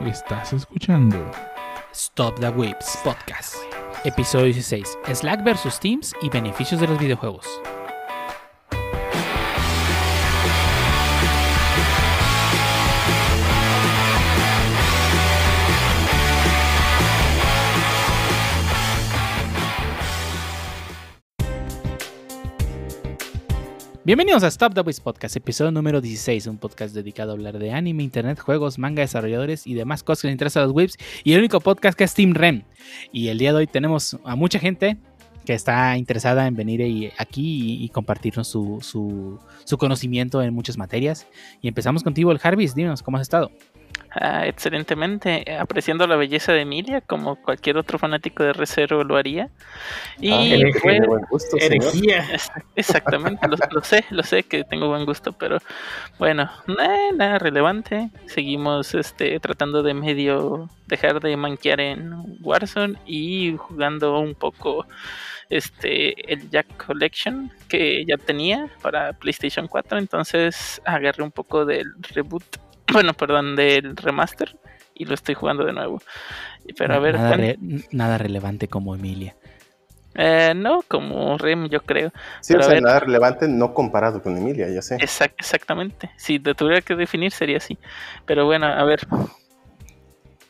Estás escuchando Stop the Whips Podcast. Episodio 16. Slack versus Teams y beneficios de los videojuegos. Bienvenidos a Stop the Whips Podcast, episodio número 16, un podcast dedicado a hablar de anime, internet, juegos, manga, desarrolladores y demás cosas que les interesan a los whips y el único podcast que es Team Rem. Y el día de hoy tenemos a mucha gente que está interesada en venir y- aquí y, y compartirnos su, su- su conocimiento en muchas materias. Y empezamos contigo, el Jarvis, dinos, ¿cómo has estado? Ah, excelentemente, apreciando la belleza de Emilia, como cualquier otro fanático de Recero lo haría. Y Ah, de buen gusto. Exa- Exactamente, lo, lo sé, lo sé que tengo buen gusto, pero bueno, na- nada relevante. Seguimos este, tratando de medio dejar de manquear en Warzone y jugando un poco este el Jack Collection que ya tenía para PlayStation 4, entonces agarré un poco del reboot, bueno, perdón, del remaster y lo estoy jugando de nuevo. Pero a ver, nada, re- nada relevante como Emilia. eh, no como Rem, yo creo. Sí, Pero o a sea, ver. nada relevante no comparado con Emilia, ya sé. Exac- exactamente. Si te tuviera que definir sería así. Pero bueno, a ver.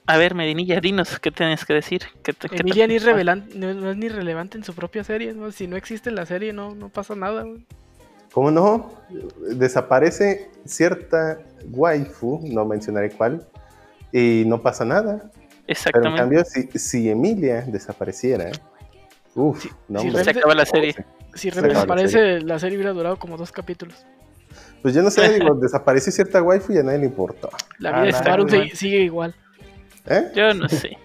A ver, Medinilla, dinos qué tienes que decir. ¿Qué te- qué te- Emilia ni no, no es ni relevante en su propia serie, ¿no? Si no existe en la serie, no, no pasa nada, güey. ¿Cómo no? Desaparece cierta waifu, no mencionaré cuál, y no pasa nada. Pero en Exactamente. cambio, si, si Emilia desapareciera, uff, no, si. Se acaba la serie. Si Rem vale, desaparece, la serie hubiera durado como dos capítulos. Pues yo no sé, digo, desapareció cierta waifu y a nadie le importó. La Ah, vida de Subaru güey. se- sigue igual. ¿Eh? Yo no sé.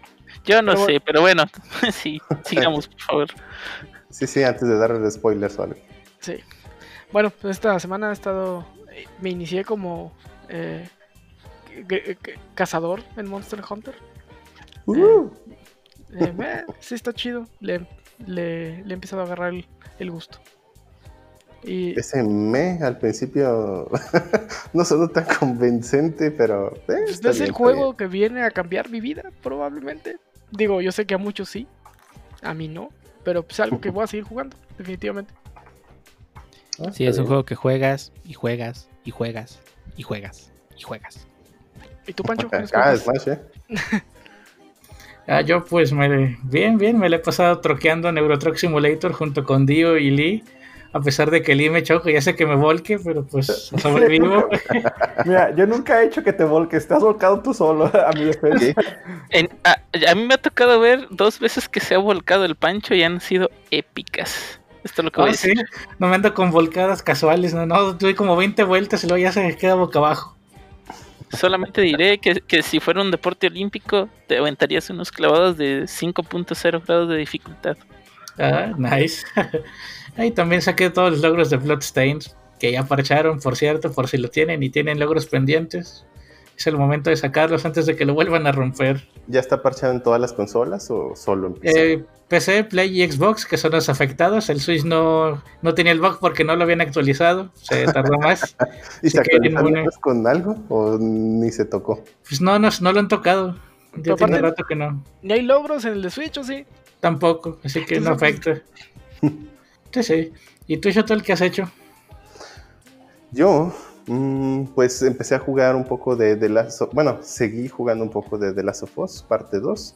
Yo no Pero sé, pero bueno, sí, sigamos, por favor. Sí, sí, antes de darle spoilers o algo. Sí. Bueno, pues esta semana he estado. eh, Me inicié como eh, cazador en Monster Hunter. Uh, Eh, eh, sí, está chido. Le, le, le he empezado a agarrar el, el gusto. Y ese me al principio no sonó tan convincente, pero. eh, pues, es bien, el juego que viene a cambiar mi vida, probablemente. Digo, yo sé que a muchos sí, a mí no. Pero pues algo que voy a seguir jugando, definitivamente. Ah, Sí, es un juego que juegas y juegas y juegas y juegas y juegas. ¿Y tú, Pancho? ¿Qué nos Ah? Smash, ¿eh? Ah, yo pues me, bien, bien, me le he pasado troqueando Neuro Truck Simulator junto con Dio y Lee. A pesar de que Lee me choca y hace que me volque, pero pues sobrevivo. Mira, yo nunca he hecho que te volques, te has volcado tú solo a mi defensa. En- a, a mí me ha tocado ver dos veces que se ha volcado el pancho y han sido épicas. Esto es lo que voy a Ah, sí, decir. no me ando con volcadas casuales, no, no, doy como 20 vueltas y luego ya se queda boca abajo. Solamente diré que, que si fuera un deporte olímpico, te aventarías unos clavados de 5.0 grados de dificultad. Ah, nice. Ahí también saqué todos los logros de Bloodstains, que ya parcharon, por cierto, por si lo tienen y tienen logros pendientes. Es el momento de sacarlos antes de que lo vuelvan a romper. ¿Ya está parchado en todas las consolas o solo en PC? Eh, PC, Play y Xbox, que son los afectados. El Switch no, no tenía el bug porque no lo habían actualizado. Se tardó más. ¿Y se después con algo o ni se tocó? Pues no, no, no lo han tocado. Ya tiene aparte- rato que no. ¿Ni hay logros en el de Switch o sí? Tampoco, así que no afecta. Sí, sí. ¿Y tú, Shotel, qué has hecho? Yo, mm, pues empecé a jugar un poco de The Last of- Bueno, seguí jugando un poco de The Last of Us, parte 2.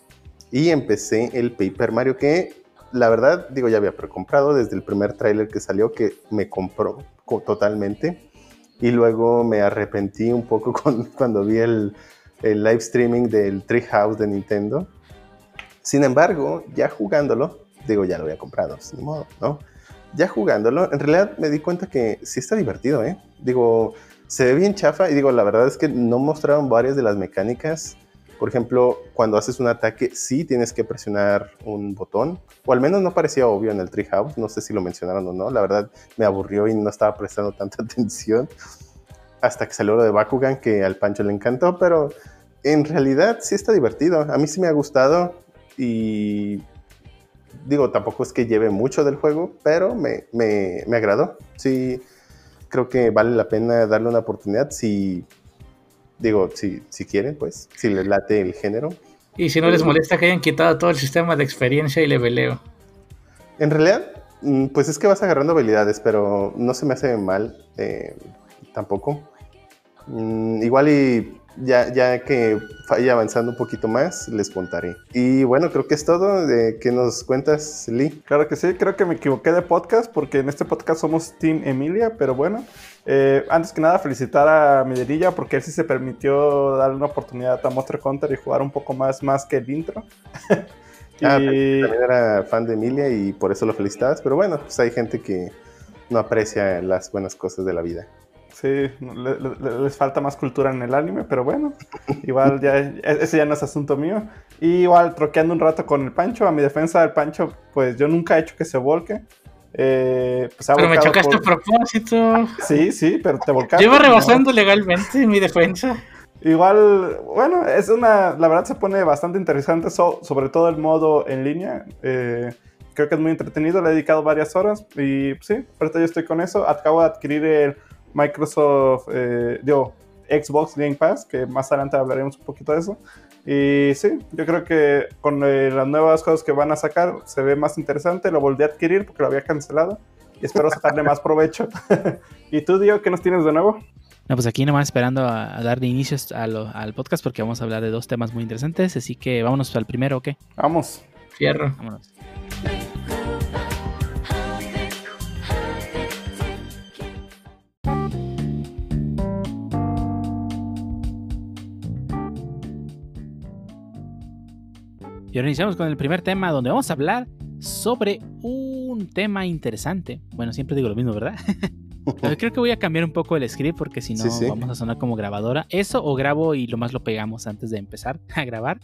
Y empecé el Paper Mario que, la verdad, digo, ya había precomprado desde el primer tráiler que salió, que me compró co- totalmente. Y luego me arrepentí un poco con- cuando vi el, el live streaming del Treehouse de Nintendo. Sin embargo, ya jugándolo, digo, ya lo había comprado, sin modo, ¿no? Ya jugándolo, en realidad me di cuenta que sí está divertido, ¿eh? Digo, se ve bien chafa y digo, la verdad es que no mostraron varias de las mecánicas. Por ejemplo, cuando haces un ataque, sí tienes que presionar un botón, o al menos no parecía obvio en el Treehouse, no sé si lo mencionaron o no, la verdad me aburrió y no estaba prestando tanta atención. Hasta que salió lo de Bakugan, que al Pancho le encantó, pero en realidad sí está divertido. A mí sí me ha gustado y digo, tampoco es que lleve mucho del juego, pero me, me, me agradó. Sí, creo que vale la pena darle una oportunidad si Digo, si, si quieren, pues, si les late el género. Y si no les molesta que hayan quitado todo el sistema de experiencia y leveleo. En realidad, mm, pues es que vas agarrando habilidades, pero no se me hace mal eh, tampoco. Mm, igual y ya, ya que vaya avanzando un poquito más, les contaré. Y bueno, creo que es todo. ¿De ¿Qué nos cuentas, Lee? Claro que sí, creo que me equivoqué de podcast porque en este podcast somos Team Emilia, pero bueno. eh, antes que nada, felicitar a Miderilla porque él sí se permitió darle una oportunidad a Monster Hunter y jugar un poco más, más que el intro. Ah, y también era fan de Emilia y por eso lo felicitabas, pero bueno, pues hay gente que no aprecia las buenas cosas de la vida. Sí, le- le- les falta más cultura en el anime, pero bueno, igual ya, e- ese ya no es asunto mío. Y igual troqueando un rato con el Pancho, a mi defensa el Pancho, pues yo nunca he hecho que se volque. Eh, pues, Pero me chocaste por- a propósito. Sí, sí, pero te volcaste. Yo iba ¿no? rebasando legalmente en mi defensa. Igual, bueno, es una, la verdad se pone bastante interesante, so- sobre todo el modo en línea. eh, creo que es muy entretenido, le he dedicado varias horas y pues, sí, ahorita yo estoy con eso. Acabo de adquirir el Microsoft, eh, digo, Xbox Game Pass, que más adelante hablaremos un poquito de eso. Y sí, yo creo que con eh, las nuevas cosas que van a sacar se ve más interesante. Lo volví a adquirir porque lo había cancelado y espero sacarle más provecho. ¿Y tú, Dio, qué nos tienes de nuevo? No, pues aquí nomás esperando a, a darle inicios a lo- al podcast porque vamos a hablar de dos temas muy interesantes. Así que vámonos al primero, ¿o qué? Vamos. Fierro. Vámonos. Y ahora iniciamos con el primer tema donde vamos a hablar sobre un tema interesante. Bueno, siempre digo lo mismo, ¿verdad? Pero creo que voy a cambiar un poco el script porque si no Sí, sí. vamos a sonar como grabadora. Eso o grabo y lo más lo pegamos antes de empezar a grabar.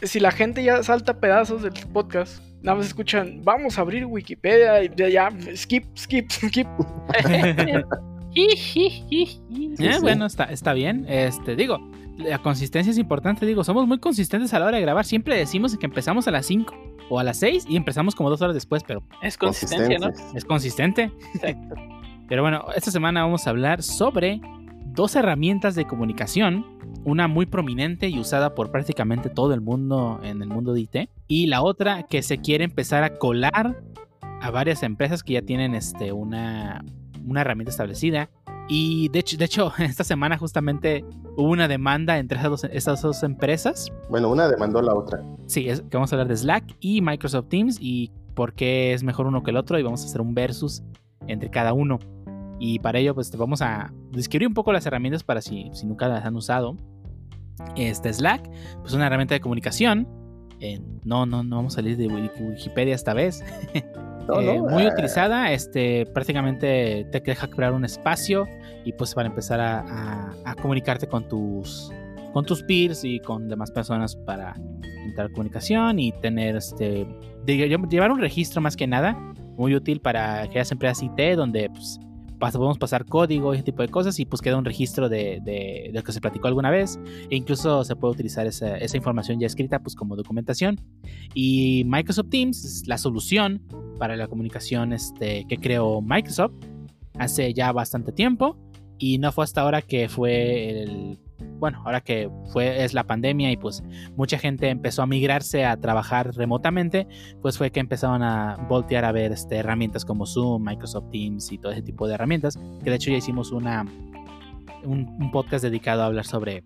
Si la gente ya salta pedazos del podcast, nada más escuchan, vamos a abrir Wikipedia y ya, ya, skip, skip, skip. Eh. Bueno, está, está bien. Este, digo, la consistencia es importante. Digo, somos muy consistentes a la hora de grabar. Siempre decimos que empezamos a las 5 o a las 6 y empezamos como dos horas después, pero Es consistencia, ¿no? Es consistente. Exacto. Pero bueno, esta semana vamos a hablar sobre dos herramientas de comunicación. Una muy prominente y usada por prácticamente todo el mundo en el mundo de IT. Y la otra que se quiere empezar a colar a varias empresas que ya tienen este, una, una herramienta establecida. Y de hecho, de hecho, esta semana justamente hubo una demanda entre esas dos, esas dos empresas. Bueno, una demandó a la otra. Sí, es que vamos a hablar de Slack y Microsoft Teams y por qué es mejor uno que el otro y vamos a hacer un versus entre cada uno. Y para ello, pues te vamos a describir un poco las herramientas para si, si nunca las han usado. Este Slack, pues una herramienta de comunicación. Eh, no, no, no vamos a salir de Wiki- Wikipedia esta vez. No, Eh, no, muy ah, utilizada, este, prácticamente te deja crear un espacio y pues para empezar a, a- a comunicarte con tus, con tus peers y con demás personas para entrar en comunicación y tener este, de- llevar un registro más que nada, muy útil para aquellas empresas IT donde pues podemos pasar código y ese tipo de cosas y pues queda un registro de, de- de lo que se platicó alguna vez. E incluso se puede utilizar esa, esa información ya escrita pues como documentación. Y Microsoft Teams es la solución para la comunicación este, que creó Microsoft hace ya bastante tiempo. Y no fue hasta ahora que fue el bueno ahora que fue es la pandemia y pues mucha gente empezó a migrarse a trabajar remotamente pues fue que empezaron a voltear a ver este, herramientas como Zoom Microsoft Teams y todo ese tipo de herramientas que de hecho ya hicimos una un, un podcast dedicado a hablar sobre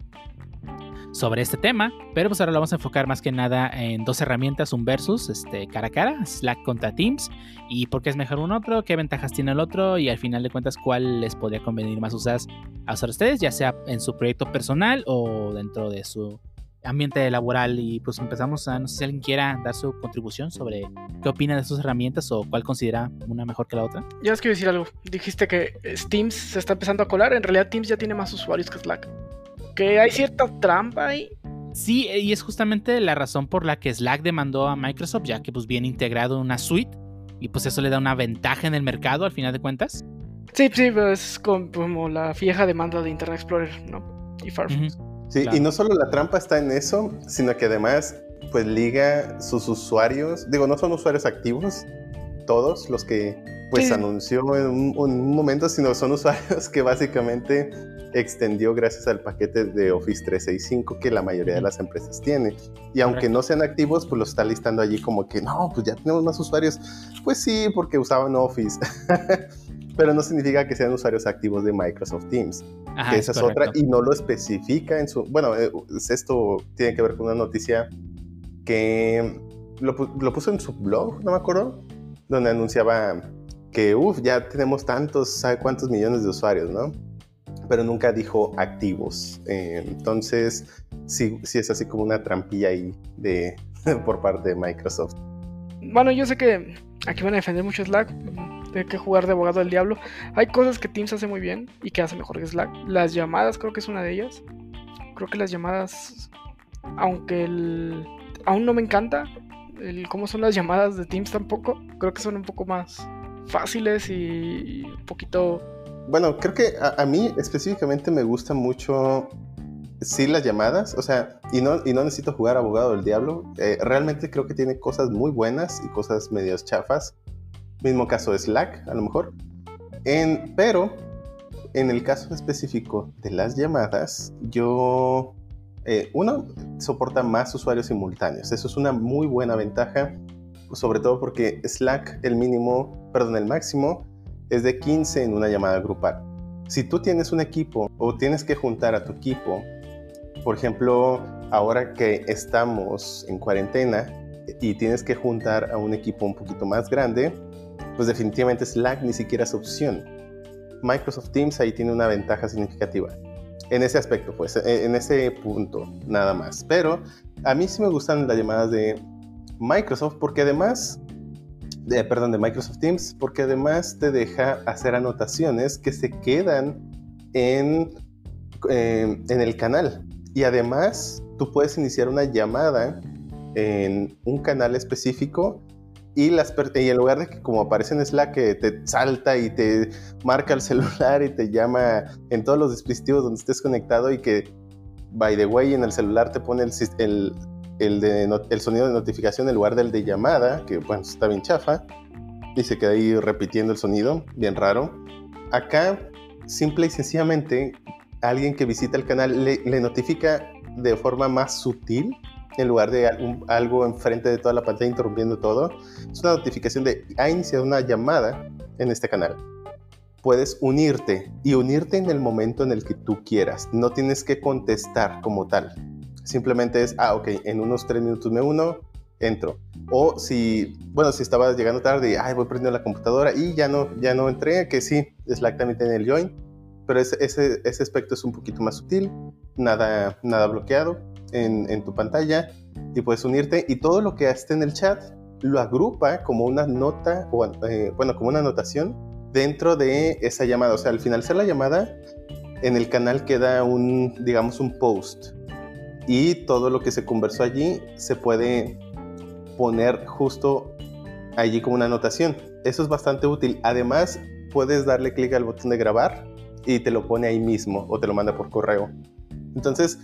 sobre este tema, pero pues ahora lo vamos a enfocar más que nada en dos herramientas, un versus, este, cara a cara, Slack contra Teams, y por qué es mejor un otro, qué ventajas tiene el otro, y al final de cuentas cuál les podría convenir más usar a ustedes, ya sea en su proyecto personal o dentro de su ambiente laboral. Y pues empezamos a, no sé si alguien quiera dar su contribución sobre qué opina de sus herramientas o cuál considera una mejor que la otra. Ya os quiero decir algo. Dijiste que Steam se está empezando a colar. En realidad, Teams ya tiene más usuarios que Slack. Que hay cierta trampa ahí. Sí, y es justamente la razón por la que Slack demandó a Microsoft, ya que pues viene integrado en una suite y pues eso le da una ventaja en el mercado al final de cuentas. Sí, sí, pero es como la vieja demanda de Internet Explorer, ¿no? Y Firefox. Sí, Claro. y no solo la trampa está en eso, sino que además, pues liga sus usuarios, digo, no son usuarios activos, todos los que pues Sí. anunció en un, en un momento, sino son usuarios que básicamente extendió gracias al paquete de Office 365 que la mayoría de las empresas tiene. Y aunque no sean activos, pues lo está listando allí como que no, pues ya tenemos más usuarios. Pues sí, porque usaban Office. Pero no significa que sean usuarios activos de Microsoft Teams. Ajá, que esa es otra y no lo especifica en su... Bueno, eh, esto tiene que ver con una noticia que lo, lo puso en su blog, no me acuerdo, donde anunciaba que, uff, ya tenemos tantos, ¿sabe cuántos millones de usuarios, no? Pero nunca dijo activos. Eh, entonces, sí, sí es así como una trampilla ahí de, por parte de Microsoft. Bueno, yo sé que aquí van a defender mucho Slack. Tiene que jugar de abogado del diablo. Hay cosas que Teams hace muy bien y que hace mejor que Slack. Las llamadas creo que es una de ellas. Creo que las llamadas, aunque el, aún no me encanta el cómo son las llamadas de Teams tampoco. Creo que son un poco más fáciles y, y un poquito... Bueno, creo que a, mí específicamente me gusta mucho, sí, las llamadas, o sea, y no, y no necesito jugar abogado del diablo. eh, realmente creo que tiene cosas muy buenas y cosas medias chafas. Mismo caso de Slack, a lo mejor. En, pero, en el caso específico de las llamadas, yo... eh, uno, soporta más usuarios simultáneos. Eso es una muy buena ventaja, sobre todo porque Slack, el mínimo, perdón, el máximo es de 15 en una llamada grupal. Si tú tienes un equipo o tienes que juntar a tu equipo, por ejemplo, ahora que estamos en cuarentena y tienes que juntar a un equipo un poquito más grande, pues definitivamente Slack ni siquiera es opción. Microsoft Teams ahí tiene una ventaja significativa. En ese aspecto, pues, eh, en ese punto, nada más. Pero a mí sí me gustan las llamadas de Microsoft porque además de, perdón, de Microsoft Teams, porque además te deja hacer anotaciones que se quedan en, eh, en el canal. Y además tú puedes iniciar una llamada en un canal específico y, las, y en lugar de que como aparece en Slack que te salta y te marca el celular y te llama en todos los dispositivos donde estés conectado y que, by the way, en el celular te pone el, el, el, de el sonido de notificación en lugar del de llamada, que bueno, está bien chafa, y se queda ahí repitiendo el sonido, bien raro. Acá, simple y sencillamente, alguien que visita el canal le, notifica de forma más sutil, en lugar de algo enfrente de toda la pantalla interrumpiendo todo. Es una notificación de ha iniciado una llamada en este canal. Puedes unirte y unirte en el momento en el que tú quieras. No tienes que contestar como tal. Simplemente es, ah, ok, en unos tres minutos me uno, entro. O si, bueno, si estabas llegando tarde, ay, voy prendiendo la computadora y ya no, ya no entré, que sí, Slack también tiene el join, pero ese, ese, ese aspecto es un poquito más sutil, nada, nada bloqueado en, en tu pantalla y puedes unirte y todo lo que esté en el chat lo agrupa como una nota, o eh, bueno, como una anotación dentro de esa llamada. O sea, al finalizar la llamada, en el canal queda un, digamos, un post y todo lo que se conversó allí se puede poner justo allí como una anotación. Eso es bastante útil. Además, puedes darle clic al botón de grabar y te lo pone ahí mismo o te lo manda por correo. Entonces,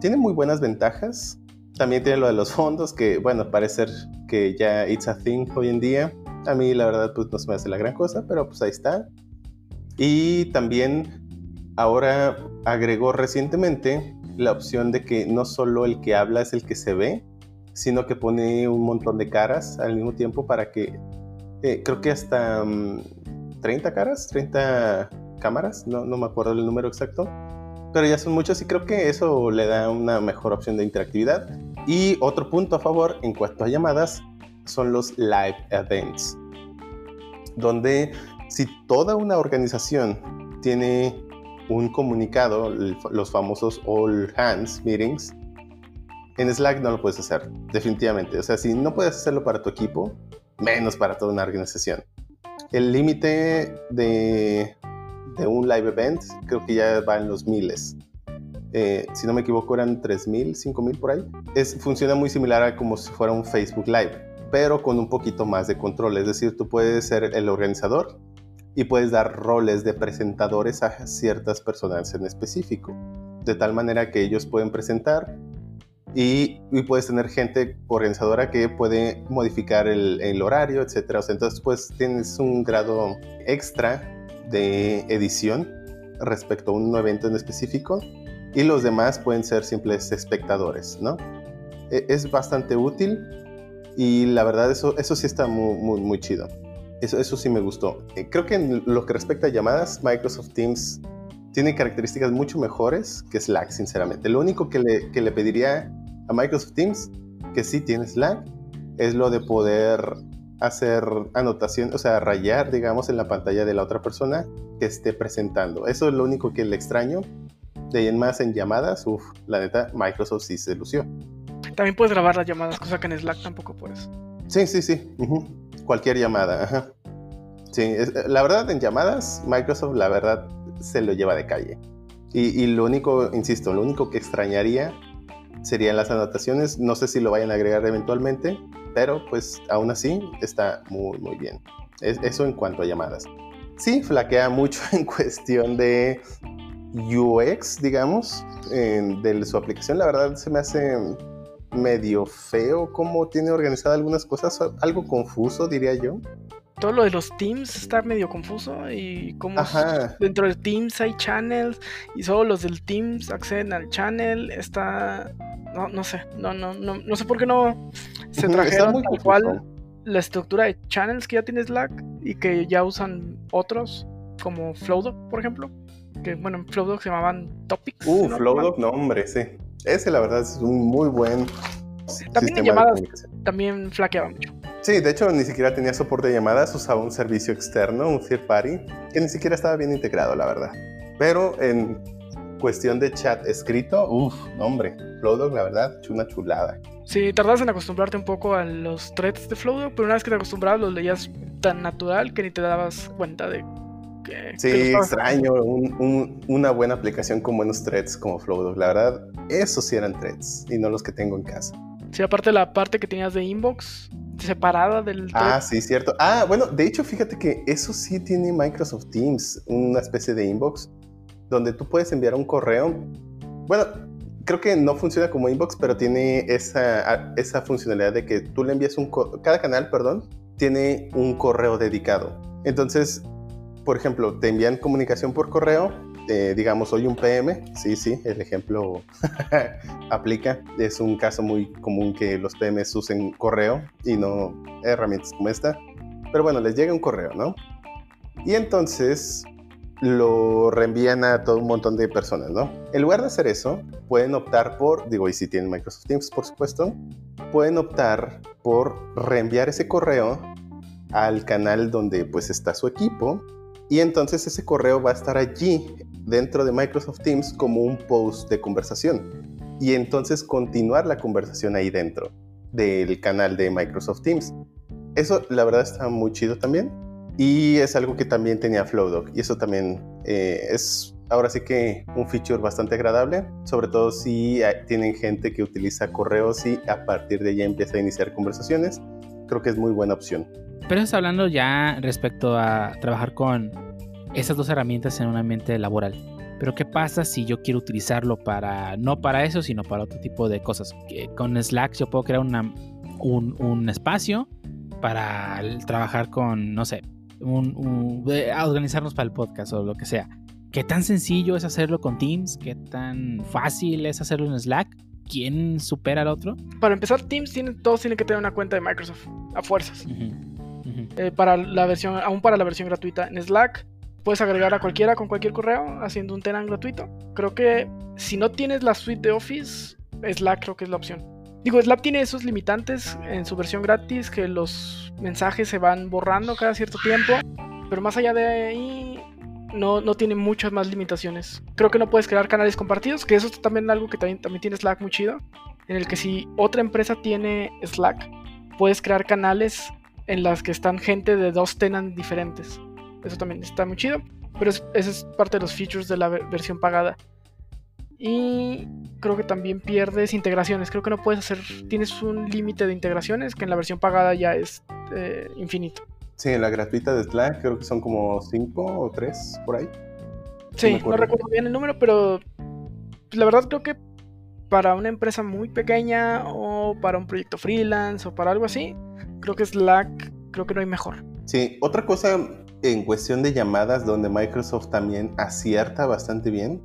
tiene muy buenas ventajas. También tiene lo de los fondos, que bueno, parece que ya it's a thing hoy en día. A mí la verdad pues no se me hace la gran cosa, pero pues ahí está. Y también ahora agregó recientemente la opción de que no solo el que habla es el que se ve, sino que pone un montón de caras al mismo tiempo para que, eh, creo que hasta mm, 30 caras, 30 cámaras, no, no me acuerdo el número exacto, pero ya son muchos y creo que eso le da una mejor opción de interactividad. Y otro punto a favor en cuanto a llamadas son los live events, donde si toda una organización tiene un comunicado, los famosos all hands meetings, en Slack no lo puedes hacer, definitivamente. O sea, si no puedes hacerlo para tu equipo, menos para toda una organización. El límite de, de un live event creo que ya va en los miles. Eh, si no me equivoco, eran 3.000, 5.000 por ahí. Es, funciona muy similar a como si fuera un Facebook Live, pero con un poquito más de control. Es decir, tú puedes ser el organizador y puedes dar roles de presentadores a ciertas personas en específico, de tal manera que ellos pueden presentar y, puedes tener gente organizadora que puede modificar el, horario, etc. O sea, entonces pues tienes un grado extra de edición respecto a un evento en específico y los demás pueden ser simples espectadores, ¿no? E- Es bastante útil y la verdad eso, eso sí está muy, muy chido. Eso, eso sí me gustó. Eh, Creo que en lo que respecta a llamadas, Microsoft Teams tiene características mucho mejores que Slack, sinceramente. Lo único que le, que le pediría a Microsoft Teams, que sí tiene Slack, es lo de poder hacer anotación, o sea, rayar, digamos, en la pantalla de la otra persona que esté presentando. Eso es lo único que le extraño. De ahí en más en llamadas, uff, la neta, Microsoft sí se lució. También puedes grabar las llamadas, cosa que en Slack tampoco puedes. Sí, sí, sí. ujú. Cualquier llamada, ajá. Sí, es- la verdad, en llamadas, Microsoft, la verdad, se lo lleva de calle. Y, y lo único, insisto, lo único que extrañaría serían las anotaciones. No sé si lo vayan a agregar eventualmente, pero pues aún así está muy, muy bien. Es- eso en cuanto a llamadas. Sí, flaquea mucho en cuestión de UX, digamos, de su aplicación. La verdad se me hace medio feo cómo tiene organizada algunas cosas, algo confuso, diría yo. Todo lo de los teams está medio confuso y como dentro de Teams hay channels y solo los del Teams acceden al channel, está... No, no sé, no, no, no, no sé por qué no se trajeron muy tal cual la estructura de channels que ya tiene Slack y que ya usan otros, como Flowdog, por ejemplo. Que bueno, en Flowdog se llamaban Topics. Uh, no Flowdog, no, hombre, sí. Ese, la verdad, es un muy buen También en llamadas. También flaqueaba mucho. Sí, de hecho, ni siquiera tenía soporte de llamadas, usaba un servicio externo, un third party, que ni siquiera estaba bien integrado, la verdad. Pero en cuestión de chat escrito, uff, hombre, Flowdog, la verdad, una chulada. Sí, tardas en acostumbrarte un poco a los threads de Flowdog, pero una vez que te acostumbrabas los leías tan natural que ni te dabas cuenta de Sí, extraño un- un- una buena aplicación con buenos threads como Flowdog. La verdad, esos sí eran threads y no los que tengo en casa. Sí, aparte la parte que tenías de inbox separada del Ah, sí, cierto. Ah, bueno, de hecho, fíjate que eso sí tiene Microsoft Teams, una especie de inbox donde tú puedes enviar un correo. Bueno, creo que no funciona como inbox, pero tiene esa, esa funcionalidad de que tú le envías un... Cada canal, perdón, tiene un correo dedicado. Entonces, por ejemplo, te envían comunicación por correo, eh, digamos, hoy un PM, sí, sí, el ejemplo aplica. Es un caso muy común que los PMs usen correo y no herramientas como esta. Pero bueno, les llega un correo, ¿no? Y entonces lo reenvían a todo un montón de personas, ¿no? En lugar de hacer eso, pueden optar por, digo, y si tienen Microsoft Teams, por supuesto, pueden optar por reenviar ese correo al canal donde pues está su equipo y entonces ese correo va a estar allí dentro de Microsoft Teams como un post de conversación y entonces continuar la conversación ahí dentro del canal de Microsoft Teams. Eso la verdad está muy chido también y es algo que también tenía Flowdog y eso también eh, es ahora sí que un feature bastante agradable, sobre todo si tienen gente que utiliza correos y a partir de ahí empieza a iniciar conversaciones. Creo que es muy buena opción. Pero estás hablando ya respecto a trabajar con esas dos herramientas en un ambiente laboral. Pero ¿qué pasa si yo quiero utilizarlo para, no para eso, sino para otro tipo de cosas? Con Slack yo puedo crear una, un, un espacio para trabajar con, no sé, un, un- organizarnos para el podcast o lo que sea. ¿Qué tan sencillo es hacerlo con Teams? ¿Qué tan fácil es hacerlo en Slack? ¿Quién supera al otro? Para empezar, Teams tienen, todos tienen que tener una cuenta de Microsoft, a fuerzas. Ujú. Eh, para la versión, aún para la versión gratuita. En Slack puedes agregar a cualquiera con cualquier correo haciendo un tenant gratuito. Creo que si no tienes la suite de Office, Slack creo que es la opción. Digo, Slack tiene esos limitantes en su versión gratis que los mensajes se van borrando cada cierto tiempo. Pero más allá de ahí, no, no tiene muchas más limitaciones. Creo que no puedes crear canales compartidos, que eso es también algo que también, también tiene Slack muy chido. En el que si otra empresa tiene Slack, puedes crear canales en las que están gente de dos tenants diferentes. Eso también está muy chido. Pero es- esa es parte de los features de la ver- versión pagada. Y creo que también pierdes integraciones. Creo que no puedes hacer. Tienes un límite de integraciones que en la versión pagada ya es eh, infinito. Sí, en la gratuita de Slack creo que son como 5 o 3 por ahí. Sí, no acuerdo. recuerdo bien el número, pero pues, la verdad creo que para una empresa muy pequeña o para un proyecto freelance o para algo así, creo que Slack, creo que no hay mejor. Sí, otra cosa en cuestión de llamadas donde Microsoft también acierta bastante bien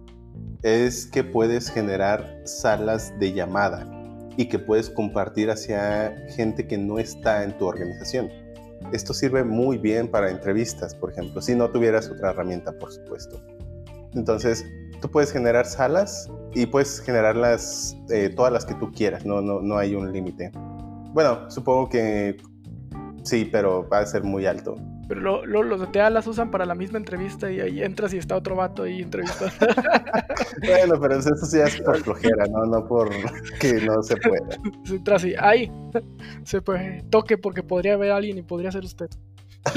es que puedes generar salas de llamada y que puedes compartir hacia gente que no está en tu organización. Esto sirve muy bien para entrevistas, por ejemplo, si no tuvieras otra herramienta, por supuesto. Entonces, tú puedes generar salas y puedes generarlas eh, todas las que tú quieras, no, no, no hay un límite. Bueno, supongo que sí, pero va a ser muy alto. Pero lo- lo- los de TA las usan para la misma entrevista y ahí entras y está otro vato ahí entrevistando. Bueno, pero eso sí es por flojera, no, no por que no se pueda. entras y ¡ay! Se puede, toque porque podría haber alguien y podría ser usted.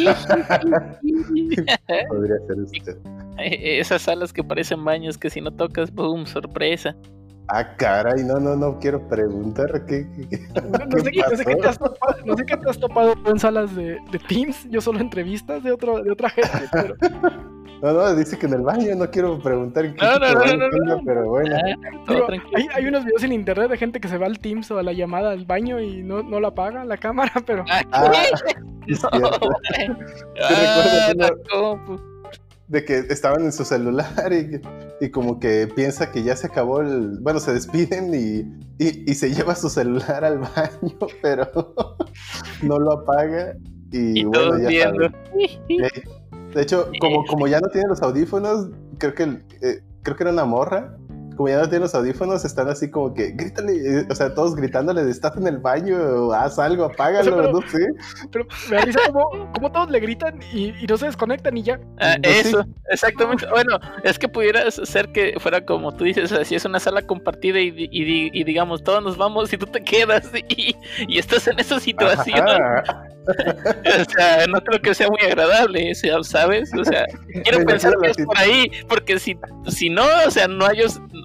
Podría ser usted. Eh, Esas salas que parecen baños que si no tocas, boom, sorpresa. Ah, caray, no, no, no quiero preguntar qué. qué- qué- No, no sé, ¿Qué qué- no sé qué te pasó? has topado, no sé qué te has topado tú en salas de, de Teams, yo solo entrevistas de, otro, de otra gente, pero No, no, dice que en el baño no quiero preguntar en qué No, no, pero bueno. Ah, digo, hay, hay unos videos en internet de gente que se va al Teams o a la llamada al baño y no, no la apaga la cámara, pero Ah, Ah, es cierto. Ah, recuerdo compu. De que estaban en su celular y, y como que piensa que ya se acabó el... Bueno, se despiden y, y, y se lleva su celular al baño, pero no lo apaga. Y, bueno, ya viendo. saben. De hecho, como, como ya no tiene los audífonos, creo que, eh, creo que era una morra. Como ya no tiene los audífonos, están así como que grítale, eh, o sea, todos gritándole, estás en el baño, haz algo, apágalo, pero- no sé. Pero me da risa como, como todos le gritan y, y no se desconectan y ya. Ah, Pues sí. eso, exactamente. Bueno, es que pudieras ser que fuera como tú dices, así es una sala compartida y, di- y di- y digamos, todos nos vamos y tú te quedas y, y estás en esa situación. Ajá. O sea, no creo que sea muy agradable, o sea, ¿sabes? O sea, quiero pensar que es por ahí, porque si, si no, o sea, no hay,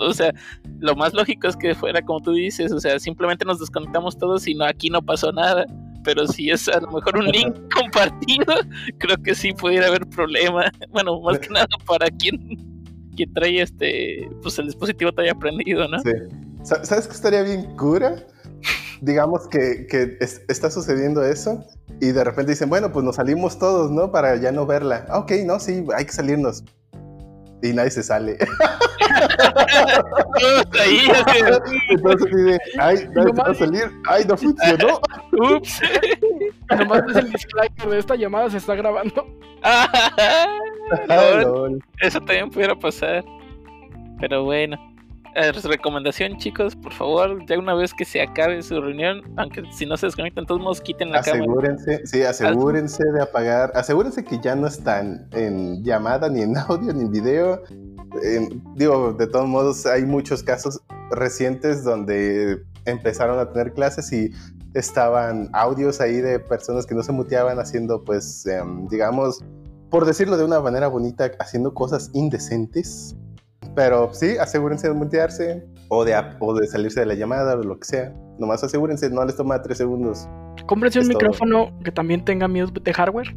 o sea, lo más lógico es que fuera como tú dices, o sea, simplemente nos desconectamos todos y no, aquí no pasó nada. Pero si es a lo mejor un link compartido, creo que sí pudiera haber problema. Bueno, más que nada para quien, quien trae este, pues el dispositivo todavía prendido, ¿no? Sí. Sa- ¿Sabes qué estaría bien cura? Digamos que, que es- está sucediendo eso y de repente dicen, bueno, pues nos salimos todos, ¿no? Para ya no verla. Ah, ok, no, sí, hay que salirnos. Y nadie se sale. Ahí, Entonces dice, ay, nadie se va a salir. Ay, no funcionó. ups. Y nomás ves el disclaimer de esta llamada se está grabando. Ah. Eso también pudiera pasar. Pero bueno. Eh, recomendación, chicos, por favor, ya una vez que se acabe su reunión, aunque si no se desconectan, todos modos quiten la cámara. Asegúrense, sí, asegúrense de apagar, asegúrense que ya no están en llamada, ni en audio, ni en video. Eh, digo, de todos modos, hay muchos casos recientes donde empezaron a tener clases y estaban audios ahí de personas que no se muteaban haciendo, pues, em, digamos, por decirlo de una manera bonita, haciendo cosas indecentes. Pero sí, asegúrense de mutearse o de, o de salirse de la llamada o lo que sea. Nomás asegúrense, no les toma tres segundos. Cómprense un todo. micrófono que también tenga mute de hardware.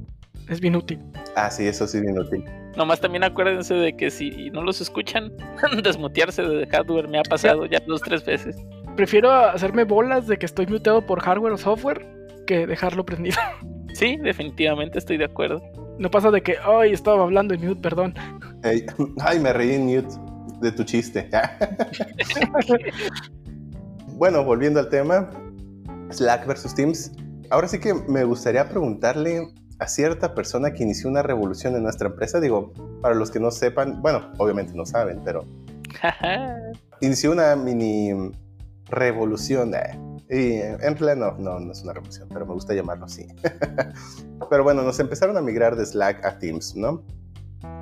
Es bien útil. Ah, sí, eso sí es bien útil. Nomás también acuérdense de que si no los escuchan, desmutearse de hardware me ha pasado ya dos, tres veces. Prefiero hacerme bolas de que estoy muteado por hardware o software que dejarlo prendido. Sí, definitivamente estoy de acuerdo. No pasa de que, ay, estaba hablando en mute, perdón. Ey, ay, me reí en mute de tu chiste. bueno, volviendo al tema, Slack versus Teams. Ahora sí que me gustaría preguntarle a cierta persona que inició una revolución en nuestra empresa. Digo, para los que no sepan, bueno, obviamente no saben, pero inició una mini revolución. eh, Y en pleno, no, no es una revolución, pero me gusta llamarlo así. pero bueno, nos empezaron a migrar de Slack a Teams, ¿no?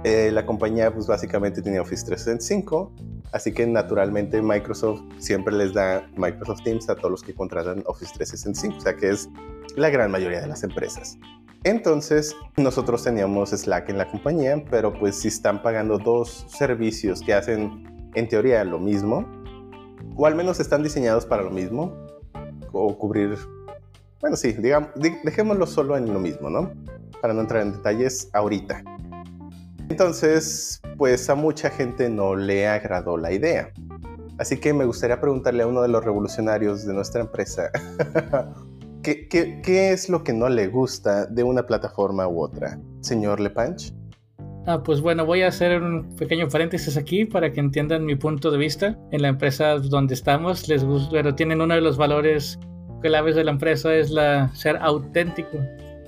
Eh, la compañía pues básicamente tenía Office 365, así que naturalmente Microsoft siempre les da Microsoft Teams a todos los que contratan Office 365, o sea que es la gran mayoría de las empresas. Entonces nosotros teníamos Slack en la compañía, pero pues si están pagando dos servicios que hacen en teoría lo mismo, o al menos están diseñados para lo mismo, o cubrir, bueno sí, dejémoslo solo en lo mismo, ¿no? Para no entrar en detalles ahorita. Entonces, pues a mucha gente no le agradó la idea. Así que me gustaría preguntarle a uno de los revolucionarios de nuestra empresa, ¿qué, es lo que no le gusta de una plataforma u otra? señor Lepanch. Ah, pues bueno, voy a hacer un pequeño paréntesis aquí para que entiendan mi punto de vista. En la empresa donde estamos, les gusta, pero tienen uno de los valores claves de la empresa es la ser auténtico,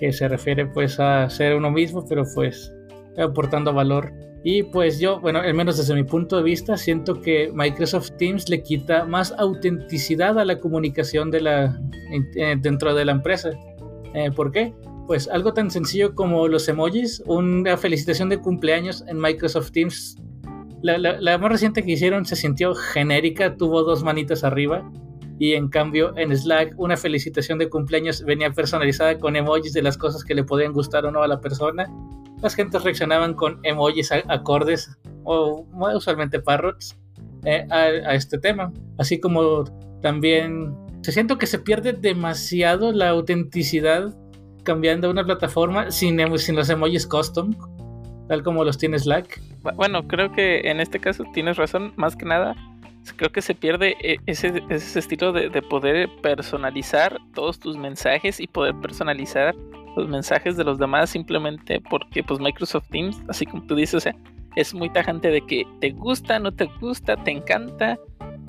que se refiere pues a ser uno mismo, pero pues aportando valor. Y pues yo, bueno, al menos desde mi punto de vista, siento que Microsoft Teams le quita más autenticidad a la comunicación de la, eh, dentro de la empresa. Eh, ¿Por qué? Pues algo tan sencillo como los emojis, una felicitación de cumpleaños en Microsoft Teams. La, la, más reciente que hicieron se sintió genérica, tuvo dos manitas arriba. Y en cambio en Slack una felicitación de cumpleaños venía personalizada con emojis de las cosas que le podían gustar o no a la persona. Las gentes reaccionaban con emojis acordes o usualmente parrots eh, a, este tema. Así como también se siento que se pierde demasiado la autenticidad cambiando una plataforma sin, sin los emojis custom, tal como los tiene Slack. Bueno, creo que en este caso tienes razón, más que nada. Creo que se pierde eh, ese, ese estilo de, de poder personalizar todos tus mensajes y poder personalizar los mensajes de los demás simplemente porque pues Microsoft Teams, así como tú dices, o sea, es muy tajante de que te gusta, no te gusta, te encanta,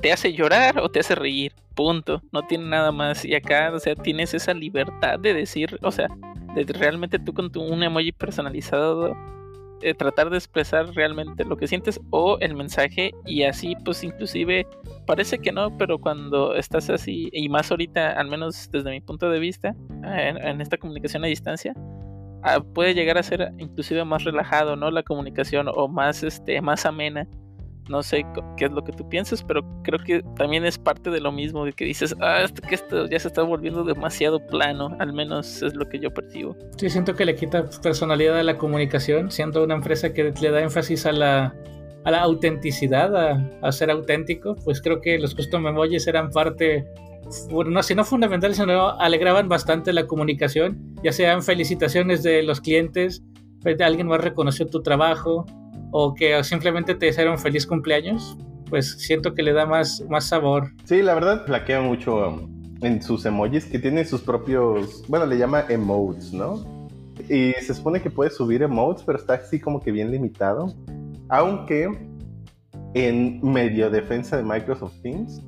te hace llorar o te hace reír. Punto. No tiene nada más. Y acá, o sea, tienes esa libertad de decir, o sea, de realmente tú con tu, un emoji personalizado, eh, tratar de expresar realmente lo que sientes o el mensaje. Y así, pues, inclusive, parece que no, pero cuando estás así, y más ahorita, al menos desde mi punto de vista, en, en esta comunicación a distancia, ah, puede llegar a ser inclusive más relajado, ¿no? La comunicación o más, este, más amena no sé qué es lo que tú piensas, pero creo que también es parte de lo mismo, de que dices, ah, esto, que esto ya se está volviendo demasiado plano, al menos es lo que yo percibo. Sí, siento que le quita personalidad a la comunicación, siendo una empresa que le da énfasis a la, a la autenticidad, a, ser auténtico, pues creo que los custom emojis eran parte, bueno, no, si no fundamentales, sino alegraban bastante la comunicación, ya sean felicitaciones de los clientes, alguien más reconoció tu trabajo, o que simplemente te desearon feliz cumpleaños, pues siento que le da más, más sabor. Sí, la verdad flaquea mucho um, en sus emojis que tienen sus propios, bueno, le llama emotes, ¿no? Y se supone que puede subir emotes, pero está así como que bien limitado. Aunque en medio defensa de Microsoft Teams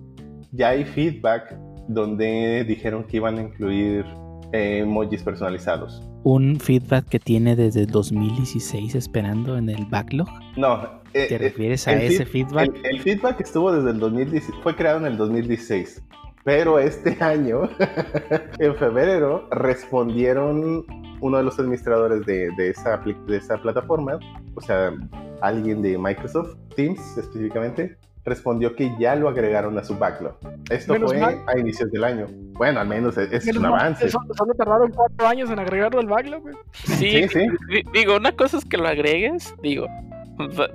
ya hay feedback donde dijeron que iban a incluir eh, emojis personalizados un feedback que tiene desde 2016 esperando en el backlog? No. Eh, ¿Te eh, refieres a ese feedback? El, feedback estuvo desde el 2016, fue creado en el 2016. Pero este año, en febrero, respondieron uno de los administradores de, de, esa, de esa plataforma, o sea, alguien de Microsoft Teams específicamente, respondió que ya lo agregaron a su backlog. Esto fue a inicios del año. Bueno, al menos es, un avance. Solo tardaron cuatro años en agregarlo al backlog. Sí, sí, Digo, una cosa es que lo agregues, digo,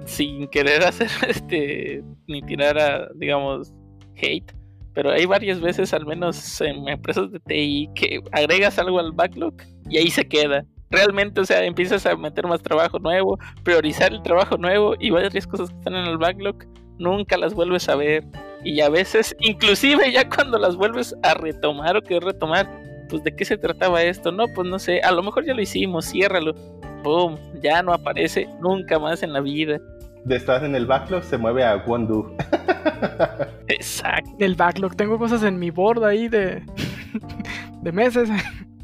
sin querer hacer este, ni tirar a, digamos, hate. Pero hay varias veces, al menos en empresas de TI, que agregas algo al backlog y ahí se queda realmente, o sea, empiezas a meter más trabajo nuevo, priorizar el trabajo nuevo y varias cosas que están en el backlog nunca las vuelves a ver. Y a veces, inclusive ya cuando las vuelves a retomar o que retomar, pues de qué se trataba esto, no, pues no sé, a lo mejor ya lo hicimos, ciérralo, boom, ya no aparece nunca más en la vida. De estar en el backlog se mueve a Wondu. Exacto. Del backlog, tengo cosas en mi board ahí de, de meses.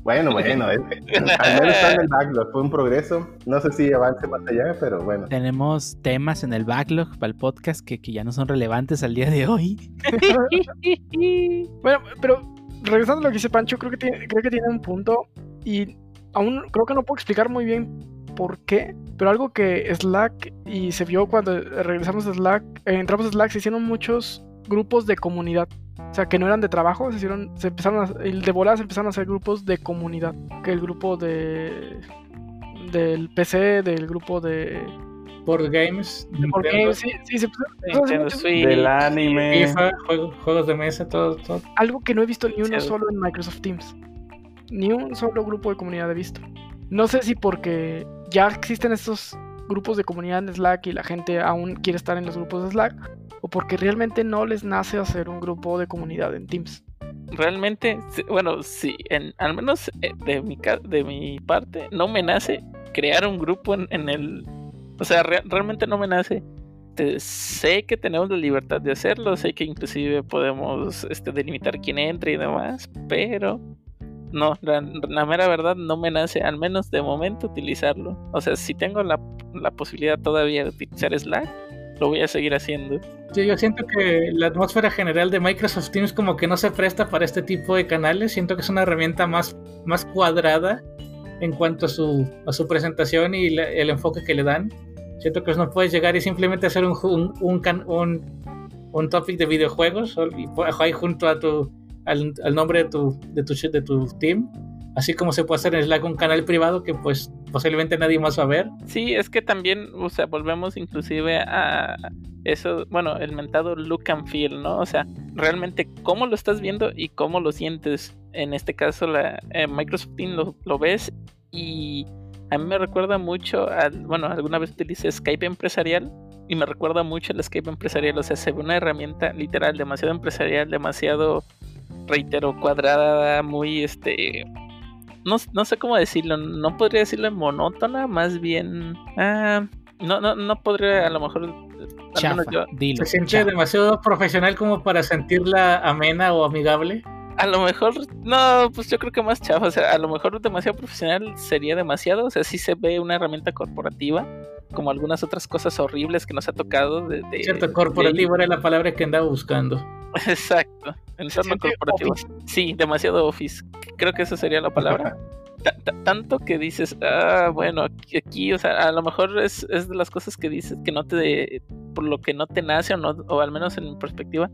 Bueno, bueno, al menos está en el backlog, fue un progreso. No sé si avance más allá, pero bueno. Tenemos temas en el backlog para el podcast que, que ya no son relevantes al día de hoy. bueno, pero regresando a lo que dice Pancho, creo que tiene, creo que tiene un punto y aún creo que no puedo explicar muy bien por qué, pero algo que Slack y se vio cuando regresamos a Slack, eh, entramos a Slack, se hicieron muchos grupos de comunidad. O sea, que no eran de trabajo, se hicieron, se empezaron a, de volada se empezaron a hacer grupos de comunidad. Que el grupo de del PC, del grupo de Board Games, Board Games, sí, sí, se del anime, FIFA, juegos, de mesa, todo, todo. Algo que no he visto ni uno solo en Microsoft Teams. Ni un solo grupo de comunidad he visto. No sé si porque ya existen estos grupos de comunidad en Slack y la gente aún quiere estar en los grupos de Slack, o porque realmente no les nace hacer un grupo de comunidad en Teams. Realmente, bueno, sí, al menos eh, de mi, de mi parte, no me nace crear un grupo en, el... O sea, re- realmente no me nace. Te- sé que tenemos la libertad de hacerlo, sé que inclusive podemos este, delimitar quién entra y demás, pero no, la, la mera verdad no me nace, al menos de momento, utilizarlo. O sea, si tengo la, la posibilidad todavía de utilizar Slack, lo voy a seguir haciendo. Sí, yo siento que la atmósfera general de Microsoft Teams como que no se presta para este tipo de canales. Siento que es una herramienta más, más cuadrada en cuanto a su, a su presentación y la- el enfoque que le dan. Siento que no puedes llegar y simplemente hacer un, un, un, un, un topic de videojuegos po- ahí junto a tu, al, al nombre de tu, de, tu, de tu team. Así como se puede hacer en Slack un canal privado que pues posiblemente nadie más va a ver. Sí, es que también, o sea, volvemos inclusive a eso, bueno, el mentado look and feel, ¿no? O sea, realmente cómo lo estás viendo y cómo lo sientes. En este caso, la eh, Microsoft Teams lo, lo ves y a mí me recuerda mucho, al, bueno, alguna vez utilicé Skype empresarial y me recuerda mucho el Skype empresarial, o sea, se ve una herramienta literal demasiado empresarial, demasiado, reitero, cuadrada, muy, este, no, no sé cómo decirlo, no podría decirlo monótona, más bien, ah, no, no, no podría a lo mejor, Chafa, menos yo, dilo. Se siente chafa. demasiado profesional como para sentirla amena o amigable. a lo mejor, no, pues yo creo que más chafa, o sea, a lo mejor demasiado profesional sería demasiado, o sea, sí se ve una herramienta corporativa, como algunas otras cosas horribles que nos ha tocado de... de- Cierto, corporativo era la palabra que andaba buscando. De- exacto, entorno corporativo. office. Sí, demasiado office, creo que esa sería la palabra. Ta- ta- tanto que dices, ah, bueno, aquí, aquí, o sea, a lo mejor es, es de las cosas que dices que no te, por lo que no te nace o, no, o al menos en mi perspectiva,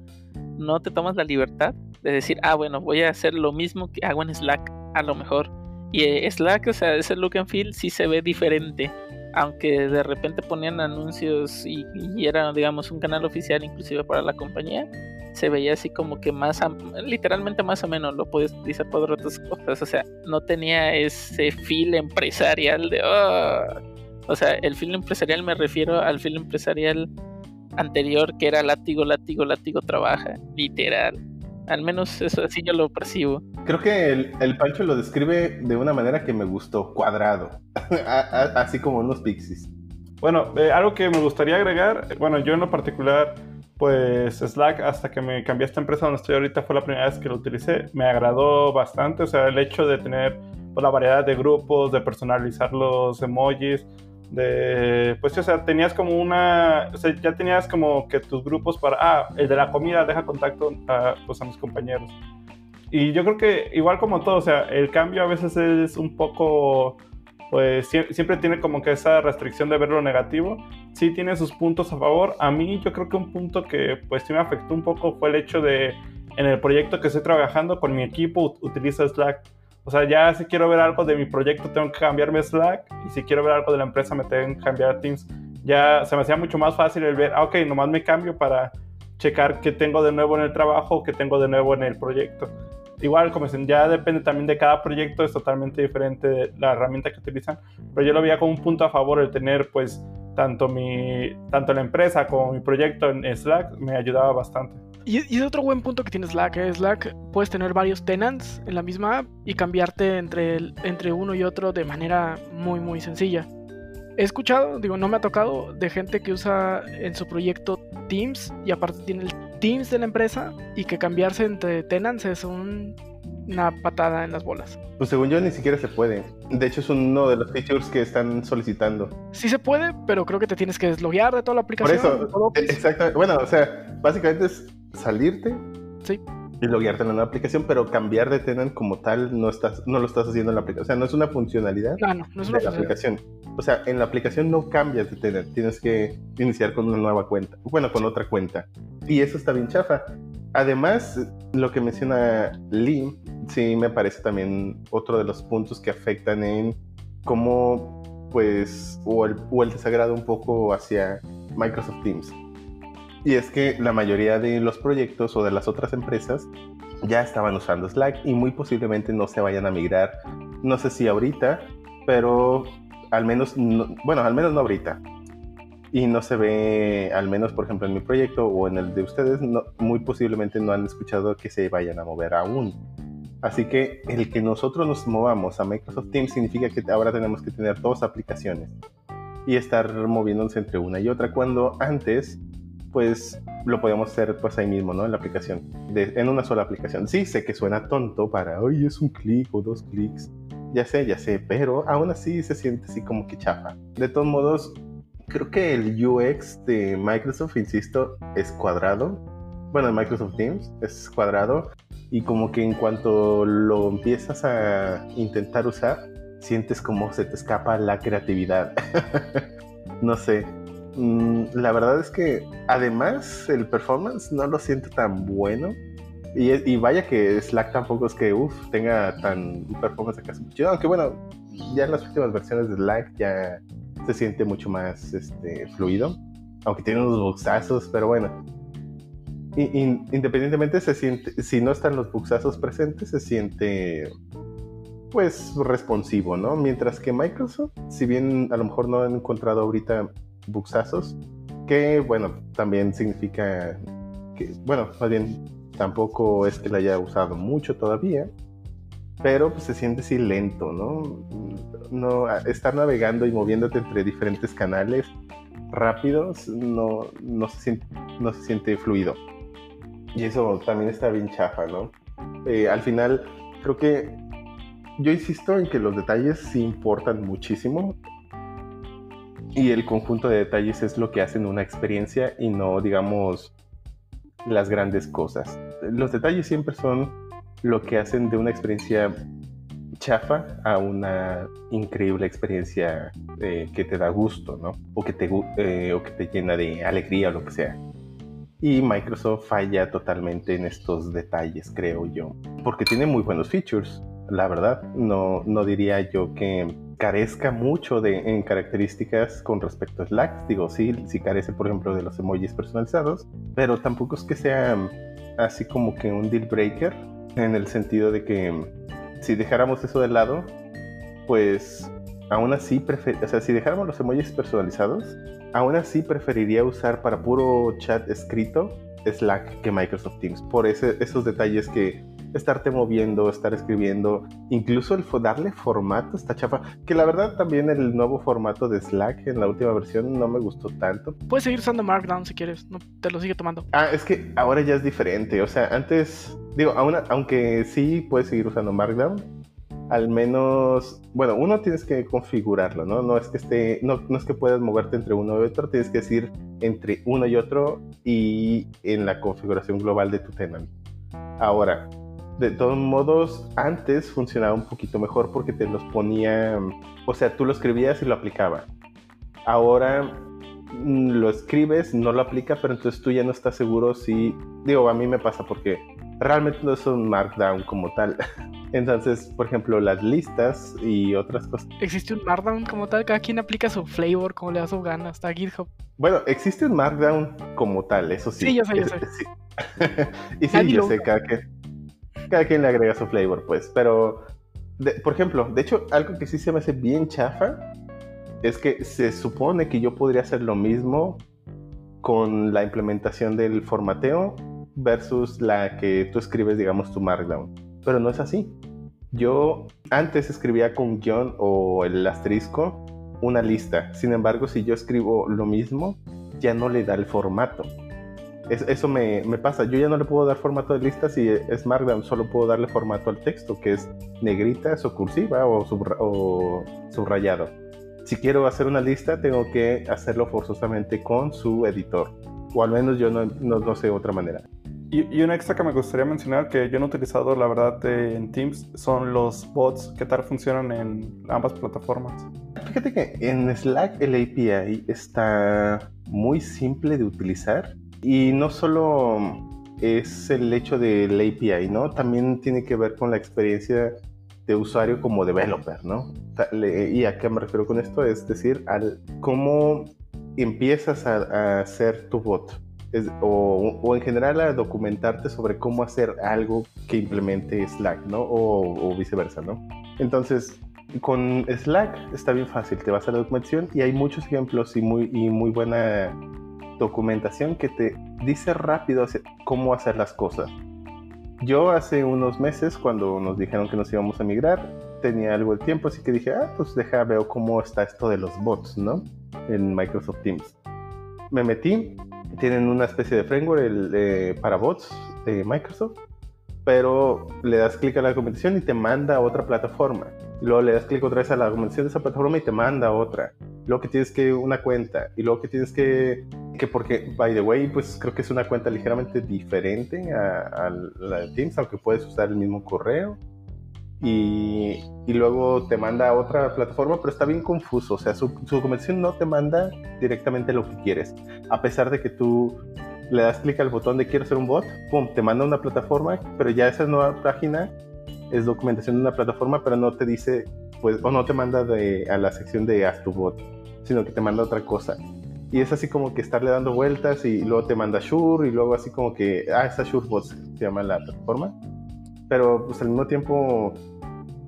no te tomas la libertad de decir, ah, bueno, voy a hacer lo mismo que hago en Slack, a lo mejor. Y eh, Slack, o sea, ese look and feel sí se ve diferente, aunque de repente ponían anuncios y, y era, digamos, un canal oficial inclusive para la compañía, se veía así como que más, literalmente más o menos, lo podías utilizar para otras cosas, o sea, no tenía ese feel empresarial de, "Ah". o sea, el feel empresarial me refiero al feel empresarial anterior que era látigo, látigo, látigo, trabaja, literal. Al menos eso así yo lo percibo. Creo que el, el Pancho lo describe de una manera que me gustó, cuadrado. A- a- Así como unos pixies. Bueno, eh, algo que me gustaría agregar, bueno, yo en lo particular, pues Slack, hasta que me cambié a esta empresa donde estoy ahorita, fue la primera vez que lo utilicé. Me agradó bastante, o sea, el hecho de tener pues, la variedad de grupos, de personalizar los emojis, de, pues, o sea, tenías como una, o sea, ya tenías como que tus grupos para, ah, el de la comida deja contacto a, pues, a mis compañeros. Y yo creo que igual como todo, o sea, el cambio a veces es un poco pues sie- siempre tiene como que esa restricción de ver lo negativo. Sí tiene sus puntos a favor. A mí yo creo que un punto que pues sí me afectó un poco fue el hecho de en el proyecto que estoy trabajando con mi equipo ut- utilizo Slack. O sea, ya si quiero ver algo de mi proyecto tengo que cambiarme Slack y si quiero ver algo de la empresa me tengo que cambiar Teams. Ya se me hacía mucho más fácil el ver, ah, ok, nomás me cambio para checar qué tengo de nuevo en el trabajo, qué tengo de nuevo en el proyecto igual como dicen, ya depende también de cada proyecto, es totalmente diferente la herramienta que utilizan, pero yo lo veía como un punto a favor el tener pues tanto mi tanto la empresa como mi proyecto en Slack me ayudaba bastante. Y, es otro buen punto que tiene Slack. ¿eh? Slack puedes tener varios tenants en la misma app y cambiarte entre, el- entre uno y otro de manera muy, muy sencilla. He escuchado, digo, no me ha tocado, de gente que usa en su proyecto Teams y aparte tiene el Teams de la empresa y que cambiarse entre tenants es un- una patada en las bolas. Pues según yo ni siquiera se puede. De hecho es uno de los features que están solicitando. Sí se puede, pero creo que te tienes que desloguear de toda la Por aplicación. eso, de todo Office. exactamente. Bueno, o sea, básicamente es salirte Sí. Y loguearte en la nueva aplicación, pero cambiar de tenant como tal no estás, no lo estás haciendo en la aplicación. O sea, no es una funcionalidad no, no es una de la aplicación. O sea, en la aplicación no cambias de tenant, tienes que iniciar con una nueva cuenta. Bueno, con otra cuenta. Y eso está bien chafa. Además, lo que menciona Lee, sí me parece también otro de los puntos que afectan en cómo, pues, o el, o el desagrado un poco hacia Microsoft Teams. Y es que la mayoría de los proyectos o de las otras empresas ya estaban usando Slack y muy posiblemente no se vayan a migrar. No sé si ahorita, pero al menos, no- bueno, al menos no ahorita. Y no se ve, al menos por ejemplo en mi proyecto o en el de ustedes, muy posiblemente no han escuchado que se vayan a mover aún. Así que el que nosotros nos movamos a Microsoft Teams significa que ahora tenemos que tener dos aplicaciones y estar moviéndonos entre una y otra, cuando antes pues lo podíamos hacer pues ahí mismo, ¿no? En la aplicación, en una sola aplicación. Sí, sé que suena tonto para, hoy es un clic o dos clics, ya sé, ya sé, pero aún así se siente así como que chafa. De todos modos, creo que el UX de Microsoft, insisto, es cuadrado. Bueno, en Microsoft Teams es cuadrado y como que en cuanto lo empiezas a intentar usar, sientes como se te escapa la creatividad. no sé. Mm, la verdad es que además el performance no lo siento tan bueno. Y, vaya que Slack tampoco es que uf, tenga tan performance acá. Aunque bueno, ya en las últimas versiones de Slack ya se siente mucho más este, fluido. Aunque tiene unos bugsazos, pero bueno. independientemente se siente, si no están los bugsazos presentes, se siente pues responsivo, ¿no? Mientras que Microsoft, si bien a lo mejor no han encontrado ahorita bugsazos, que bueno, también significa que, bueno, más bien tampoco es que la haya usado mucho todavía, pero pues, se siente así lento, ¿no? no estar navegando y moviéndote entre diferentes canales rápidos no, no, se siente, no se siente fluido. Y eso también está bien chafa, ¿no? Eh, al final, creo que yo insisto en que los detalles sí importan muchísimo y el conjunto de detalles es lo que hacen una experiencia y no, digamos, las grandes cosas. Los detalles siempre son lo que hacen de una experiencia chafa a una increíble experiencia eh, que te da gusto, ¿no? O que, te, eh, o que te llena de alegría o lo que sea. Y Microsoft falla totalmente en estos detalles, creo yo. Porque tiene muy buenos features, la verdad. No, no diría yo que carezca mucho de, en características con respecto a Slack. Digo, sí, sí carece, por ejemplo, de los emojis personalizados, pero tampoco es que sea así como que un deal breaker en el sentido de que si dejáramos eso de lado, pues aún así, o sea, si dejáramos los emojis personalizados, aún así preferiría usar para puro chat escrito Slack que Microsoft Teams, por ese, esos detalles que estarte moviendo, estar escribiendo, incluso el darle formato está chapa. Que la verdad también el nuevo formato de Slack en la última versión no me gustó tanto. Puedes seguir usando Markdown si quieres, no te lo sigue tomando. Ah, es que ahora ya es diferente. O sea, antes, digo, aunque sí puedes seguir usando Markdown, al menos, bueno, uno tienes que configurarlo, ¿no? No es que esté, no, no es que puedas moverte entre uno y otro, tienes que decir entre uno y otro y en la configuración global de tu tenant. Ahora, de todos modos, antes funcionaba un poquito mejor porque te los ponía, o sea, tú lo escribías y lo aplicaba. Ahora mm, lo escribes, no lo aplica, pero entonces tú ya no estás seguro si, digo, a mí me pasa porque realmente no es un markdown como tal. Entonces, por ejemplo, las listas y otras cosas. ¿Existe un markdown como tal? Cada quien aplica su flavor como le da su gana, hasta GitHub. Bueno, existe un markdown como tal, eso sí. Sí, yo sé, yo sé. y sí, yo sé, cada que cada quien le agrega su flavor, pues. Pero, por ejemplo, de hecho, algo que sí se me hace bien chafa es que se supone que yo podría hacer lo mismo con la implementación del formateo versus la que tú escribes, digamos, tu Markdown. Pero no es así. Yo antes escribía con guion o el asterisco una lista. Sin embargo, si yo escribo lo mismo, ya no le da el formato eso me, pasa. Yo ya no le puedo dar formato de lista si es Markdown, solo puedo darle formato al texto, que es negrita, o cursiva o, subrayado. Si quiero hacer una lista, tengo que hacerlo forzosamente con su editor. O al menos yo no, sé otra manera. Y, una extra que me gustaría mencionar que yo no he utilizado, la verdad, en Teams son los bots. ¿Qué tal funcionan en ambas plataformas? Fíjate que en Slack el API está muy simple de utilizar y no solo es el hecho del API, ¿no? También tiene que ver con la experiencia de usuario como developer, ¿no? ¿Y a qué me refiero con esto? Es decir, al cómo empiezas a, hacer tu bot. o, en general a documentarte sobre cómo hacer algo que implemente Slack, ¿no? O, o viceversa, ¿no? Entonces, con Slack está bien fácil, te vas a la documentación y hay muchos ejemplos y muy, y muy buena documentación que te dice rápido cómo hacer las cosas. Yo hace unos meses, cuando nos dijeron que nos íbamos a migrar, tenía algo de tiempo, así que dije, ah, pues deja, veo cómo está esto de los bots, ¿no? En Microsoft Teams. Me metí, tienen una especie de framework eh, para bots de Microsoft, pero le das clic a la documentación y te manda a otra plataforma. Luego le das clic otra vez a la documentación de esa plataforma y te manda otra. Luego que tienes que una cuenta. Y luego que tienes que, que porque, by the way, pues creo que es una cuenta ligeramente diferente a, a la de Teams, aunque puedes usar el mismo correo. Y, y, luego te manda a otra plataforma, pero está bien confuso. O sea, su, su documentación no te manda directamente lo que quieres. A pesar de que tú le das clic al botón de quiero hacer un bot, pum, te manda una plataforma, pero ya esa nueva página es documentación de una plataforma, pero no te dice, pues, o no te manda a la sección de haz tu bot, sino que te manda otra cosa. Y es así como que estarle dando vueltas y luego te manda Shure y luego así como que, ah, esa Shure Bot se llama la plataforma. Pero pues al mismo tiempo,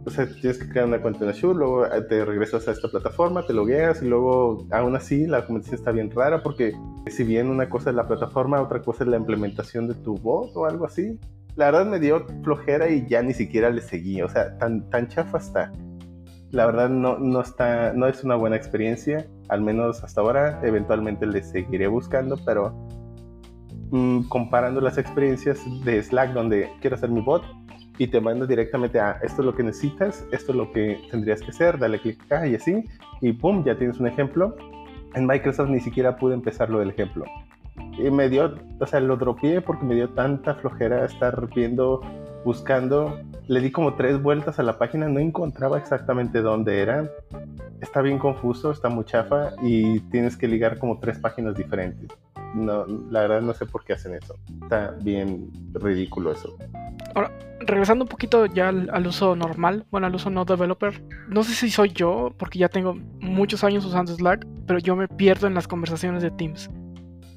o sea, tienes que crear una cuenta en Azure, luego eh, te regresas a esta plataforma, te logueas y luego, aún así, la documentación está bien rara porque si bien una cosa es la plataforma, otra cosa es la implementación de tu bot o algo así. La verdad me dio flojera y ya ni siquiera le seguí, o sea, tan, tan chafa está. La verdad no, no, está, no es una buena experiencia, al menos hasta ahora, eventualmente le seguiré buscando, pero mmm, comparando las experiencias de Slack donde quiero hacer mi bot, y te manda directamente a esto es lo que necesitas, esto es lo que tendrías que hacer, dale clic acá y así, y pum, ya tienes un ejemplo. En Microsoft ni siquiera pude empezar lo del ejemplo. Y me dio, o sea, lo dropeé porque me dio tanta flojera estar viendo, buscando. Le di como tres vueltas a la página, no encontraba exactamente dónde era. Está bien confuso, está muy chafa y tienes que ligar como tres páginas diferentes. No, la verdad no sé por qué hacen eso. Está bien ridículo eso. Ahora, regresando un poquito ya al, al, uso normal, bueno, al uso no developer, no sé si soy yo, porque ya tengo muchos años usando Slack, pero yo me pierdo en las conversaciones de Teams.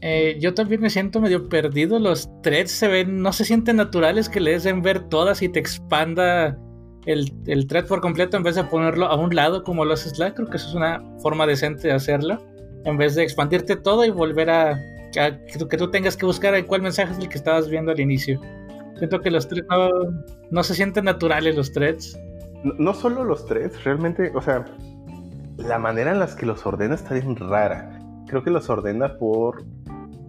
Eh, yo también me siento medio perdido. Los threads se ven, no se sienten naturales que le den ver todas y te expanda el, el thread por completo en vez de ponerlo a un lado como lo hace Slack. Creo que eso es una forma decente de hacerlo. En vez de expandirte todo y volver a, que tú tengas que buscar en cuál mensaje es el que estabas viendo al inicio. Siento que los threads no, no se sienten naturales los threads. No, no, solo los threads, realmente, o sea, la manera en la que los ordena está bien rara. Creo que los ordena por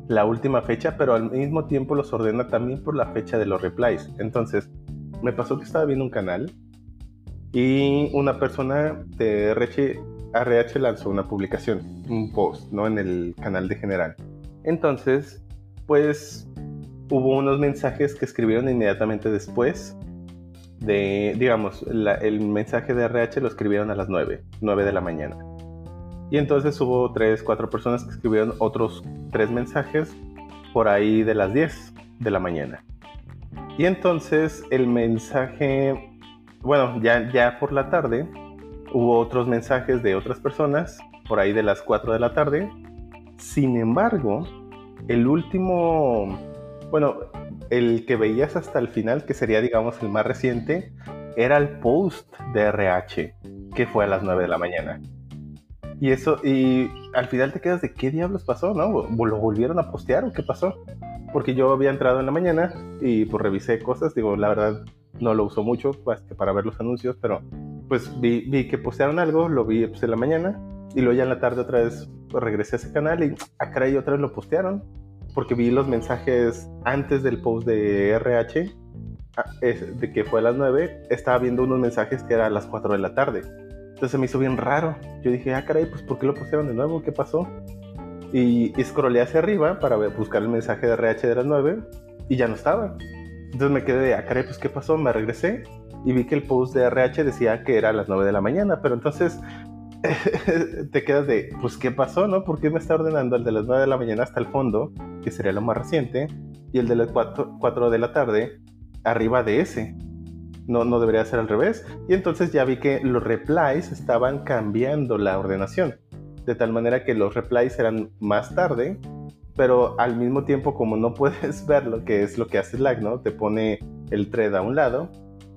la última fecha, pero al mismo tiempo los ordena también por la fecha de los replies. Entonces, me pasó que estaba viendo un canal y una persona de RH, RH lanzó una publicación, un post, ¿no? En el canal de general. Entonces, pues hubo unos mensajes que escribieron inmediatamente después de, digamos, la, el mensaje de RH lo escribieron a las 9, 9 de la mañana. Y entonces hubo 3, 4 personas que escribieron otros 3 mensajes por ahí de las 10 de la mañana. Y entonces el mensaje, bueno, ya, ya por la tarde, hubo otros mensajes de otras personas por ahí de las 4 de la tarde. Sin embargo, el último, bueno, el que veías hasta el final, que sería, digamos, el más reciente, era el post de RH, que fue a las 9 de la mañana. Y eso, y al final te quedas de qué diablos pasó, ¿no? ¿Lo volvieron a postear o qué pasó? Porque yo había entrado en la mañana y pues revisé cosas, digo, la verdad no lo uso mucho pues, para ver los anuncios, pero pues vi, que postearon algo, lo vi pues, en la mañana y luego ya en la tarde otra vez regresé a ese canal y acá y otra vez lo postearon porque vi los mensajes antes del post de RH, de que fue a las 9, estaba viendo unos mensajes que era a las 4 de la tarde. Entonces me hizo bien raro. Yo dije, ah, caray, pues ¿por qué lo pusieron de nuevo? ¿Qué pasó? Y, y scrollé hacia arriba para buscar el mensaje de RH de las 9 y ya no estaba. Entonces me quedé de, ah, caray, pues ¿qué pasó? Me regresé y vi que el post de RH decía que era a las 9 de la mañana, pero entonces te quedas de, pues, ¿qué pasó, no? ¿Por qué me está ordenando el de las 9 de la mañana hasta el fondo, que sería lo más reciente, y el de las 4, 4 de la tarde arriba de ese? No, no debería ser al revés. Y entonces ya vi que los replies estaban cambiando la ordenación, de tal manera que los replies eran más tarde, pero al mismo tiempo como no puedes ver lo que es lo que hace Slack, ¿no? Te pone el thread a un lado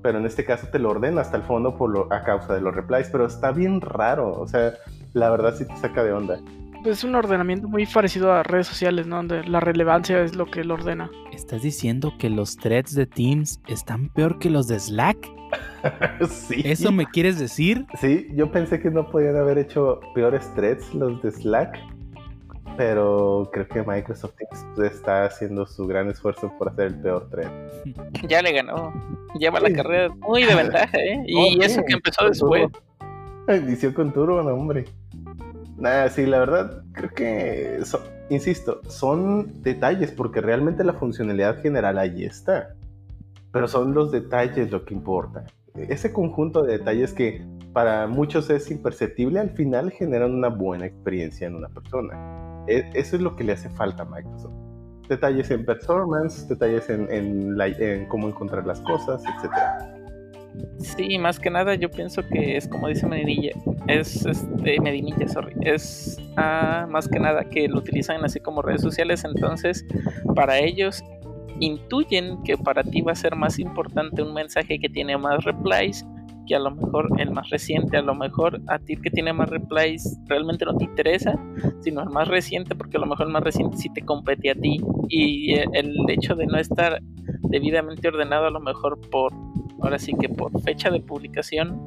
pero en este caso te lo ordena hasta el fondo por lo, a causa de los replies, pero está bien raro, o sea, la verdad sí te saca de onda. Pues es un ordenamiento muy parecido a redes sociales, ¿no? Donde la relevancia es lo que lo ordena. ¿Estás diciendo que los threads de Teams están peor que los de Slack? sí. ¿Eso me quieres decir? Sí, yo pensé que no podían haber hecho peores threads los de Slack, pero creo que Microsoft Teams está haciendo su gran esfuerzo por hacer el peor thread. Ya le ganó. Lleva la carrera muy de ventaja, ¿eh? Y Oh, eso que empezó después. Inició con turbo, no, hombre. Nada, sí, la verdad, creo que, insisto, son detalles, porque realmente la funcionalidad general ahí está. Pero son los detalles lo que importa. Ese conjunto de detalles que para muchos es imperceptible, al final generan una buena experiencia en una persona. E- Eso es lo que le hace falta a Microsoft. Detalles en performance, detalles en, en cómo encontrar las cosas, etcétera. Sí, más que nada yo pienso que es como dice Medinilla, es este Medinilla, sorry, es ah, más que nada que lo utilizan así como redes sociales, entonces para ellos intuyen que para ti va a ser más importante un mensaje que tiene más replies que a lo mejor el más reciente, a lo mejor a ti que tiene más replies realmente no te interesa, sino el más reciente porque a lo mejor el más reciente sí te compete a ti. Y eh, el hecho de no estar debidamente ordenado a lo mejor por ahora sí que por fecha de publicación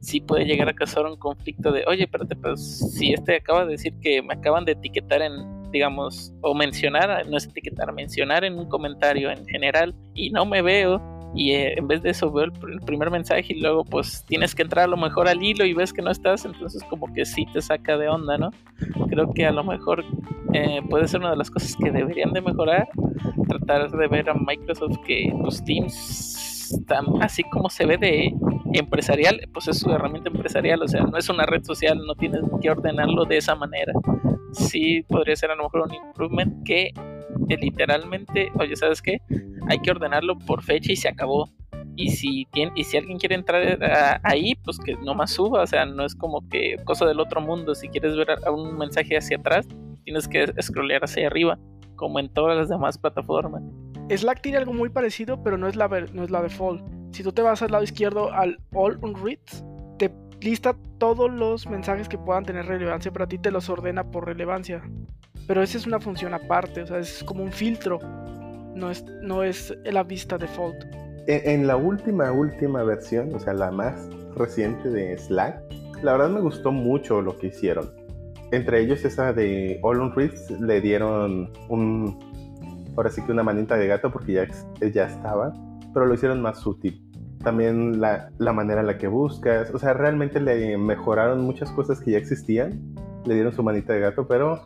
sí puede llegar a causar un conflicto de, oye, espérate, pero si este acaba de decir que me acaban de etiquetar en, digamos, o mencionar, no es etiquetar, mencionar en un comentario en general y no me veo y eh, en vez de eso veo el, el primer mensaje y luego pues tienes que entrar a lo mejor al hilo y ves que no estás, entonces como que sí te saca de onda, ¿no? Creo que a lo mejor eh, puede ser una de las cosas que deberían de mejorar, tratar de ver a Microsoft que pues Teams, tan- así como se ve de empresarial, pues es su herramienta empresarial, o sea, no es una red social, no tienes que ordenarlo de esa manera. Sí podría ser a lo mejor un improvement que eh, literalmente, oye, ¿sabes qué? Hay que ordenarlo por fecha y se acabó. Y si, tiene, y si alguien quiere entrar a- ahí, pues que nomás suba, o sea, no es como que cosa del otro mundo. Si quieres ver a un mensaje hacia atrás, tienes que scrollear hacia arriba, como en todas las demás plataformas. Slack tiene algo muy parecido, pero no es la, no es la default. Si tú te vas al lado izquierdo al All Unreads, te lista todos los mensajes que puedan tener relevancia para ti, te los ordena por relevancia. Pero esa es una función aparte, o sea, es como un filtro. No es, no es la vista default. En, en la última, última versión, o sea, la más reciente de Slack, la verdad me gustó mucho lo que hicieron. Entre ellos esa de All on Reads le dieron un, ahora sí que una manita de gato porque ya, ex- ya estaba, pero lo hicieron más útil. También la, la manera en la que buscas, o sea, realmente le mejoraron muchas cosas que ya existían, le dieron su manita de gato, pero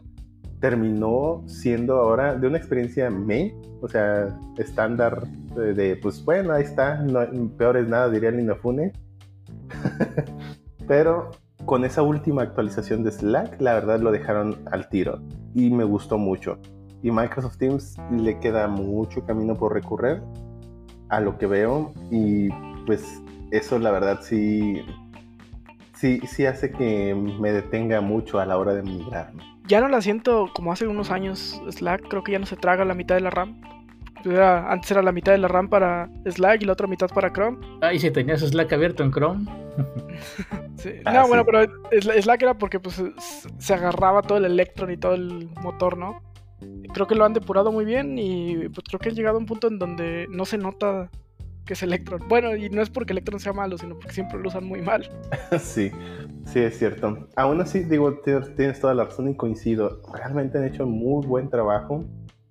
terminó siendo ahora de una experiencia me, o sea, estándar de, de, pues bueno, ahí está, no, peor es nada, diría el Inafune. Pero con esa última actualización de Slack, la verdad lo dejaron al tiro y me gustó mucho. Y Microsoft Teams le queda mucho camino por recorrer a lo que veo y pues eso la verdad sí, sí, sí hace que me detenga mucho a la hora de migrar. ¿no? Ya no la siento como hace unos años Slack, creo que ya no se traga la mitad de la RAM. Era- antes era la mitad de la RAM para Slack y la otra mitad para Chrome. Ah, y si tenías Slack abierto en Chrome. Sí. Ah, no, sí. bueno, pero Sla- Slack era porque pues se agarraba todo el Electron y todo el motor, ¿no? Creo que lo han depurado muy bien y pues creo que han llegado a un punto en donde no se nota que es Electron. Bueno, y no es porque Electron sea malo, sino porque siempre lo usan muy mal. Sí, sí, es cierto. Aún así, digo, tienes toda la razón y coincido. Realmente han hecho muy buen trabajo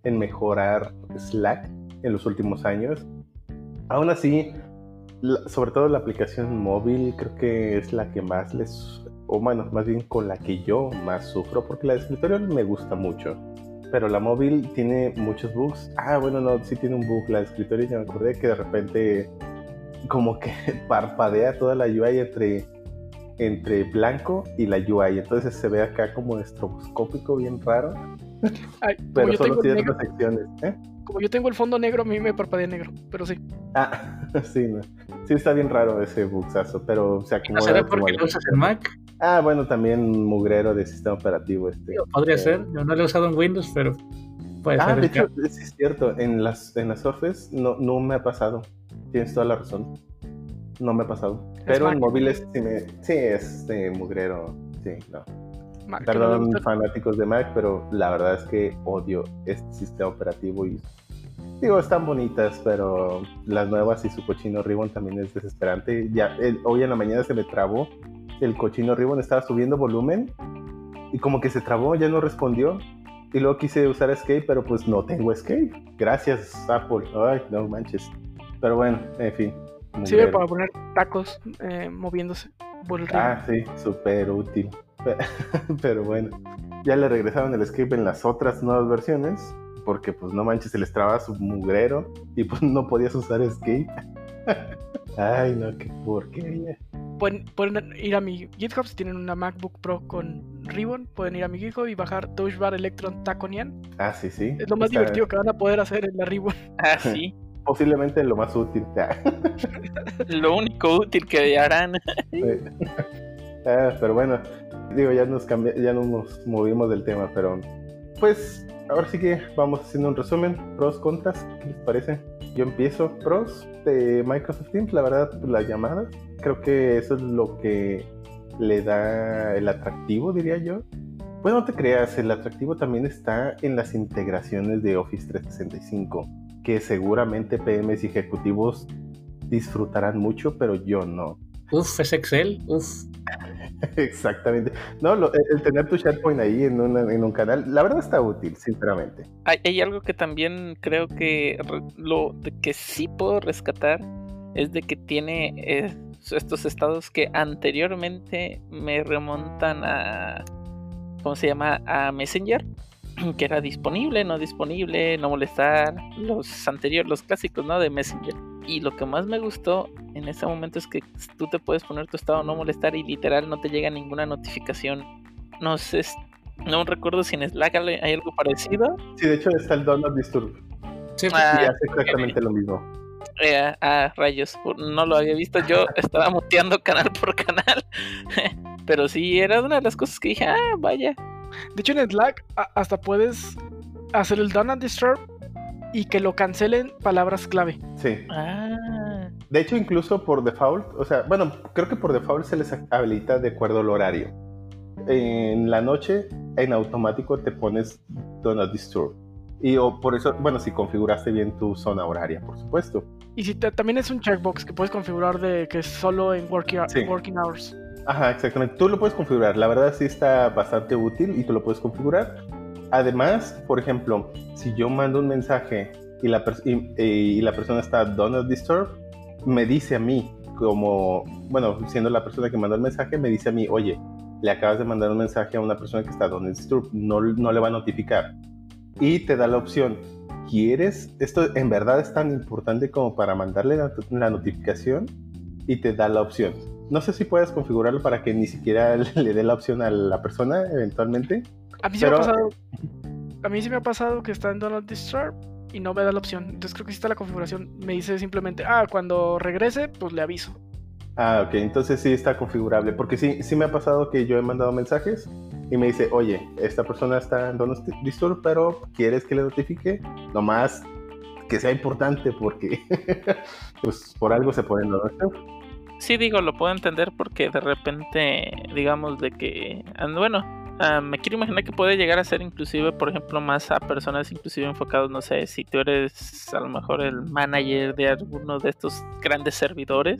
en mejorar Slack en los últimos años. Aún así, la- sobre todo la aplicación móvil, creo que es la que más les, o más bien con la que yo más sufro, porque la de escritorio me gusta mucho. Pero la móvil tiene muchos bugs. Ah, bueno, no, sí tiene un bug. La escritorio ya me acordé que de repente como que parpadea toda la UI entre, entre blanco y la UI. Entonces se ve acá como estroboscópico, bien raro. Ay, Pero solo el tiene negro, otras secciones. ¿eh? como yo tengo el fondo negro, a mí me parpadea negro, pero sí. Ah, sí, no. Sí, está bien raro ese bugsazo, pero se ¿No acomoda. será como porque el- lo usas en Mac? Ah, bueno, también mugrero de sistema operativo este. Podría Eh, ser. Yo no lo he usado en Windows, pero puede Ah, ser. de hecho, sí es cierto. En las, en las Surface no, no me ha pasado. Tienes toda la razón. No me ha pasado. Pero en Mac. móviles sí me. Sí, es de mugrero. Sí, no. Mac, no Perdón, gusta. fanáticos de Mac, pero la verdad es que odio este sistema operativo y digo, están bonitas, pero las nuevas y su cochino Ribbon también es desesperante. Ya el- hoy en la mañana se me trabó el cochino Ribbon, estaba subiendo volumen y como que se trabó, ya no respondió. Y luego quise usar Escape, pero pues no tengo Escape. Gracias, Apple. Ay, no manches. Pero bueno, en fin. Sirve para poner tacos eh, moviéndose por el. Ah, sí, súper útil. Pero bueno, ya le regresaron el escape en las otras nuevas versiones, porque pues no manches, se les traba su mugrero y pues no podías usar escape. Ay, no, qué porquería. Pueden, pueden ir a mi GitHub si tienen una MacBook Pro con Ribbon. Pueden ir a mi GitHub y bajar Touch Bar Electron Taconian. Ah, sí, sí. Es lo más Está divertido que van a poder hacer en la Ribbon. Ah, sí. Posiblemente lo más útil. Lo único útil que harán. Ah, pero bueno, digo, ya nos cambi- ya no nos movimos del tema, pero pues ahora sí que vamos haciendo un resumen, pros, contras, ¿qué les parece? Yo empiezo, pros de Microsoft Teams, la verdad, las llamadas, creo que eso es lo que le da el atractivo, diría yo. Bueno, no te creas, el atractivo también está en las integraciones de Office 365, que seguramente PMs y ejecutivos disfrutarán mucho, pero yo no. Uf, es Excel. Uf. Exactamente. No, lo- el, tener tu SharePoint ahí en, una- en un canal, la verdad está útil, sinceramente. Hay, hay algo que también creo que lo que sí puedo rescatar es de que tiene eh, estos estados que anteriormente me remontan a ¿cómo se llama? a Messenger que era disponible, no disponible, no molestar, los anteriores, los clásicos, ¿no? de Messenger. Y lo que más me gustó en ese momento es que tú te puedes poner tu estado no molestar y literal no te llega ninguna notificación. No sé, no recuerdo si en Slack hay algo parecido. Sí, de hecho está el Do Not Disturb Sí, Ah, y hace exactamente lo mismo. Eh, ah, rayos, no lo había visto. Yo estaba muteando canal por canal. Pero sí, era una de las cosas que dije, ah, vaya. De hecho, en Slack hasta puedes hacer el Do Not Disturb y que lo cancelen palabras clave. Sí. Ah, De hecho, incluso por default, o sea, bueno, creo que por default se les habilita de acuerdo al horario. En la noche, en automático te pones Do Not Disturb. Y o por eso, bueno, si configuraste bien tu zona horaria, por supuesto. Y si te- también es un checkbox que puedes configurar de que es solo en working, Sí. working hours. Ajá, exactamente. Tú lo puedes configurar. La verdad sí está bastante útil y tú lo puedes configurar. Además, por ejemplo, si yo mando un mensaje y la, y, y la persona está Do Not Disturb, me dice a mí, como, bueno, siendo la persona que mandó el mensaje, me dice a mí, oye, le acabas de mandar un mensaje a una persona que está Do Not Disturb, no, no le va a notificar. Y te da la opción, ¿quieres? Esto en verdad es tan importante como para mandarle la, la notificación y te da la opción. No sé si puedes configurarlo para que ni siquiera le dé la opción a la persona eventualmente. A mí sí Pero- me ha pasado. A mí sí me ha pasado que está en Do Not Disturb y no me da la opción. Entonces creo que sí está la configuración. Me dice simplemente, ah, cuando regrese, pues le aviso. Ah, ok, entonces sí está configurable. Porque sí, sí me ha pasado que yo he mandado mensajes y me dice, oye, esta persona está en Don't Disturb, pero ¿quieres que le notifique? Nomás que sea importante porque pues por algo se pone en sí, digo, lo puedo entender porque de repente, digamos, de que, ah, bueno, ah, me quiero imaginar que puede llegar a ser inclusive, por ejemplo, más a personas inclusive enfocados, no sé, si tú eres a lo mejor el manager de alguno de estos grandes servidores,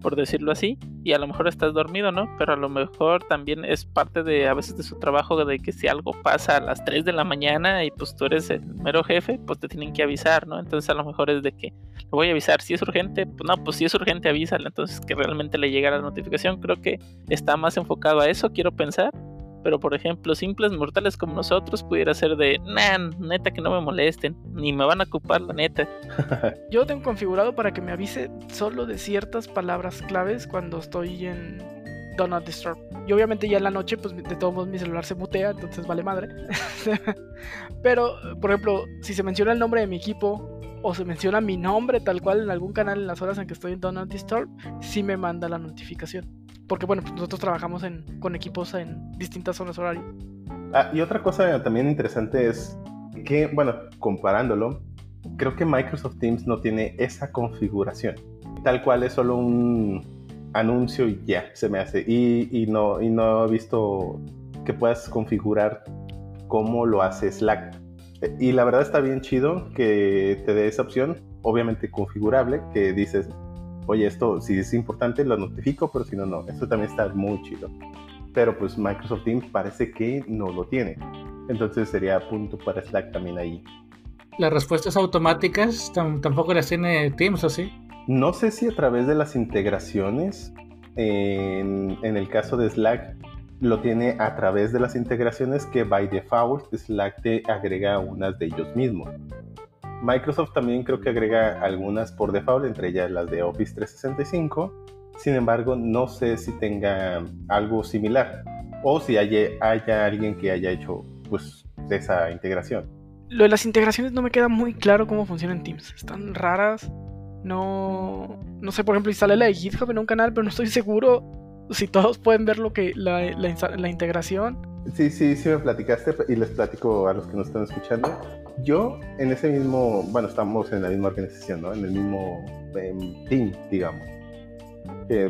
por decirlo así, y a lo mejor estás dormido, ¿no? Pero a lo mejor también es parte de a veces de su trabajo de que si algo pasa a las 3 de la mañana y pues tú eres el mero jefe, pues te tienen que avisar, ¿no? Entonces a lo mejor es de que le voy a avisar, si es urgente, pues no, pues si es urgente avísale, entonces que realmente le llegue la notificación, creo que está más enfocado a eso, quiero pensar. Pero por ejemplo, simples mortales como nosotros pudiera ser de, nah, neta que no me molesten, ni me van a ocupar la neta. Yo lo tengo configurado para que me avise solo de ciertas palabras claves cuando estoy en Do Not Disturb. Y obviamente ya en la noche, pues de todos modos mi celular se mutea, entonces vale madre. Pero, por ejemplo, si se menciona el nombre de mi equipo o se menciona mi nombre tal cual en algún canal en las horas en que estoy en Do Not Disturb, sí me manda la notificación. Porque bueno, pues nosotros trabajamos en, con equipos en distintas zonas horarias. Ah, y otra cosa también interesante es que, bueno, comparándolo, creo que Microsoft Teams no tiene esa configuración. Tal cual es solo un anuncio y ya, se me hace. Y, no, he visto que puedas configurar cómo lo hace Slack. Y la verdad está bien chido que te dé esa opción, obviamente configurable, que dices, oye, esto si es importante lo notifico, pero si no, no. Esto también está muy chido. Pero pues Microsoft Teams parece que no lo tiene. Entonces sería punto para Slack también ahí. Las respuestas automáticas tam- tampoco las tiene Teams, ¿o sí? No sé si a través de las integraciones, en, en el caso de Slack, lo tiene a través de las integraciones que by default Slack te agrega unas de ellos mismos. Microsoft también creo que agrega algunas por default, entre ellas las de Office 365. Sin embargo, no sé si tenga algo similar o si haya, alguien que haya hecho pues esa integración. Lo de las integraciones no me queda muy claro cómo funcionan Teams. Están raras. No. No sé, por ejemplo, instalé la de GitHub en un canal, pero no estoy seguro si todos pueden ver lo que. la, la la integración. Sí, sí, sí me platicaste y les platico a los que nos están escuchando. Yo en ese mismo, bueno, estamos en la misma organización, ¿no? En el mismo em, team, digamos.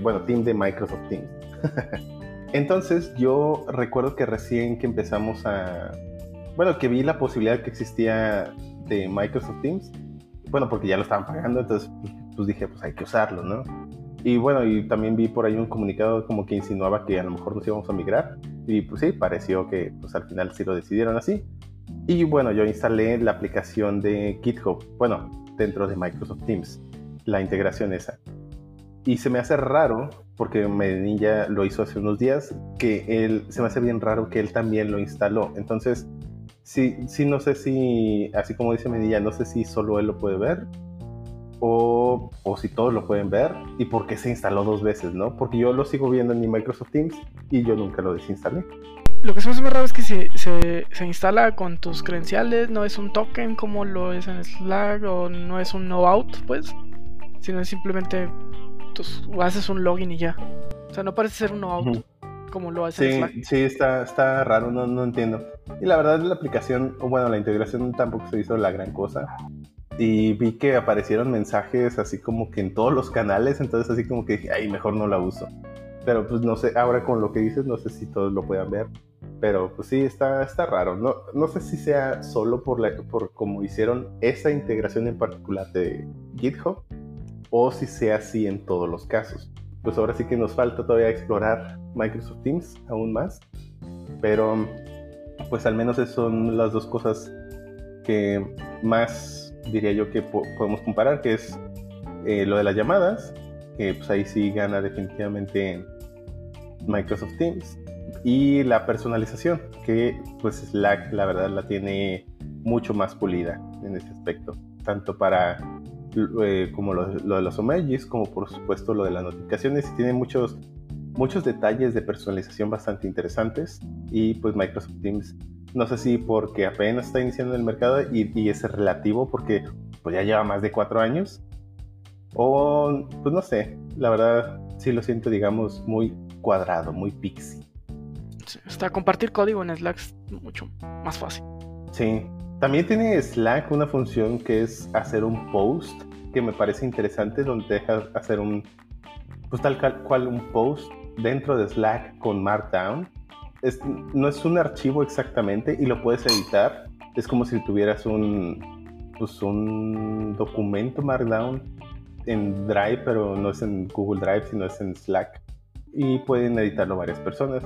Bueno, team de Microsoft Teams. Entonces yo recuerdo que recién que empezamos a, bueno, que vi la posibilidad que existía de Microsoft Teams, bueno, porque ya lo estaban pagando, entonces pues, pues dije, pues hay que usarlo, ¿no? Y bueno, y también vi por ahí un comunicado como que insinuaba que a lo mejor nos íbamos a migrar. Y pues sí, pareció que pues al final sí lo decidieron así. Y bueno, yo instalé la aplicación de GitHub, bueno, dentro de Microsoft Teams, la integración esa. Y se me hace raro, porque Medinilla lo hizo hace unos días, que él, se me hace bien raro que él también lo instaló. Entonces, sí, sí no sé si, así como dice Medinilla, no sé si solo él lo puede ver o, o si todos lo pueden ver y por qué se instaló dos veces, ¿no? Porque yo lo sigo viendo en mi Microsoft Teams y yo nunca lo desinstalé. Lo que se me hace muy raro es que se, se, se instala con tus credenciales, no es un token como lo es en Slack, o no es un no out, pues, sino es simplemente tus, haces un login y ya. O sea, no parece ser un no out Ujú. como lo hace en Slack. Sí, sí, está, está raro, no, no entiendo. Y la verdad la aplicación, o bueno, la integración tampoco se hizo la gran cosa. Y vi que aparecieron mensajes así como que en todos los canales, entonces así como que dije, ay, mejor no la uso. Pero pues no sé, ahora con lo que dices, no sé si todos lo puedan ver. Pero pues sí, está, está raro. No, no sé si sea solo por, la, por cómo hicieron esa integración en particular de GitHub o si sea así en todos los casos. Pues ahora sí que nos falta todavía explorar Microsoft Teams aún más. Pero pues al menos esas son las dos cosas que más diría yo que po- podemos comparar, que es eh, lo de las llamadas, que pues ahí sí gana definitivamente Microsoft Teams, y la personalización, que pues Slack la verdad la tiene mucho más pulida en ese aspecto, tanto para eh, como lo, lo de los emojis, como por supuesto lo de las notificaciones, y tiene muchos muchos detalles de personalización bastante interesantes y pues Microsoft Teams no sé si porque apenas está iniciando el mercado y, y es relativo porque pues ya lleva más de cuatro años. O pues no sé la verdad sí lo siento digamos muy cuadrado muy pixie. Hasta compartir código en Slack es mucho más fácil. sí también tiene Slack una función que es hacer un post que me parece interesante donde te deja hacer un pues tal cual un post dentro de Slack con Markdown es- no es un archivo exactamente y lo puedes editar. Es como si tuvieras un, pues un documento Markdown en Drive, pero no es en Google Drive, sino es en Slack. Y pueden editarlo varias personas.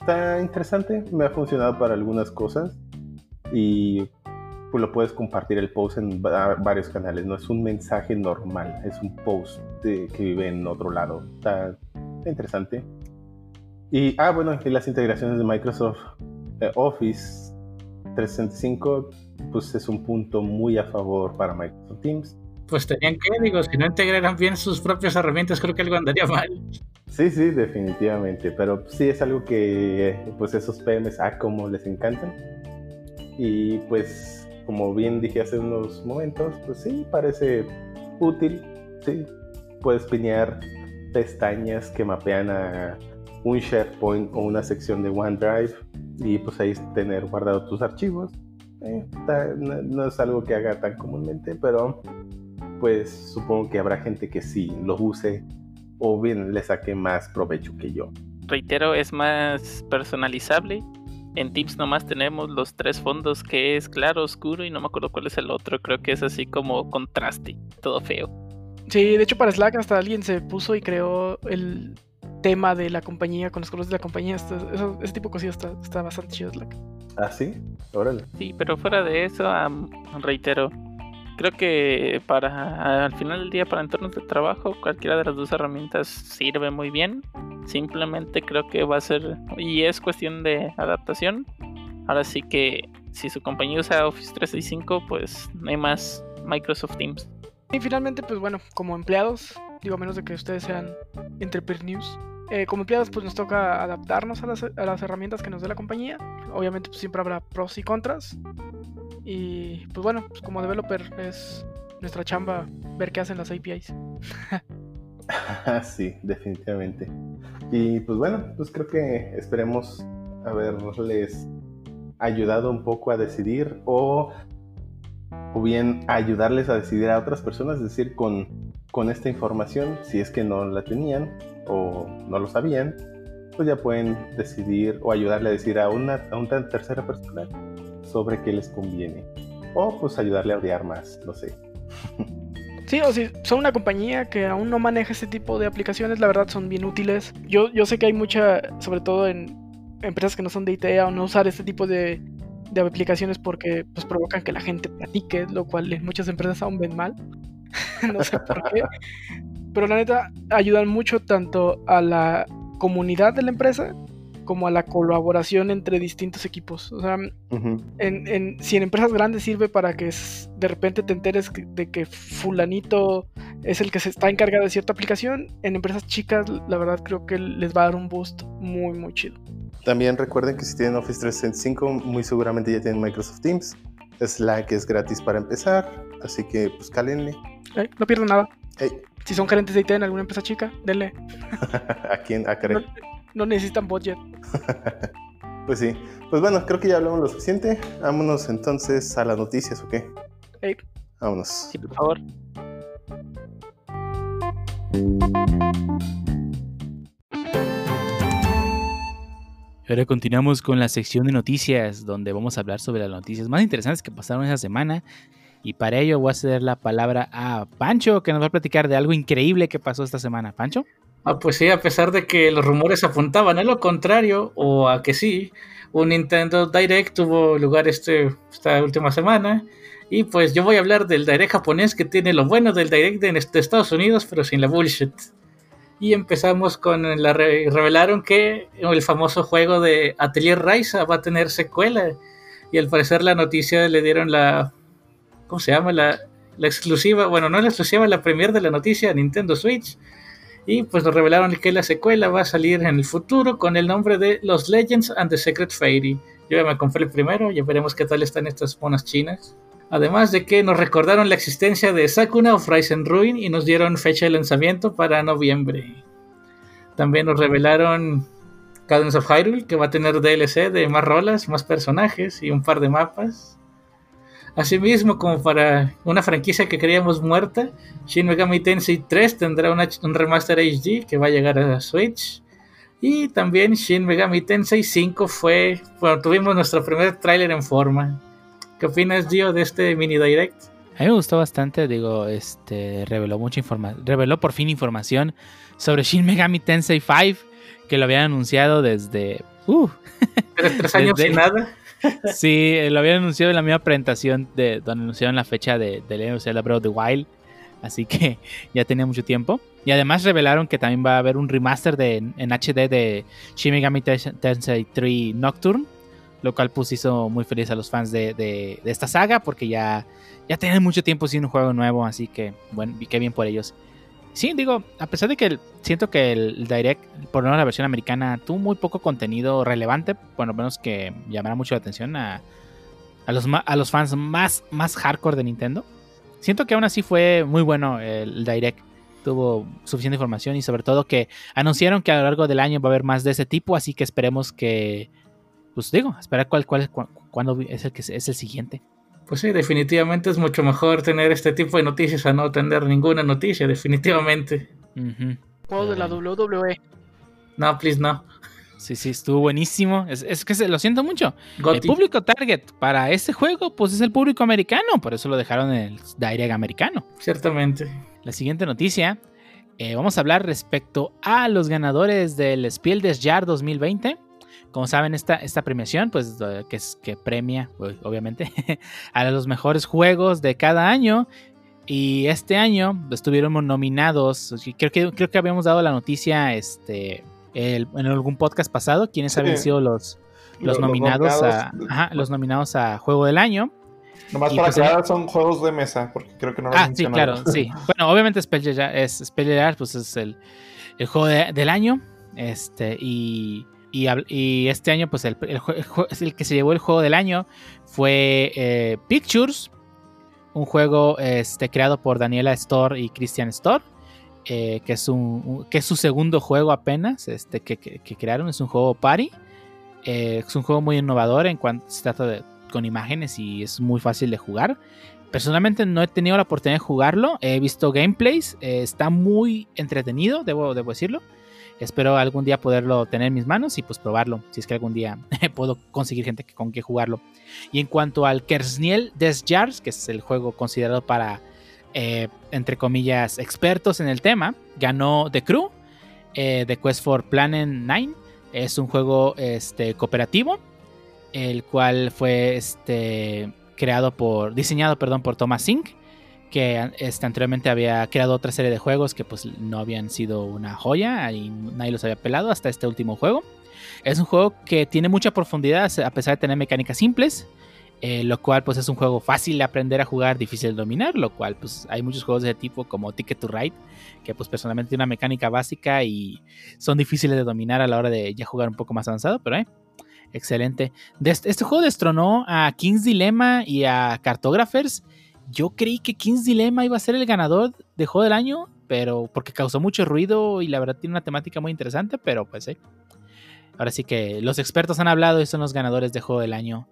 Está interesante, me ha funcionado para algunas cosas. Y pues lo puedes compartir el post en va- varios canales. No es un mensaje normal, es un post de- que vive en otro lado. Está interesante. Y, ah, bueno, y las integraciones de Microsoft eh, Office 365, pues es un punto muy a favor para Microsoft Teams. Pues tenían que, digo, si no integraran bien sus propias herramientas, creo que algo andaría mal. Sí, sí, definitivamente, pero sí es algo que pues esos PMs, ah, como les encantan. Y pues, como bien dije hace unos momentos, pues sí, parece útil, sí. Puedes pinear pestañas que mapean a un SharePoint o una sección de OneDrive y pues ahí tener guardado tus archivos. Eh, no, no es algo que haga tan comúnmente, pero pues supongo que habrá gente que sí lo use o bien le saque más provecho que yo. reitero, es más personalizable. En Tips nomás tenemos los tres fondos que es claro, oscuro y no me acuerdo cuál es el otro. Creo que es así como contraste, todo feo. Sí, de hecho para Slack hasta alguien se puso y creó el tema de la compañía con los colores de la compañía. Eso- ese tipo de cosillas está, está bastante chido Slack. ¿Ah, sí? Órale. Sí, pero fuera de eso, am, reitero, creo que para al final del día para entornos de trabajo cualquiera de las dos herramientas sirve muy bien. Simplemente creo que va a ser y es cuestión de adaptación. Ahora sí que si su compañía usa Office 365, pues no hay más Microsoft Teams. Y finalmente, pues bueno, como empleados, digo a menos de que ustedes sean entrepreneurs, eh, como empleados pues nos toca adaptarnos a las, a las herramientas que nos dé la compañía. Obviamente pues siempre habrá pros y contras. Y pues bueno, pues como developer es nuestra chamba ver qué hacen las APIs. Sí, definitivamente. Y pues bueno, pues creo que esperemos haberles ayudado un poco a decidir o, o bien ayudarles a decidir a otras personas, es decir, con, con esta información, si es que no la tenían o no lo sabían, pues ya pueden decidir o ayudarle a decir a una, a una tercera persona sobre qué les conviene. O pues ayudarle a odiar más, no sé. Sí, o si son una compañía que aún no maneja este tipo de aplicaciones, la verdad son bien útiles. Yo, yo sé que hay mucha, sobre todo en empresas que no son de IT, o no usar este tipo de, de aplicaciones porque pues provocan que la gente platique, lo cual en muchas empresas aún ven mal. no sé por qué. Pero la neta ayudan mucho tanto a la comunidad de la empresa como a la colaboración entre distintos equipos. O sea, Ujú. en, en- si en empresas grandes sirve para que de repente te enteres de que fulanito es el que se está encargado de cierta aplicación, en empresas chicas la verdad creo que les va a dar un boost muy muy chido. También recuerden que si tienen Office 365, muy seguramente ya tienen Microsoft Teams. Slack es gratis para empezar, así que pues cálenle. Eh, no pierdan nada. Ey, Si son gerentes de IT en alguna empresa chica, denle. ¿A quién? ¿A No, no necesitan budget. Pues sí. Pues bueno, creo que ya hablamos lo suficiente. Vámonos entonces a las noticias, ¿o qué? Ey. Vámonos. Sí, por favor. Ahora continuamos con la sección de noticias, donde vamos a hablar sobre las noticias más interesantes que pasaron esa semana. Y para ello voy a ceder la palabra a Pancho, que nos va a platicar de algo increíble que pasó esta semana. Pancho. Ah, pues sí, a pesar de que los rumores apuntaban a lo contrario, o a que sí, un Nintendo Direct tuvo lugar este, esta última semana. Y pues yo voy a hablar del Direct japonés que tiene lo bueno del Direct de, Estados Unidos, pero sin la bullshit. Y empezamos con la re- revelaron que el famoso juego de Atelier Ryza va a tener secuela. Y al parecer la noticia le dieron la. ¿Cómo se llama? La, exclusiva. Bueno, no la exclusiva, la premier de la noticia Nintendo Switch. Y pues nos revelaron que la secuela va a salir en el futuro con el nombre de Los Legends and the Secret Fairy. Yo ya me compré el primero, ya veremos qué tal están estas monas chinas. Además de que nos recordaron la existencia de Sakuna of Rise and Ruin y nos dieron fecha de lanzamiento para noviembre. También nos revelaron Cadence of Hyrule, que va a tener DLC de más rolas, más personajes y un par de mapas. Asimismo, como para una franquicia que creíamos muerta, Shin Megami Tensei 3 tendrá una- un remaster HD que va a llegar a Switch. Y también Shin Megami Tensei 5 fue, bueno, tuvimos nuestro primer tráiler en forma. ¿Qué opinas, Dio, de este mini direct? A mí me gustó bastante, digo, este reveló mucha información, reveló por fin información sobre Shin Megami Tensei 5, que lo habían anunciado desde uh, Tres, tres años Desde- sin nada. Sí, eh, lo habían anunciado en la misma presentación de donde anunciaron la fecha de, de Legend of Zelda Breath of the Wild. Así que ya tenía mucho tiempo. Y además revelaron que también va a haber un remaster de, en HD de Shin Megami Tens- Tensei 3 Nocturne. Lo cual pues hizo muy feliz a los fans de, de- esta saga porque ya, ya tenían mucho tiempo sin un juego nuevo. Así que bueno, qué bien por ellos. Sí, digo, a pesar de que siento que el, Direct, por lo menos la versión americana, tuvo muy poco contenido relevante, lo menos que llamará mucho la atención a, a los, a los fans más, más hardcore de Nintendo. Siento que aún así fue muy bueno el, Direct. Tuvo suficiente información y sobre todo que anunciaron que a lo largo del año va a haber más de ese tipo, así que esperemos que, pues digo, esperar cuál, cuál, cu- cuándo es el que es el siguiente. Pues sí, definitivamente es mucho mejor tener este tipo de noticias a no tener ninguna noticia, definitivamente. Ujú. Juego de la WWE. No, please no. Sí, sí, estuvo buenísimo. Es, es que se, lo siento mucho. El público target para ese juego, pues es el público americano. Por eso lo dejaron en el Direct americano. Ciertamente. La siguiente noticia. eh, vamos a hablar respecto a los ganadores del Spiel des Jahres 2020. Como saben, esta, esta premiación, pues, que, es, que premia, pues, obviamente, a los mejores juegos de cada año. Y este año estuvieron nominados. Creo que, creo que habíamos dado la noticia este, el- en algún podcast pasado. Quiénes Sí. habían sido los, los, Los- los nominados, a, nominados. ajá, los nominados a Juego del Año. Nomás Y para pues, aclarar, son juegos de mesa, porque creo que no lo Ah, sí, claro, sí. Bueno, obviamente Spell es Spell pues es el, el juego de- del año. Este, y, y, este año, pues el, que se llevó el juego del año fue eh, Pictures, un juego este, creado por Daniela Store y Christian Store. eh, que, es que es su segundo juego apenas este, que, que- crearon. Es un juego party. Eh, es un juego muy innovador en cuanto se trata de con imágenes y es muy fácil de jugar. Personalmente no he tenido la oportunidad de jugarlo. He visto gameplays. está muy entretenido, debo decirlo. Espero algún día poderlo tener en mis manos y pues probarlo. Si es que algún día puedo conseguir gente con que jugarlo. Y en cuanto al Kersniel des Jars, que es el juego considerado para, eh, entre comillas, expertos en el tema, ganó The Crew, eh, The Quest for Planet 9. Es un juego este, cooperativo, el cual fue este, creado por, diseñado, perdón, por Thomas Sink, que este, anteriormente había creado otra serie de juegos que pues no habían sido una joya y nadie los había pelado hasta este último juego. Es un juego que tiene mucha profundidad a pesar de tener mecánicas simples, eh, lo cual pues es un juego fácil de aprender a jugar, difícil de dominar, lo cual pues hay muchos juegos de ese tipo como Ticket to Ride, que pues personalmente tiene una mecánica básica y son difíciles de dominar a la hora de ya jugar un poco más avanzado, pero eh, excelente. Este, este juego destronó a King's Dilemma y a Cartographers. Yo creí que King's Dilemma iba a ser el ganador de juego del año, pero porque causó mucho ruido y la verdad tiene una temática muy interesante, pero pues eh. Ahora sí que los expertos han hablado y son los ganadores de juego del año.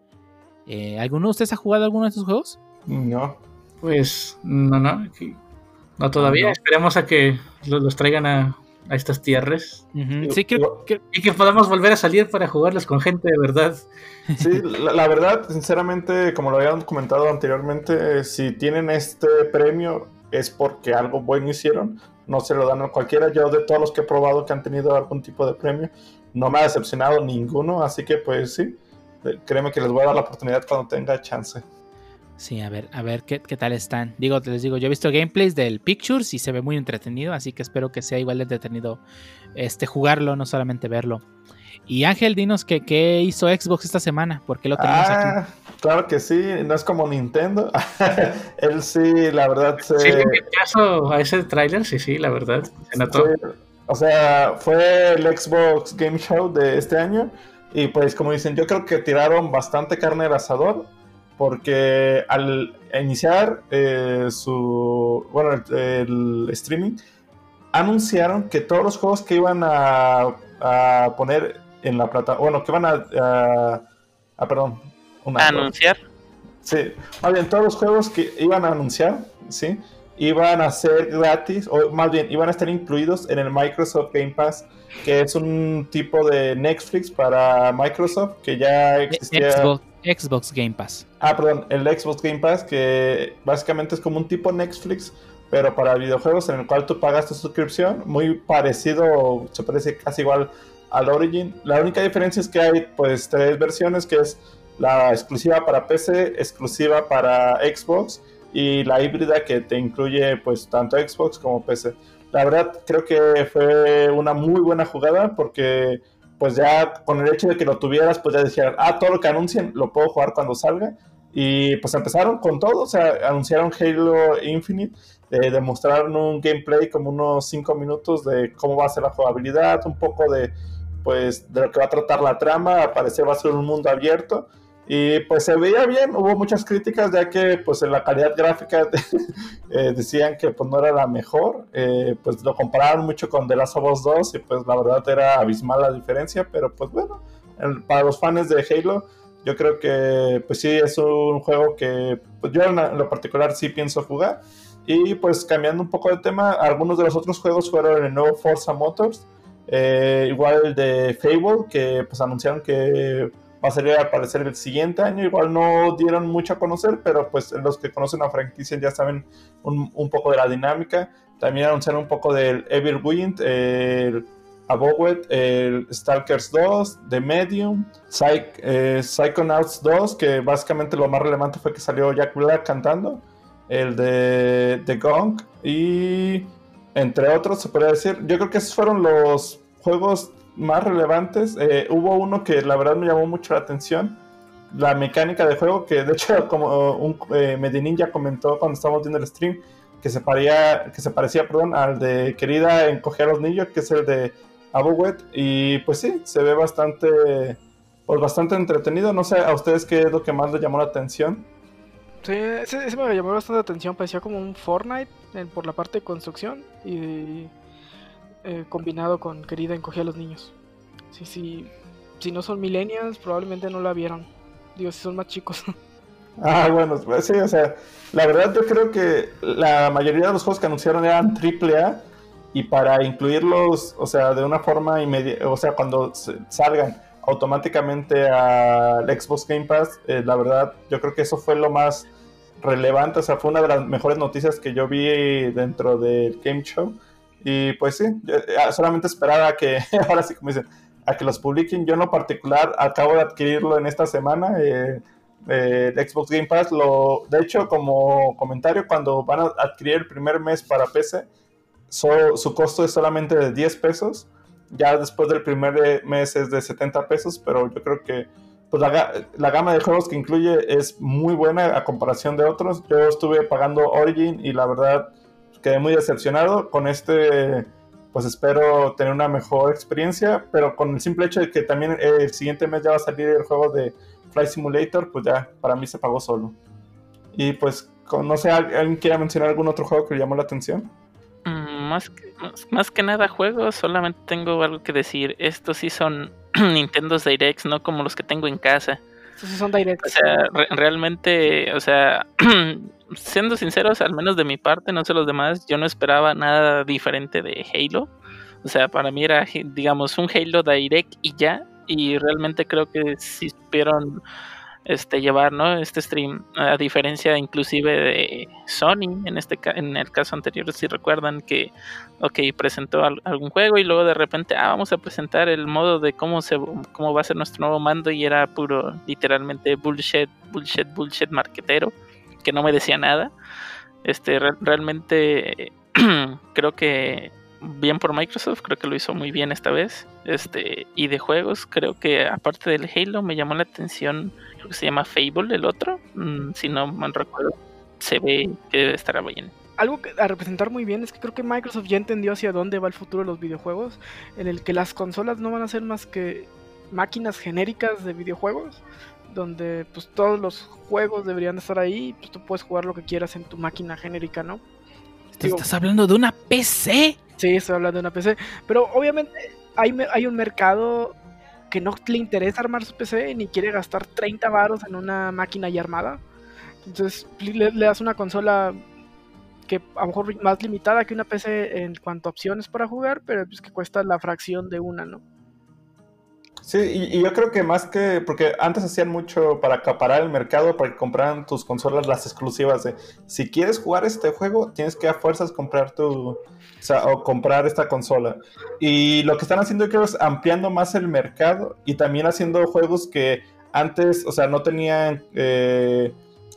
Eh, ¿Alguno de ustedes ha jugado alguno de estos juegos? No. Pues no, no. No todavía. No. Esperemos a que lo- los, traigan a, a estas tierras. Sí, creo, creo- Y que podamos volver a salir para jugarlos con gente de verdad. Sí, la, la verdad, sinceramente, como lo habían comentado anteriormente, si tienen este premio es porque algo bueno hicieron. No se lo dan a cualquiera. Yo de todos los que he probado que han tenido algún tipo de premio, no me ha decepcionado ninguno. Así que pues sí, créeme que les voy a dar la oportunidad cuando tenga chance. Sí, a ver, a ver qué, qué tal están. Digo, les digo, yo he visto gameplays del Pictures y se ve muy entretenido, así que espero que sea igual de entretenido este jugarlo, no solamente verlo. Y Ángel, dinos que qué hizo Xbox esta semana, porque lo tenemos aquí. Ah, claro que sí, no es como Nintendo. Él sí, la verdad, se, Sí, vi caso a ese tráiler, sí, sí, la verdad. Se notó. Sí, o sea, fue el Xbox Game Show de este año. Y pues, como dicen, yo creo que tiraron bastante carne al asador. Porque al iniciar eh, su. Bueno, el, el streaming, anunciaron que todos los juegos que iban a, a poner en la plataforma. Bueno, que iban a. a- a, perdón. una- anunciar. Sí, más bien todos los juegos que iban a anunciar, ¿sí? Iban a ser gratis, o más bien iban a estar incluidos en el Microsoft Game Pass, que es un tipo de Netflix para Microsoft que ya existía. Xbox, Xbox Game Pass. Ah, perdón, el Xbox Game Pass, que básicamente es como un tipo Netflix, pero para videojuegos en el cual tú pagas tu suscripción, muy parecido, se parece casi igual al Origin. La única diferencia es que hay pues tres versiones, que es la exclusiva para PC, exclusiva para Xbox y la híbrida que te incluye pues tanto Xbox como PC. La verdad creo que fue una muy buena jugada porque pues ya con el hecho de que lo tuvieras pues ya decían, ah, todo lo que anuncien lo puedo jugar cuando salga. Y pues empezaron con todo, o sea, anunciaron Halo Infinite, eh, demostraron un gameplay como unos 5 minutos de cómo va a ser la jugabilidad, un poco de pues de lo que va a tratar la trama, al parecer va a ser un mundo abierto y pues se veía bien, hubo muchas críticas ya que pues en la calidad gráfica eh, decían que pues no era la mejor, eh, pues lo compararon mucho con The Last of Us 2 y pues la verdad era abismal la diferencia, pero pues bueno, para los fans de Halo yo creo que pues sí es un juego que pues, yo en lo particular sí pienso jugar. Y pues cambiando un poco de tema, algunos de los otros juegos fueron el nuevo Forza Motors Eh, igual el de Fable, que pues anunciaron que va a salir a aparecer el siguiente año. Igual no dieron mucho a conocer, pero pues los que conocen la franquicia ya saben un, poco de la dinámica. También anunciaron un poco del Evil Wind, el Abowet, el Stalkers 2, The Medium, eh, Psychonauts 2, que básicamente lo más relevante fue que salió Jack Black cantando, el de The Gong y entre otros se podría decir. Yo creo que esos fueron los juegos más relevantes. Eh, hubo uno que la verdad me llamó mucho la atención. La mecánica de juego, que de hecho, como un eh, Medellín ya comentó cuando estábamos viendo el stream, que se, paría, que se parecía perdón, al de Querida Encoger a los Niños, que es el de Abowet. Y pues sí, se ve bastante, pues bastante entretenido. No sé a ustedes qué es lo que más les llamó la atención. Sí, ese, me llamó bastante la atención. Parecía como un Fortnite eh, por la parte de construcción y eh, combinado con Querida Encogía a los Niños. Sí, sí. Si no son millennials, probablemente no la vieron. Digo, si son más chicos. Ah, bueno, pues sí, o sea, la verdad yo creo que la mayoría de los juegos que anunciaron eran AAA y para incluirlos, o sea, de una forma inmediata, o sea, cuando salgan automáticamente al Xbox Game Pass, eh, la verdad yo creo que eso fue lo más relevante, o sea, fue una de las mejores noticias que yo vi dentro del Game Show y pues sí, eh, solamente esperaba que, ahora sí como dicen, a que los publiquen, yo en lo particular acabo de adquirirlo en esta semana, eh, eh, el Xbox Game Pass. Lo, de hecho, como comentario, cuando van a adquirir el primer mes para PC, so- su costo es solamente de 10 pesos. Ya después del primer eh, mes es de 70 pesos, pero yo creo que pues, la, la gama de juegos que incluye es muy buena a comparación de otros. Yo estuve pagando Origin y la verdad quedé muy decepcionado. Con este, pues espero tener una mejor experiencia, pero con el simple hecho de que también eh, el siguiente mes ya va a salir el juego de Flight Simulator, pues ya para mí se pagó solo. Y pues, con- no sé, ¿al- ¿alguien quiere mencionar algún otro juego que le llamó la atención? Mm, Más que, más, más que nada juegos, solamente tengo algo que decir. Estos sí son Nintendo Directs, no como los que tengo en casa. Estos sí son O directos. sea, re- realmente, o sea, siendo sinceros, al menos de mi parte, no sé los demás, yo no esperaba nada diferente de Halo. O sea, para mí era, digamos, un Halo Direct y ya. Y realmente creo que sí supieron este, llevar, ¿no? Este stream, a diferencia inclusive de Sony, en este en el caso anterior, si recuerdan que, ok, presentó al- algún juego y luego de repente, ah, vamos a presentar el modo de cómo se cómo va a ser nuestro nuevo mando y era puro, literalmente bullshit, bullshit, bullshit marquetero, que no me decía nada. Este, re- realmente creo que bien por Microsoft, creo que lo hizo muy bien esta vez. Este, y de juegos, creo que aparte del Halo me llamó la atención, creo que se llama Fable el otro, mm, si no mal recuerdo, se ve que debe estar bien. Algo que- a representar muy bien es que creo que Microsoft ya entendió hacia dónde va el futuro de los videojuegos, en el que las consolas no van a ser más que máquinas genéricas de videojuegos, donde pues todos los juegos deberían estar ahí y pues tú puedes jugar lo que quieras en tu máquina genérica, ¿no? ¿Te Digo- estás hablando de una PC? Sí, estoy hablando de una PC. Pero obviamente hay, hay un mercado que no le interesa armar su PC ni quiere gastar 30 varos en una máquina ya armada. Entonces le, le das una consola que a lo mejor más limitada que una PC en cuanto a opciones para jugar, pero pues que cuesta la fracción de una, ¿no? Sí, y, y yo creo que más que, porque antes hacían mucho para acaparar el mercado, para que compraran tus consolas las exclusivas de, si quieres jugar este juego, tienes que a fuerzas comprar tu, o, sea, o comprar esta consola. Y lo que están haciendo yo creo es ampliando más el mercado y también haciendo juegos que antes, o sea, no tenían, eh,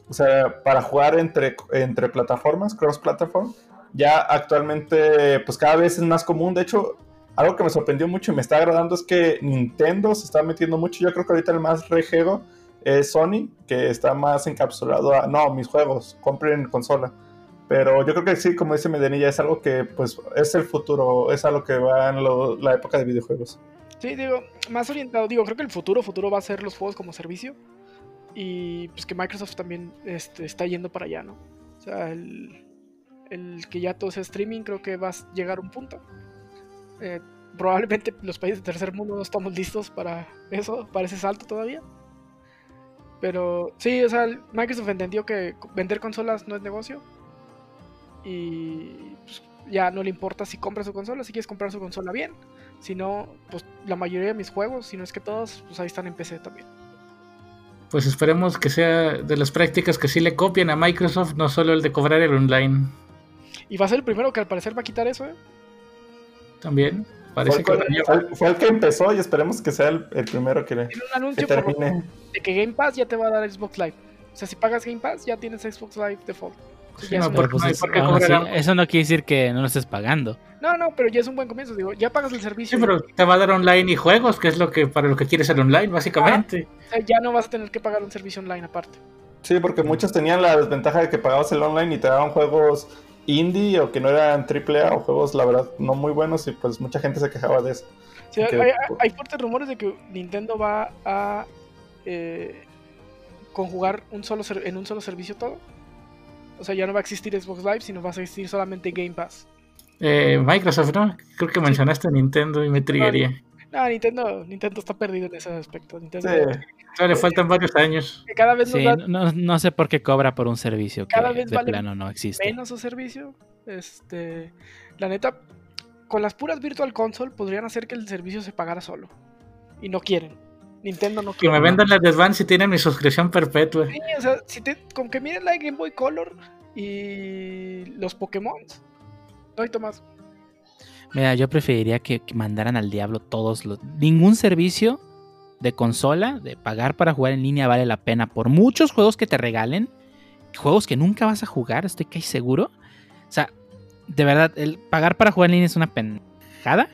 o sea, para jugar entre, entre plataformas, cross platform, ya actualmente, pues cada vez es más común. De hecho, algo que me sorprendió mucho y me está agradando es que Nintendo se está metiendo mucho. Yo creo que ahorita el más rejego es Sony, que está más encapsulado a, no, mis juegos, compren consola. Pero yo creo que sí, como dice Medenilla, es algo que pues es el futuro, es algo que va en lo- la época de videojuegos. Sí, digo, más orientado, digo, creo que el futuro, futuro va a ser los juegos como servicio. Y pues que Microsoft también este, está yendo para allá, ¿no? O sea, el, el que ya todo sea streaming creo que va a llegar a un punto. Eh, probablemente los países de tercer mundo no estamos listos para eso, para ese salto todavía. Pero sí, o sea, Microsoft entendió que vender consolas no es negocio. Y pues, ya no le importa si compra su consola, si quieres comprar su consola bien. Si no, pues la mayoría de mis juegos, si no es que todos, pues ahí están en PC también. Pues esperemos que sea de las prácticas que sí le copien a Microsoft, no solo el de cobrar el online. Y va a ser el primero que al parecer va a quitar eso, ¿eh? También. Fue Parece el, que que- fue el- fue el que empezó y esperemos que sea el, el primero que, le- Tiene un que anuncio por- termine. de que Game Pass ya te va a dar Xbox Live. O sea, si pagas Game Pass, ya tienes Xbox Live default. Sí, no, Pero pues es- eso no quiere decir que no lo estés pagando. no, no, pero ya es un buen comienzo. Digo, ya pagas el servicio. Sí, pero te va a dar online y juegos, que es lo que para lo que quieres el online, básicamente. O sea, ya no vas a tener que pagar un servicio online aparte. Sí, porque muchos tenían la desventaja de que pagabas el online y te daban juegos indie o que no eran AAA o juegos, la verdad, no muy buenos y pues mucha gente se quejaba de eso. Hay, hay fuertes rumores de que Nintendo va a eh, conjugar un solo ser- en un solo servicio todo. O sea, ya no va a existir Xbox Live, sino va a existir solamente Game Pass. Eh, Microsoft, ¿no? Creo que mencionaste Nintendo y me triggería. No, Nintendo, Nintendo está perdido en ese aspecto. Nintendo, Sí. Todavía le faltan varios años. que cada vez Sí, da no, no sé por qué cobra por un servicio que Cada vez de vale plano no existe. menos su servicio. Este, la neta, con las puras Virtual Console podrían hacer que el servicio se pagara solo. Y no quieren. Nintendo no Que quiere. me vendan las Advance y tienen mi suscripción perpetua. Sí, o sea, si te, con que miren la Game Boy Color y los Pokémon. No hay más. Mira, yo preferiría que, mandaran al diablo todos los... Ningún servicio de consola, de pagar para jugar en línea vale la pena. Por muchos juegos que te regalen, juegos que nunca vas a jugar, estoy casi seguro. O sea, de verdad, el pagar para jugar en línea es una pendejada.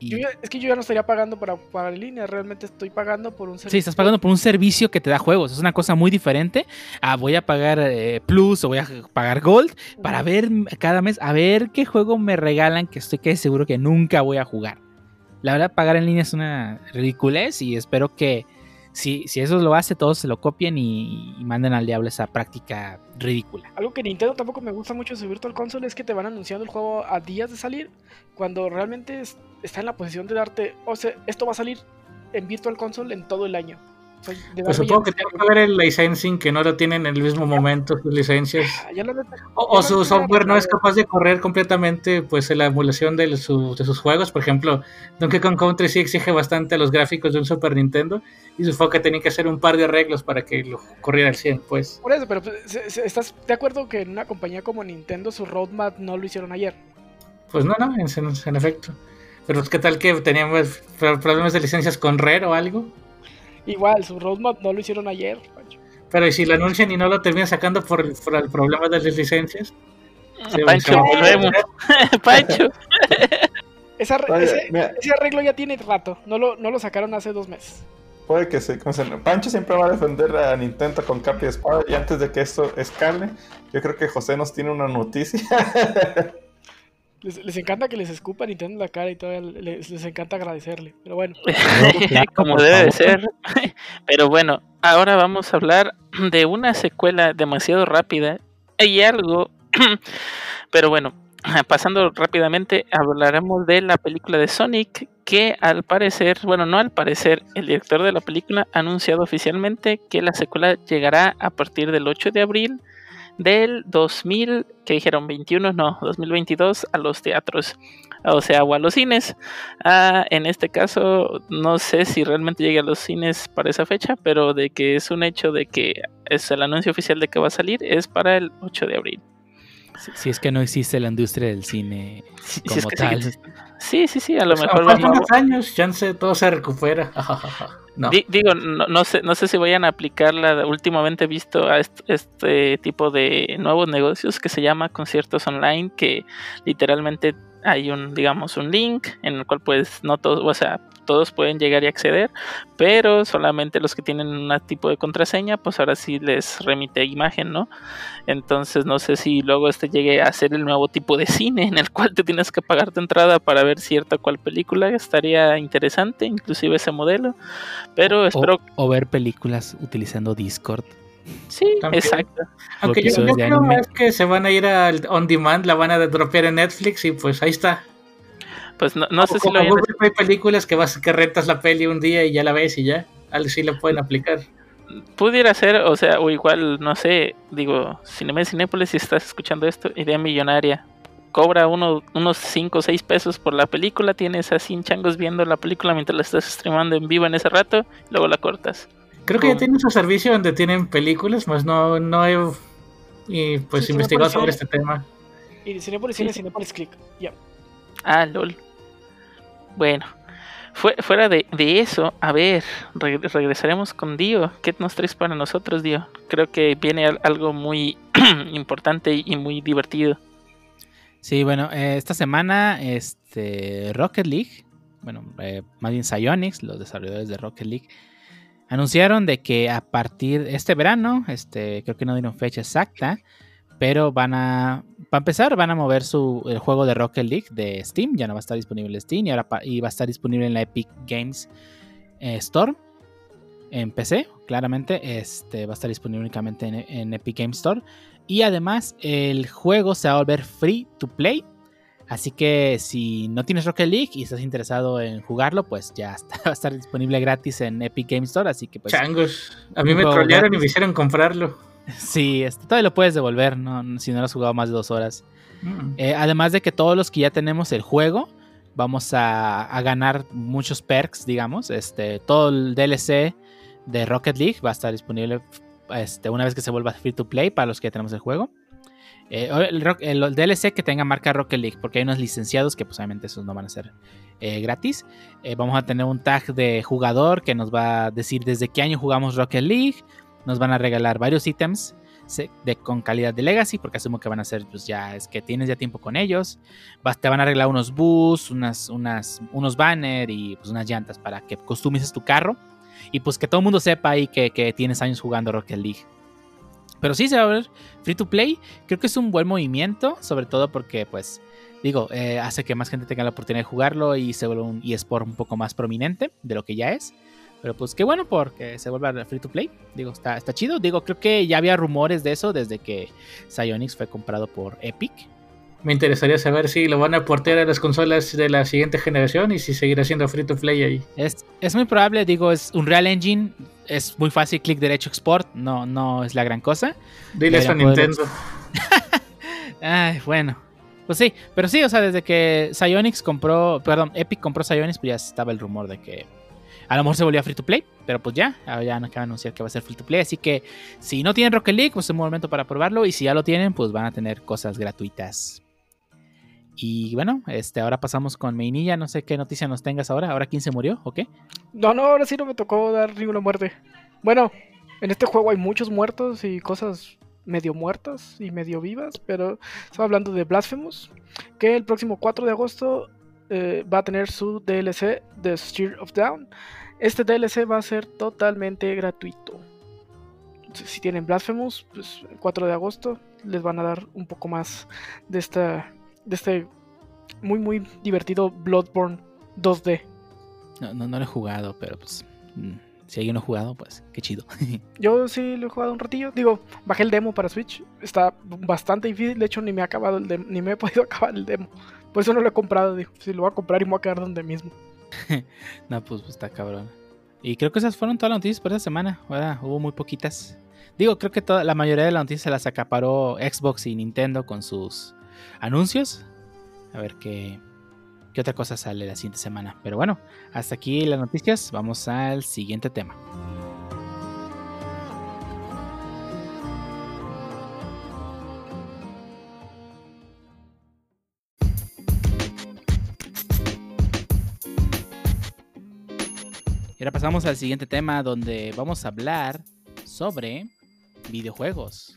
Y- Yo ya- es que yo ya no estaría pagando para en línea, realmente estoy pagando por un servicio. Sí, estás pagando por un servicio que te da juegos. Es una cosa muy diferente. a voy a pagar eh, Plus o voy a pagar Gold para ver cada mes, a ver qué juego me regalan que estoy casi seguro que nunca voy a jugar. La verdad, pagar en línea es una ridiculez y espero que si, si eso lo hace, todos se lo copien y, y manden al diablo esa práctica ridícula. Algo que Nintendo tampoco me gusta mucho de su Virtual Console es que te van anunciando el juego a días de salir, cuando realmente es- está en la posición de darte, o sea, esto va a salir en Virtual Console en todo el año. O sea, de Pues supongo que tiene que ver el licensing, que no lo tienen en el mismo momento sus licencias. ya neta- O, o su software no es capaz de correr completamente pues la emulación de, su- de sus juegos. Por ejemplo, Donkey Kong Country sí exige bastante a los gráficos de un Super Nintendo. Y supongo que tenían que hacer un par de arreglos para que lo corriera al 100, pues. Por eso, pero pues, ¿estás de acuerdo que en una compañía como Nintendo su roadmap no lo hicieron ayer? Pues no, no, en efecto. Pero ¿qué tal que teníamos pro- problemas de licencias con Rare o algo? Igual, su roadmap no lo hicieron ayer. Pancho. Pero ¿y si lo anuncian y no lo terminan sacando por el, por el problema de las licencias? Sí, Pancho, sí. volvemos. Pancho. Esa ese, ese arreglo ya tiene rato, no lo, no lo sacaron hace dos meses. puede que se concentren. Pancho siempre va a defender a Nintendo con capa y espada. Y antes de que esto escale, yo creo que José nos tiene una noticia. Les, les encanta que les escupa Nintendo en la cara y todavía les, les encanta agradecerle. Pero bueno, Flaco, Como debe de ser. Pero bueno, ahora vamos a hablar de una secuela demasiado rápida y algo. Pero bueno, pasando rápidamente, hablaremos de la película de Sonic. Que al parecer, bueno, no al parecer, el director de la película ha anunciado oficialmente que la secuela llegará a partir del 8 de abril del 2000, que dijeron 21, no, 2022 a los teatros, o sea, o a los cines. Ah, en este caso, no sé si realmente llegue a los cines para esa fecha, pero de que es un hecho de que es el anuncio oficial de que va a salir es para el 8 de abril. Si, si es que no existe la industria del cine si como es que sigue tal. Sí, sí, sí, a lo Pues, mejor vamos. unos años, chance, todo se recupera. no. Digo, no, no sé, no sé si vayan a aplicarla. Últimamente he visto a est- este, tipo de nuevos negocios que se llama conciertos online, que literalmente hay un, digamos, un link en el cual pues no todos, o sea, todos pueden llegar y acceder, pero solamente los que tienen un tipo de contraseña, pues ahora sí les remite imagen, ¿no? Entonces no sé si luego este llegue a ser el nuevo tipo de cine en el cual te tienes que pagar tu entrada para ver cierta cual película, estaría interesante, inclusive ese modelo, pero O, espero o ver películas utilizando Discord. Sí, También. exacto. Aunque yo, yo creo es que se van a ir al on demand, la van a dropear en Netflix y pues ahí está. Pues no, no sé si lo Google hay películas que vas que rentas la peli un día y ya la ves y ya. Algo sí le pueden aplicar. pudiera ser, o sea, o igual, no sé, digo, Cinema Cinépolis, si estás escuchando esto, idea millonaria. cobra uno, unos 5 o 6 pesos por la película, tienes a 100 changos viendo la película mientras la estás streamando en vivo en ese rato, luego la cortas. Creo que ya tienen su servicio donde tienen películas, más no, no he y pues Sí, investigado sobre este tema. Y Cinepolis tiene sí. Cinepolis Click. Ya. Ah, lol. Bueno, fue- fuera de, eso, a ver, reg- regresaremos con Dio. ¿Qué nos traes para nosotros, Dio? Creo que viene al- algo muy importante y muy divertido. Sí, bueno, eh, esta semana este, Rocket League, bueno, eh, más bien Psyonix, los desarrolladores de Rocket League, anunciaron de que a partir de este verano, este, creo que no dieron fecha exacta, pero van a, para empezar, van a mover su, el juego de Rocket League de Steam, ya no va a estar disponible en Steam y ahora pa- y va a estar disponible en la Epic Games eh, Store. En PC, claramente, este va a estar disponible únicamente en, en Epic Games Store. Y además, el juego se va a volver free to play. Así que si no tienes Rocket League y estás interesado en jugarlo, pues ya está- va a estar disponible gratis en Epic Games Store. Así que pues Changos. A mí me trolearon y gratis. me hicieron comprarlo. Sí, este, todavía lo puedes devolver ¿no? si no lo has jugado más de dos horas. Mm. Eh, además de que todos los que ya tenemos el juego, vamos a, a ganar muchos perks, digamos. Este, todo el DLC de Rocket League va a estar disponible este, una vez que se vuelva free to play para los que ya tenemos el juego. Eh, el, rock- el- el DLC que tenga marca Rocket League, porque hay unos licenciados que pues obviamente esos no van a ser eh, gratis. Eh, vamos a tener un tag de jugador que nos va a decir desde qué año jugamos Rocket League. Nos van a regalar varios ítems con calidad de Legacy, porque asumo que van a ser, pues ya es que tienes ya tiempo con ellos. Te van a arreglar unos bus, unas, unas, unos banners y pues unas llantas para que customices tu carro. Y pues que todo el mundo sepa ahí que, que tienes años jugando Rocket League. Pero sí se va a ver free to play. Creo que es un buen movimiento, sobre todo porque pues digo, eh, hace que más gente tenga la oportunidad de jugarlo y se vuelva un eSport un poco más prominente de lo que ya es. Pero pues qué bueno porque se vuelva free to play. Digo, está, está chido. Digo, creo que ya había rumores de eso desde que Psyonix fue comprado por Epic. Me interesaría saber si lo van a portear a las consolas de la siguiente generación y si seguirá siendo free to play ahí. Es, es muy probable, digo, es un Real Engine. Es muy fácil, clic derecho, export. No, no es la gran cosa. Dile eso a Nintendo. Ay, bueno. Pues sí, pero sí, o sea, desde que Psyonix compró, perdón, Epic compró Psyonix, pues ya estaba el rumor de que a lo mejor se volvió free to play, pero pues ya, ahora ya nos acaba anunciar que va a ser free to play, así que si no tienen Rocket League, pues es un momento para probarlo y si ya lo tienen, pues van a tener cosas gratuitas. Y bueno, este, ahora pasamos con Mainilla, no sé qué noticia nos tengas ahora, ahora quién se murió o qué. No, no, ahora sí no me tocó dar ninguna muerte. Bueno, en este juego hay muchos muertos y cosas medio muertas y medio vivas, pero estaba hablando de Blasphemous, que el próximo 4 de agosto eh, va a tener su DLC de Steer of Down. Este DLC va a ser totalmente gratuito. Si- tienen Blasphemous, pues el 4 de agosto les van a dar un poco más de esta de este muy muy divertido Bloodborne 2D. No, no, no lo he jugado, pero pues mm, si alguien lo ha jugado, pues qué chido. Yo sí lo he jugado un ratillo. Digo, bajé el demo para Switch. Está bastante difícil. De hecho, ni me he acabado el demo, ni me he podido acabar el demo. Por eso no lo he comprado. Digo, si lo voy a comprar y me voy a quedar donde mismo. No, pues, pues, está cabrón. Y creo que esas fueron todas las noticias por esa semana. Hubo muy poquitas. Digo, creo que toda, la mayoría de las noticias se las acaparó Xbox y Nintendo con sus anuncios. A ver qué, qué otra cosa sale la siguiente semana. Pero bueno, hasta aquí las noticias. Vamos al siguiente tema. Ahora pasamos al siguiente tema donde vamos a hablar sobre videojuegos.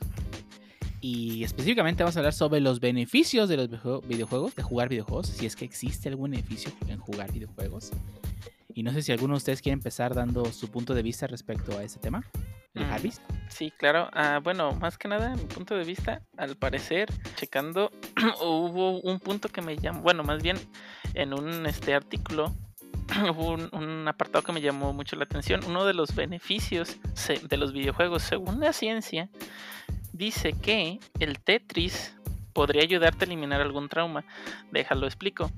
Y específicamente vamos a hablar sobre los beneficios de los videojue- videojuegos, de jugar videojuegos, si es que existe algún beneficio en jugar videojuegos. Y no sé si alguno de ustedes quiere empezar dando su punto de vista respecto a ese tema. ¿El Mm. Jarvis? Sí, claro. Ah, bueno, más que nada, mi punto de vista, al parecer, checando, hubo un punto que me llamó, bueno, más bien en un este artículo, hubo un, apartado que me llamó mucho la atención. Uno de los beneficios de los videojuegos, según la ciencia, dice que el Tetris podría ayudarte a eliminar algún trauma. Déjalo explico.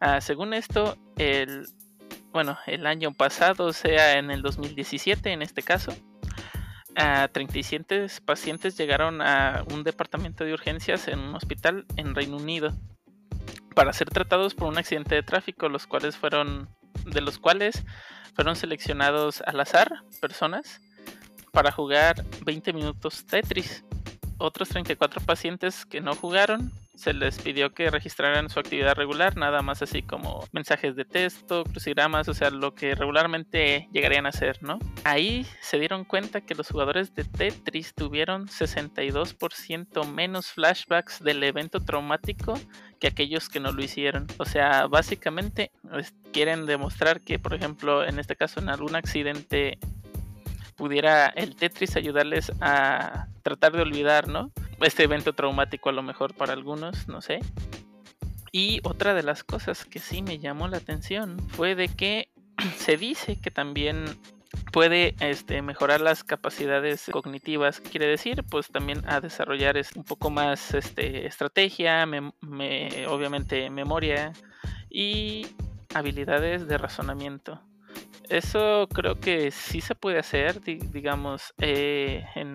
Ah, según esto, el bueno, el año pasado, o sea, en el 2017 en este caso, a 37 pacientes llegaron a un departamento de urgencias en un hospital en Reino Unido para ser tratados por un accidente de tráfico, los cuales fueron de los cuales fueron seleccionados al azar personas para jugar 20 minutos Tetris. Otros 34 pacientes que no jugaron se les pidió que registraran su actividad regular, nada más así como mensajes de texto, crucigramas, o sea, lo que regularmente llegarían a hacer, ¿no? Ahí se dieron cuenta que los jugadores de Tetris tuvieron 62% menos flashbacks del evento traumático que aquellos que no lo hicieron. O sea, básicamente pues, quieren demostrar que, por ejemplo, en este caso, en algún accidente pudiera el Tetris ayudarles a tratar de olvidar, ¿no? Este evento traumático a lo mejor para algunos, no sé. Y otra de las cosas que sí me llamó la atención fue de que se dice que también puede este, mejorar las capacidades cognitivas. ¿Qué quiere decir? Pues también a desarrollar un poco más este, estrategia, obviamente memoria y habilidades de razonamiento. Eso creo que sí se puede hacer, digamos, eh, en,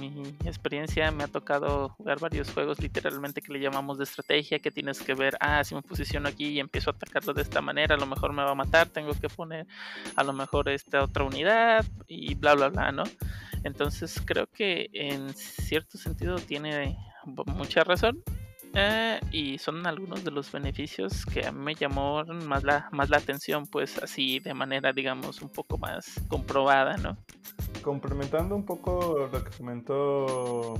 mi experiencia me ha tocado jugar varios juegos literalmente que le llamamos de estrategia, que tienes que ver, ah, si me posiciono aquí y empiezo a atacarlo de esta manera, a lo mejor me va a matar, tengo que poner a lo mejor esta otra unidad y bla, bla, bla, ¿no? Entonces creo que en cierto sentido tiene mucha razón eh, y son algunos de los beneficios que a mí me llamó más la, más la atención, pues así de manera, digamos, un poco más comprobada, ¿no? Complementando un poco lo que comentó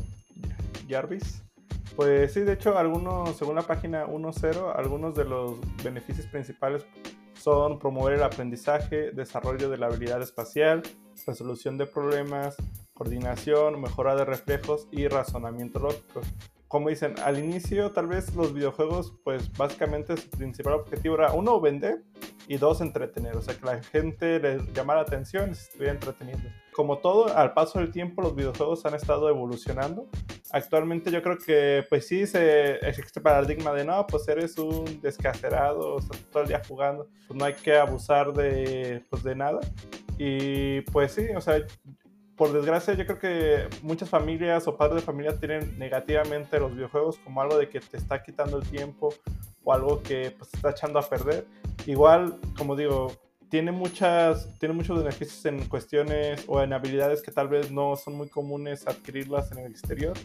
Jarvis, pues sí, de hecho, algunos, según la página 1.0, algunos de los beneficios principales son promover el aprendizaje, desarrollo de la habilidad espacial, resolución de problemas, coordinación, mejora de reflejos y razonamiento lógico como dicen, al inicio tal vez los videojuegos, pues básicamente su principal objetivo era uno, vender y dos, entretener. O sea, que la gente le llamara la atención y se estuviera entreteniendo. Como todo, al paso del tiempo los videojuegos han estado evolucionando. Actualmente yo creo que pues sí se, existe paradigma de no, pues eres un descacerado, o sea, todo el día jugando, pues no hay que abusar de, pues, de nada. Y pues sí, o sea, por desgracia, yo creo que muchas familias o padres de familia tienen negativamente los videojuegos como algo de que te está quitando el tiempo o algo que pues, te está echando a perder. Igual, como digo, tiene, muchas, tiene muchos beneficios en cuestiones o en habilidades que tal vez no son muy comunes adquirirlas en el exterior.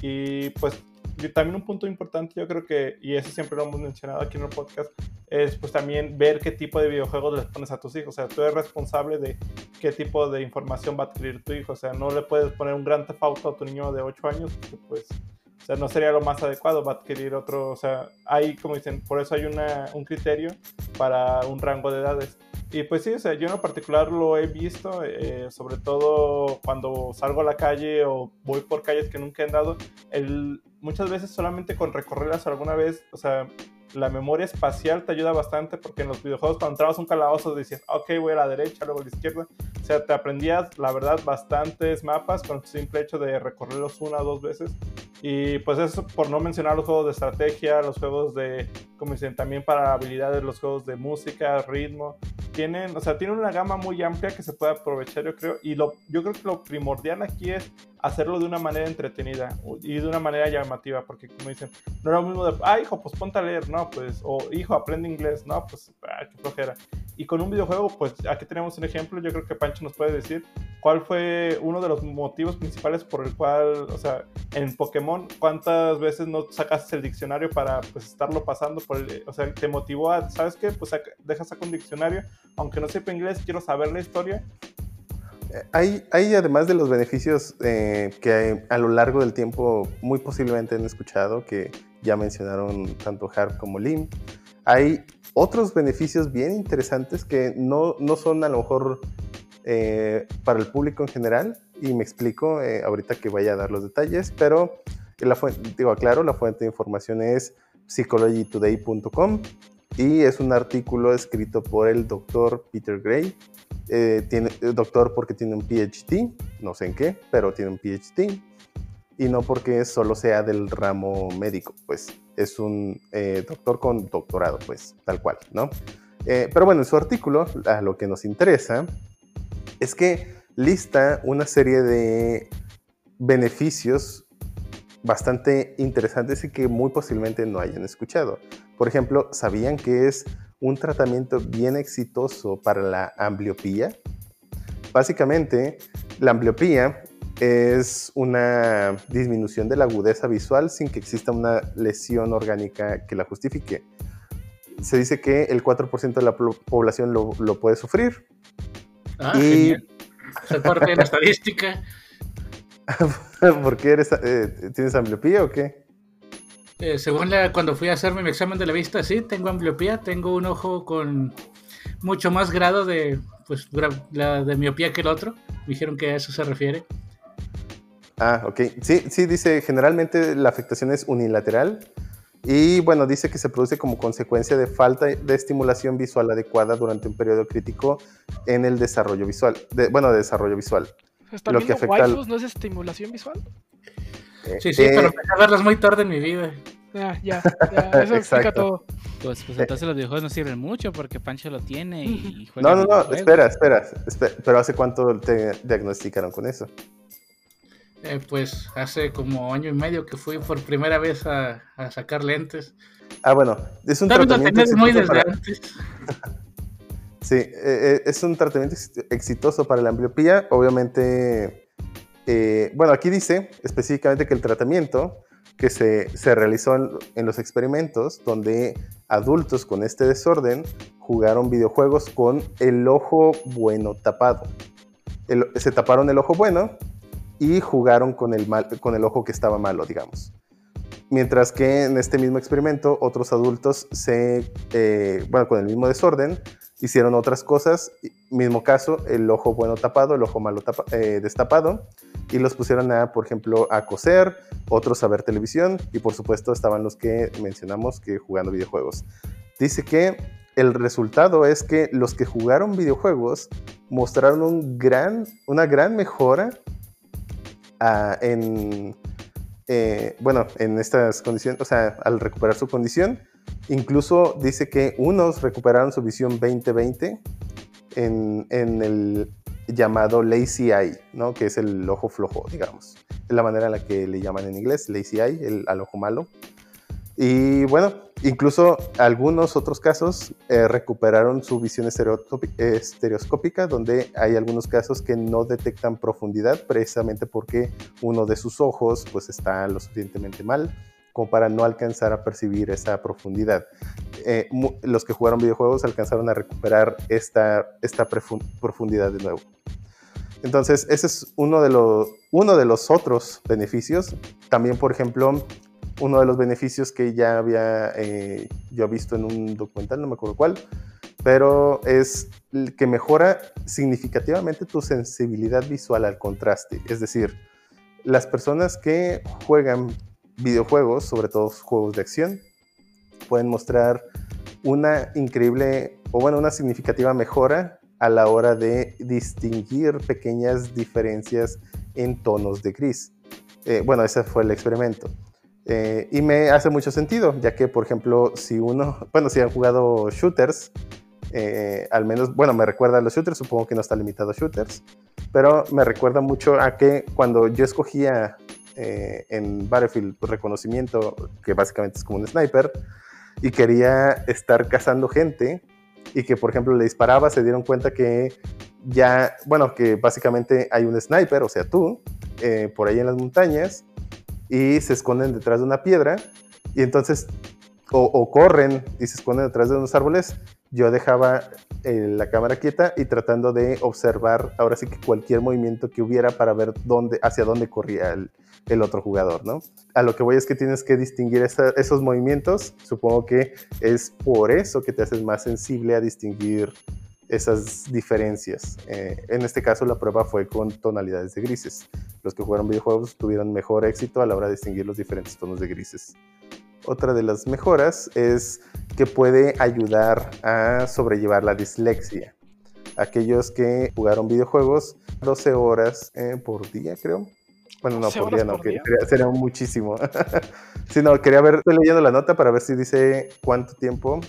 Y pues también un punto importante, yo creo que, y eso siempre lo hemos mencionado aquí en el podcast, es pues también ver qué tipo de videojuegos les pones a tus hijos. O sea, tú eres responsable de qué tipo de información va a adquirir tu hijo. O sea, no le puedes poner un gran tefauto a tu niño de 8 años, porque pues, o sea, no sería lo más adecuado, va a adquirir otro, o sea, hay, como dicen, por eso hay una, un criterio para un rango de edades. Y pues sí, o sea, yo en lo particular lo he visto, eh, sobre todo cuando salgo a la calle o voy por calles que nunca he andado, el, muchas veces solamente con recorrerlas alguna vez, o sea, la memoria espacial te ayuda bastante porque en los videojuegos cuando entrabas un calabozo decías, ok, voy a la derecha, luego a la izquierda. O sea, te aprendías, la verdad, bastantes mapas con el simple hecho de recorrerlos una o dos veces. Y pues eso por no mencionar los juegos de estrategia, los juegos de, como dicen, también para habilidades, los juegos de música, ritmo. Tienen, o sea, tienen una gama muy amplia que se puede aprovechar, yo creo. Y lo, yo creo que lo primordial aquí es hacerlo de una manera entretenida y de una manera llamativa, porque como dicen, no era lo mismo de, ah, hijo, pues ponte a leer, no, pues, o hijo, aprende inglés, no, pues, ah, qué flojera. Y con un videojuego, pues aquí tenemos un ejemplo, yo creo que Pancho nos puede decir cuál fue uno de los motivos principales por el cual, o sea, en Pokémon, cuántas veces no sacaste el diccionario para, pues, estarlo pasando, por el, o sea, te motivó a, ¿sabes qué? Pues dejas sacar un diccionario, aunque no sepa inglés, quiero saber la historia hay, hay, además de los beneficios eh, que a lo largo del tiempo muy posiblemente han escuchado, que ya mencionaron tanto Harp como Lim, hay otros beneficios bien interesantes que no, no son a lo mejor eh, para el público en general, y me explico eh, ahorita que vaya a dar los detalles, pero la fuente, digo, aclaro, la fuente de información es psychologytoday.com y es un artículo escrito por el doctor Peter Gray, eh, tiene, eh, doctor porque tiene un PhD, no sé en qué, pero tiene un PhD. Y no porque solo sea del ramo médico, pues es un eh, doctor con doctorado, pues tal cual, ¿no? pero bueno, en su artículo, a lo que nos interesa, es que lista una serie de beneficios bastante interesantes y que muy posiblemente no hayan escuchado. Por ejemplo, ¿sabían que es un tratamiento bien exitoso para la ambliopía? Básicamente, la ambliopía es una disminución de la agudeza visual sin que exista una lesión orgánica que la justifique. Se dice que el 4% de la población lo, lo puede sufrir. Ah, genial. Se parte de la estadística. ¿Por qué eres, eh, tienes ambliopía o qué? Eh, según la, cuando fui a hacerme mi examen de la vista, sí, tengo ambliopía, tengo un ojo con mucho más grado de, pues, la de miopía que el otro. Dijeron que a eso se refiere. Ah, ok. Sí, sí, dice, generalmente la afectación es unilateral y bueno, dice que se produce como consecuencia de falta de estimulación visual adecuada durante un periodo crítico en el desarrollo visual, de, bueno, de desarrollo visual. ¿Está lo que afecta al... no es estimulación visual? Sí, sí, pero empecé a verlas muy tarde en mi vida. Ah, ya, ya, eso explica todo. Pues, pues, entonces los videojuegos no sirven mucho porque Pancho lo tiene y juega. No, no, no, espera, espera, espera, Pero ¿hace cuánto te diagnosticaron con eso? Eh, pues hace como año y medio que fui por primera vez a, a sacar lentes. Ah, bueno, es un tratamiento muy desde antes. sí, eh, eh, es un tratamiento exitoso para la ambliopía. Obviamente, bueno, aquí dice específicamente que el tratamiento que se, se realizó en, en, los experimentos donde adultos con este desorden jugaron videojuegos con el ojo bueno tapado. se taparon el ojo bueno y jugaron con el, mal, con el ojo que estaba malo, digamos. Mientras que en este mismo experimento otros adultos se, eh, bueno, con el mismo desorden, hicieron otras cosas, mismo caso, el ojo bueno tapado, el ojo malo eh, destapado, y los pusieron a, por ejemplo, a coser, otros a ver televisión, y por supuesto estaban los que mencionamos que jugando videojuegos. Dice que el resultado es que los que jugaron videojuegos mostraron una gran mejora en, eh, bueno, en estas condiciones, o sea, al recuperar su condición, incluso dice que unos recuperaron su visión 2020 en, en el llamado lazy eye, ¿no? Que es el ojo flojo, digamos. Es la manera en la que le llaman en inglés, lazy eye, el, al ojo malo. Y bueno, incluso algunos otros casos eh, recuperaron su visión estereoscópica, donde hay algunos casos que no detectan profundidad precisamente porque uno de sus ojos pues está lo suficientemente mal como para no alcanzar a percibir esa profundidad. Eh, los que jugaron videojuegos alcanzaron a recuperar esta, esta profundidad de nuevo. Entonces, ese es uno de, los, uno de los otros beneficios. También, por ejemplo, uno de los beneficios que ya había eh, yo visto en un documental, no me acuerdo cuál, pero es que mejora significativamente tu sensibilidad visual al contraste. Es decir, las personas que juegan videojuegos, sobre todo juegos de acción, pueden mostrar una increíble o bueno, una significativa mejora a la hora de distinguir pequeñas diferencias en tonos de gris. Eh, bueno, ese fue el experimento. Eh, y me hace mucho sentido, ya que, por ejemplo, si uno, bueno, si han jugado shooters, eh, al menos, bueno, me recuerda a los shooters, supongo que no está limitado a shooters, pero me recuerda mucho a que cuando yo escogía eh, en Battlefield pues, reconocimiento, que básicamente es como un sniper, y quería estar cazando gente, y que, por ejemplo, le disparaba, se dieron cuenta que ya, bueno, que básicamente hay un sniper, o sea, tú, por ahí en las montañas, y se esconden detrás de una piedra y entonces o, corren y se esconden detrás de unos árboles. Yo dejaba eh, la cámara quieta y tratando de observar ahora sí que cualquier movimiento que hubiera para ver dónde, hacia dónde corría el, el otro jugador, ¿no? A lo que voy es que tienes que distinguir esos movimientos. Supongo que es por eso que te haces más sensible a distinguir esas diferencias. Eh, en este caso la prueba fue con tonalidades de grises. Los que jugaron videojuegos tuvieron mejor éxito a la hora de distinguir los diferentes tonos de grises. Otra de las mejoras es que puede ayudar a sobrellevar la dislexia. Aquellos que jugaron videojuegos 12 horas eh, por día, creo. Bueno, no, por día no, sería, muchísimo. sí, no, quería ver, estoy leyendo la nota para ver si dice cuánto tiempo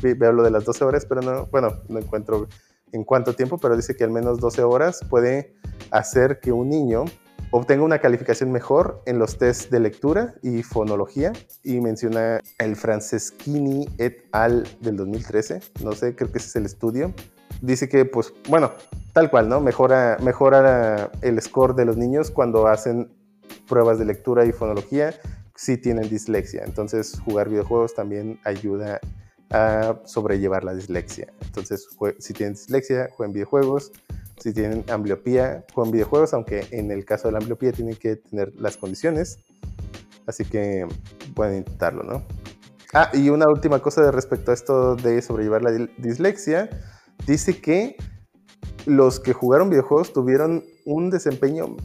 veo lo de las 12 horas, pero no, bueno, no encuentro en cuánto tiempo, pero dice que al menos 12 horas puede hacer que un niño obtenga una calificación mejor en los tests de lectura y fonología. Y menciona el Franceschini et al. del 2013. No sé, creo que ese es el estudio. Dice que, pues, bueno, tal cual, ¿no? Mejora, mejora el score de los niños cuando hacen pruebas de lectura y fonología si tienen dislexia. Entonces, jugar videojuegos también ayuda a sobrellevar la dislexia. Entonces, si tienen dislexia, jueguen videojuegos. Si tienen ambliopía, jueguen videojuegos, aunque en el caso de la ambliopía tienen que tener las condiciones. Así que pueden intentarlo, ¿no? Ah, y una última cosa de respecto a esto de sobrellevar la dislexia. Dice que los que jugaron videojuegos tuvieron un desempeño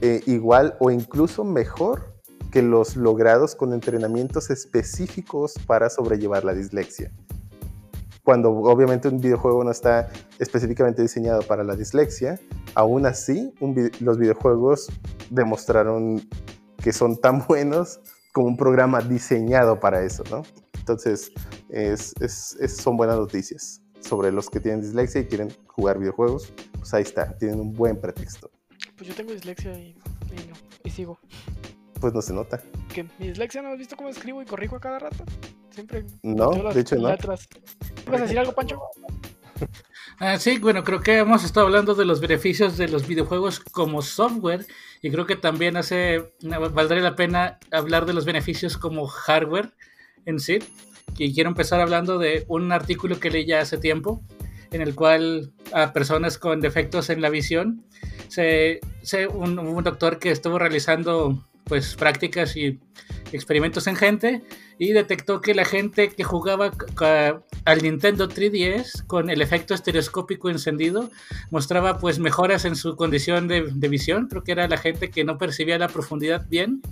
eh, igual o incluso mejor que los logrados con entrenamientos específicos para sobrellevar la dislexia. Cuando obviamente un videojuego no está específicamente diseñado para la dislexia, aún así los videojuegos demostraron que son tan buenos como un programa diseñado para eso, ¿no? Entonces, son buenas noticias sobre los que tienen dislexia y quieren jugar videojuegos. Pues ahí está, tienen un buen pretexto. Pues yo tengo dislexia y, y sigo. Pues no se nota. ¿Que mi dislexia no has visto cómo escribo y corrijo a cada rato? Siempre. No, de hecho no. ¿Vas a decir algo, Pancho? Ah, sí, bueno, creo que hemos estado hablando de los beneficios de los videojuegos como software y creo que también hace valdría la pena hablar de los beneficios como hardware en sí. Y quiero empezar hablando de un artículo que leí ya hace tiempo en el cual a personas con defectos en la visión, se, un doctor que estuvo realizando pues prácticas y experimentos en gente y detectó que la gente que jugaba al Nintendo 3DS con el efecto estereoscópico encendido mostraba pues mejoras en su condición de, visión. Creo que era la gente que no percibía la profundidad bien.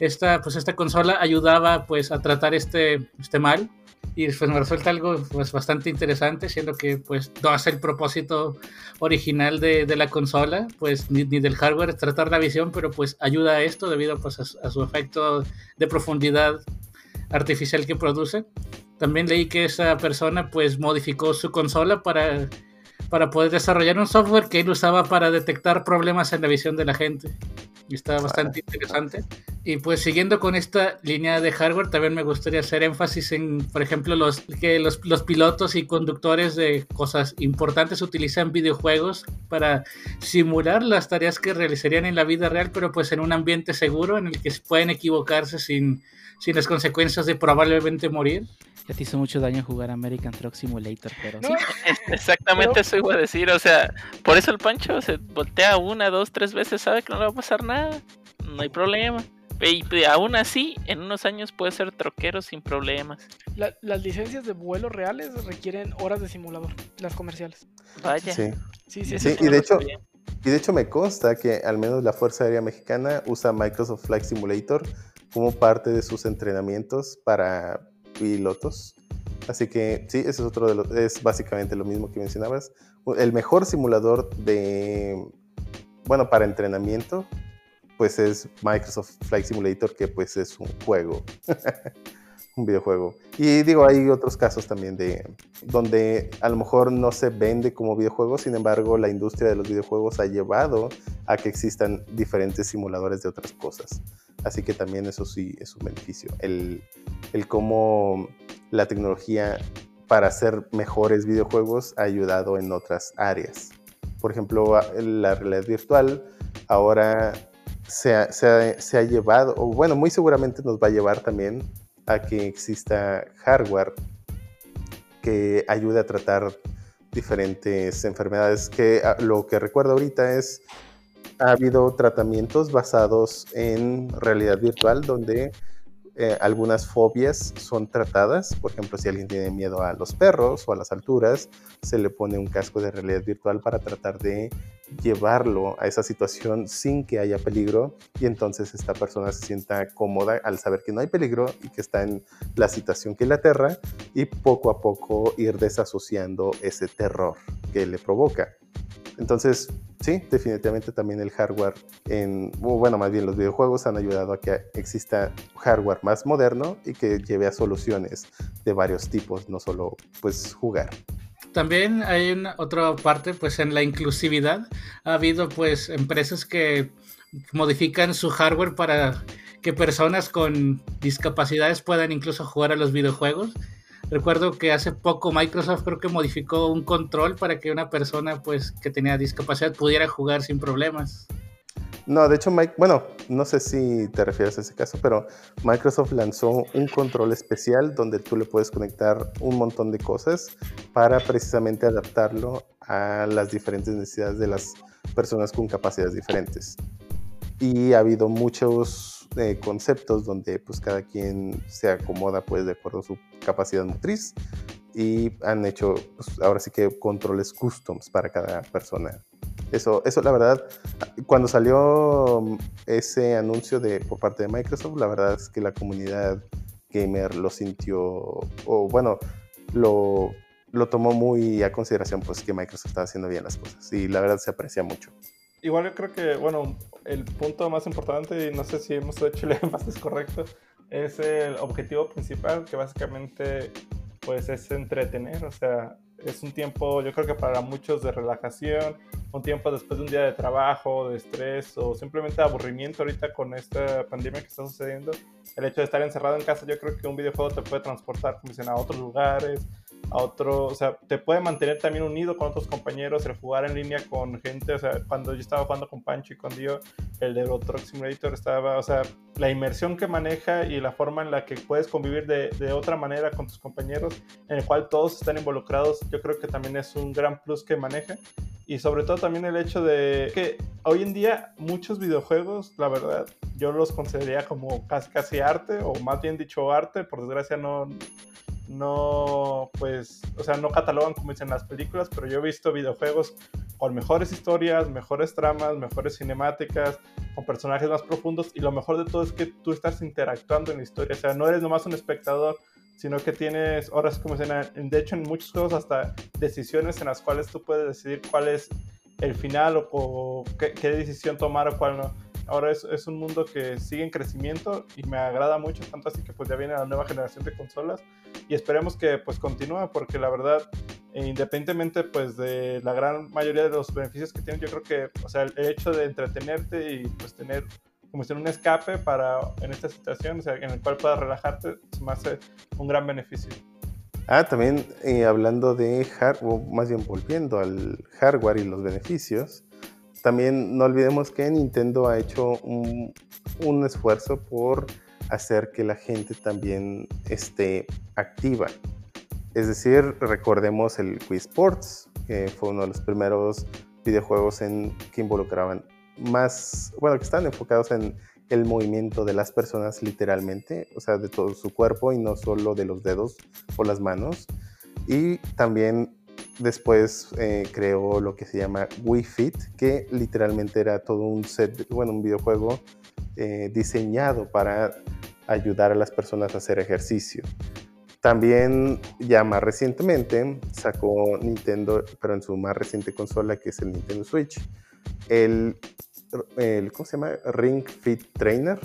Esta pues esta consola ayudaba pues a tratar este este mal y pues me resulta algo pues bastante interesante siendo que pues no hace el propósito original de, de la consola pues ni, ni, del hardware tratar la visión pero pues ayuda a esto debido pues a, a, su efecto de profundidad artificial que produce. También leí que esa persona pues modificó su consola para para poder desarrollar un software que él usaba para detectar problemas en la visión de la gente y está bastante interesante. Y pues siguiendo con esta línea de hardware, también me gustaría hacer énfasis en, por ejemplo, los, que los, los pilotos y conductores de cosas importantes utilizan videojuegos para simular las tareas que realizarían en la vida real, pero pues en un ambiente seguro en el que pueden equivocarse sin, sin las consecuencias de probablemente morir. Ya te hizo mucho daño jugar American Truck Simulator, pero sí. Exactamente eso iba a decir, o sea, por eso el Pancho se voltea una, dos, tres veces, sabe que no le va a pasar nada, no hay problema. Y aún así, en unos años puede ser troquero sin problemas. La, las licencias de vuelo reales requieren horas de simulador, las comerciales. Vaya. Sí, Sí, sí, sí sí. y de hecho, y de hecho me consta que al menos la Fuerza Aérea Mexicana usa Microsoft Flight Simulator como parte de sus entrenamientos para pilotos. Así que sí, ese es otro de los, es básicamente lo mismo que mencionabas. El mejor simulador de, bueno, para entrenamiento, pues es Microsoft Flight Simulator, que pues es un juego, un videojuego. Y digo, hay otros casos también de donde a lo mejor no se vende como videojuego, sin embargo, la industria de los videojuegos ha llevado a que existan diferentes simuladores de otras cosas. Así que también eso sí es un beneficio. El, cómo la tecnología para hacer mejores videojuegos ha ayudado en otras áreas. Por ejemplo, la realidad virtual ahora se ha, se ha, llevado, o bueno, muy seguramente nos va a llevar también a que exista hardware que ayude a tratar diferentes enfermedades. Que lo que recuerdo ahorita es ha habido tratamientos basados en realidad virtual donde eh, algunas fobias son tratadas. Por ejemplo, si alguien tiene miedo a los perros o a las alturas, se le pone un casco de realidad virtual para tratar de llevarlo a esa situación sin que haya peligro y entonces esta persona se sienta cómoda al saber que no hay peligro y que está en la situación que le aterra y poco a poco ir desasociando ese terror que le provoca. Entonces, sí, definitivamente también el hardware, en, bueno, más bien los videojuegos han ayudado a que exista hardware más moderno y que lleve a soluciones de varios tipos, no solo pues jugar. también hay una otra parte, pues en la inclusividad. Ha habido pues empresas que modifican su hardware para que personas con discapacidades puedan incluso jugar a los videojuegos. Recuerdo que hace poco Microsoft creo que modificó un control para que una persona pues que tenía discapacidad pudiera jugar sin problemas. No, de hecho, Mike, bueno, no sé si te refieres a ese caso, pero Microsoft lanzó un control especial donde tú le puedes conectar un montón de cosas para precisamente adaptarlo a las diferentes necesidades de las personas con capacidades diferentes. Y ha habido muchos eh, conceptos donde pues cada quien se acomoda pues de acuerdo a su capacidad motriz y han hecho pues, ahora sí que controles customs para cada persona eso, eso la verdad, cuando salió ese anuncio de, por parte de Microsoft, la verdad es que la comunidad gamer lo sintió, o bueno, lo, lo tomó muy a consideración, pues que Microsoft estaba haciendo bien las cosas y la verdad se aprecia mucho. Igual yo creo que, bueno, el punto más importante, y no sé si hemos hecho el énfasis correcto, es el objetivo principal, que básicamente pues es entretener, o sea, es un tiempo, yo creo que para muchos de relajación, un tiempo después de un día de trabajo, de estrés o simplemente aburrimiento ahorita con esta pandemia que está sucediendo. El hecho de estar encerrado en casa, yo creo que un videojuego te puede transportar, como dicen, a otros lugares, a otro, o sea, te puede mantener también unido con otros compañeros, el jugar en línea con gente, o sea, cuando yo estaba jugando con Pancho y con Dio, el de Truck Simulator estaba, o sea, la inmersión que maneja y la forma en la que puedes convivir de, de, otra manera con tus compañeros, en el cual todos están involucrados, yo creo que también es un gran plus que maneja. Y sobre todo también el hecho de que hoy en día muchos videojuegos, la verdad, yo los consideraría como casi, casi arte, o más bien dicho arte, por desgracia no, no, pues, o sea, no catalogan como dicen las películas, pero yo he visto videojuegos con mejores historias, mejores tramas, mejores cinemáticas, con personajes más profundos y lo mejor de todo es que tú estás interactuando en la historia, o sea, no eres nomás un espectador, sino que tienes, ahora es como dicen, de hecho en muchos juegos hasta decisiones en las cuales tú puedes decidir cuál es el final o, o qué, qué decisión tomar o cuál no ahora es, es, un mundo que sigue en crecimiento y me agrada mucho, tanto así que pues ya viene la nueva generación de consolas y esperemos que pues continúe porque la verdad, eh, independientemente pues de la gran mayoría de los beneficios que tiene, yo creo que, o sea, el hecho de entretenerte y pues tener como si un escape para en esta situación, o sea, en el cual puedas relajarte, se me hace un gran beneficio. Ah, también eh, hablando de hardware, más bien volviendo al hardware y los beneficios, también no olvidemos que Nintendo ha hecho un, esfuerzo por hacer que la gente también esté activa. Es decir, recordemos el Wii Sports, que fue uno de los primeros videojuegos en, que involucraban más, bueno, que están enfocados en el movimiento de las personas literalmente, o sea, de todo su cuerpo y no solo de los dedos o las manos. Y también Después eh, creó lo que se llama Wii Fit, que literalmente era todo un set, bueno, un videojuego eh, diseñado para ayudar a las personas a hacer ejercicio. También, ya más recientemente, sacó Nintendo, pero en su más reciente consola, que es el Nintendo Switch, el, el ¿cómo se llama? Ring Fit Trainer,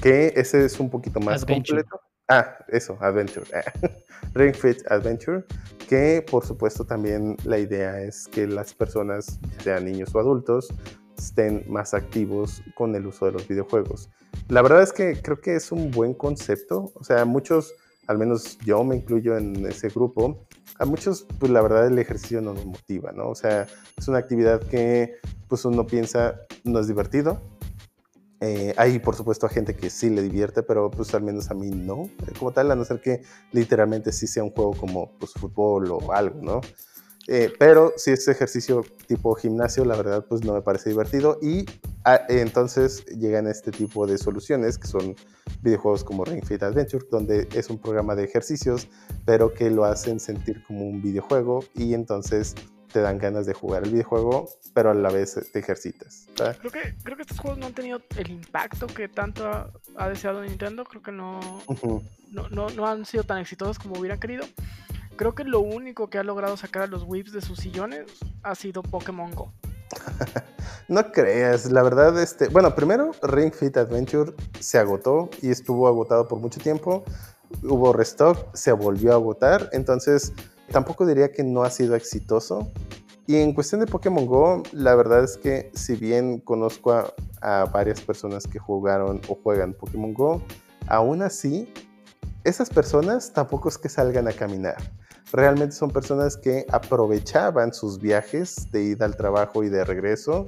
que ese es un poquito más completo. Ah, eso, Adventure. Ring Fit Adventure, que por supuesto también la idea es que las personas, sean niños o adultos, estén más activos con el uso de los videojuegos. La verdad es que creo que es un buen concepto, o sea, muchos, al menos yo me incluyo en ese grupo, a muchos, pues la verdad el ejercicio no nos motiva, ¿no? O sea, es una actividad que pues uno piensa no es divertido, eh, hay, por supuesto, a gente que sí le divierte, pero pues al menos a mí no, eh, como tal, a no ser que literalmente sí sea un juego como pues, fútbol o algo, ¿no? Eh, pero si es ejercicio tipo gimnasio, la verdad, pues no me parece divertido. Y ah, entonces llegan este tipo de soluciones que son videojuegos como Ring Fit Adventure, donde es un programa de ejercicios, pero que lo hacen sentir como un videojuego y entonces te dan ganas de jugar el videojuego, pero a la vez te ejercitas. Creo que, creo que estos juegos no han tenido el impacto que tanto ha, deseado Nintendo. Creo que no, no, no, no, han sido tan exitosos como hubieran querido. Creo que lo único que ha logrado sacar a los whips de sus sillones ha sido Pokémon Go. no creas, la verdad, este, bueno, primero Ring Fit Adventure se agotó y estuvo agotado por mucho tiempo. Hubo restock, se volvió a agotar, entonces tampoco diría que no ha sido exitoso. Y en cuestión de Pokémon Go, la verdad es que si bien conozco a, varias personas que jugaron o juegan Pokémon Go, aún así, esas personas tampoco es que salgan a caminar. Realmente son personas que aprovechaban sus viajes de ida al trabajo y de regreso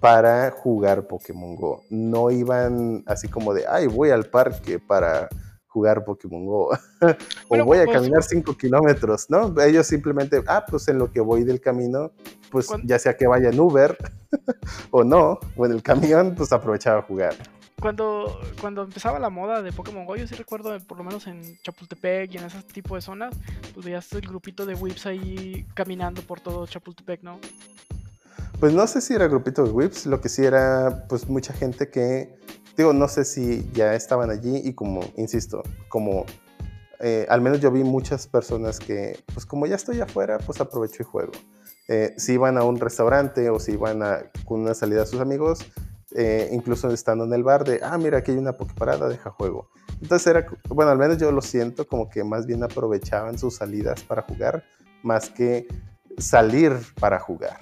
para jugar Pokémon Go. No iban así como de, ay, voy al parque para jugar Pokémon Go. o voy a pues- caminar 5 kilómetros, ¿no? Ellos simplemente, ah, pues en lo que voy del camino, pues Cuan- ya sea que vaya en Uber o no, o en el camión, pues aprovechaba a jugar. Cuando, cuando empezaba la moda de Pokémon Go, yo sí recuerdo, eh, por lo menos en Chapultepec y en ese tipo de zonas, pues veías el grupito de whips ahí caminando por todo Chapultepec, ¿no? Pues no sé si era grupito de whips, lo que sí era pues mucha gente que, digo, no sé si ya estaban allí y como, insisto, como eh, al menos yo vi muchas personas que, pues como ya estoy afuera, pues aprovecho y juego. Eh, si iban a un restaurante o si iban a, con una salida a sus amigos, eh, incluso estando en el bar de, ah, mira, aquí hay una pokeparada, deja juego. Entonces era, bueno, al menos yo lo siento como que más bien aprovechaban sus salidas para jugar, más que salir para jugar.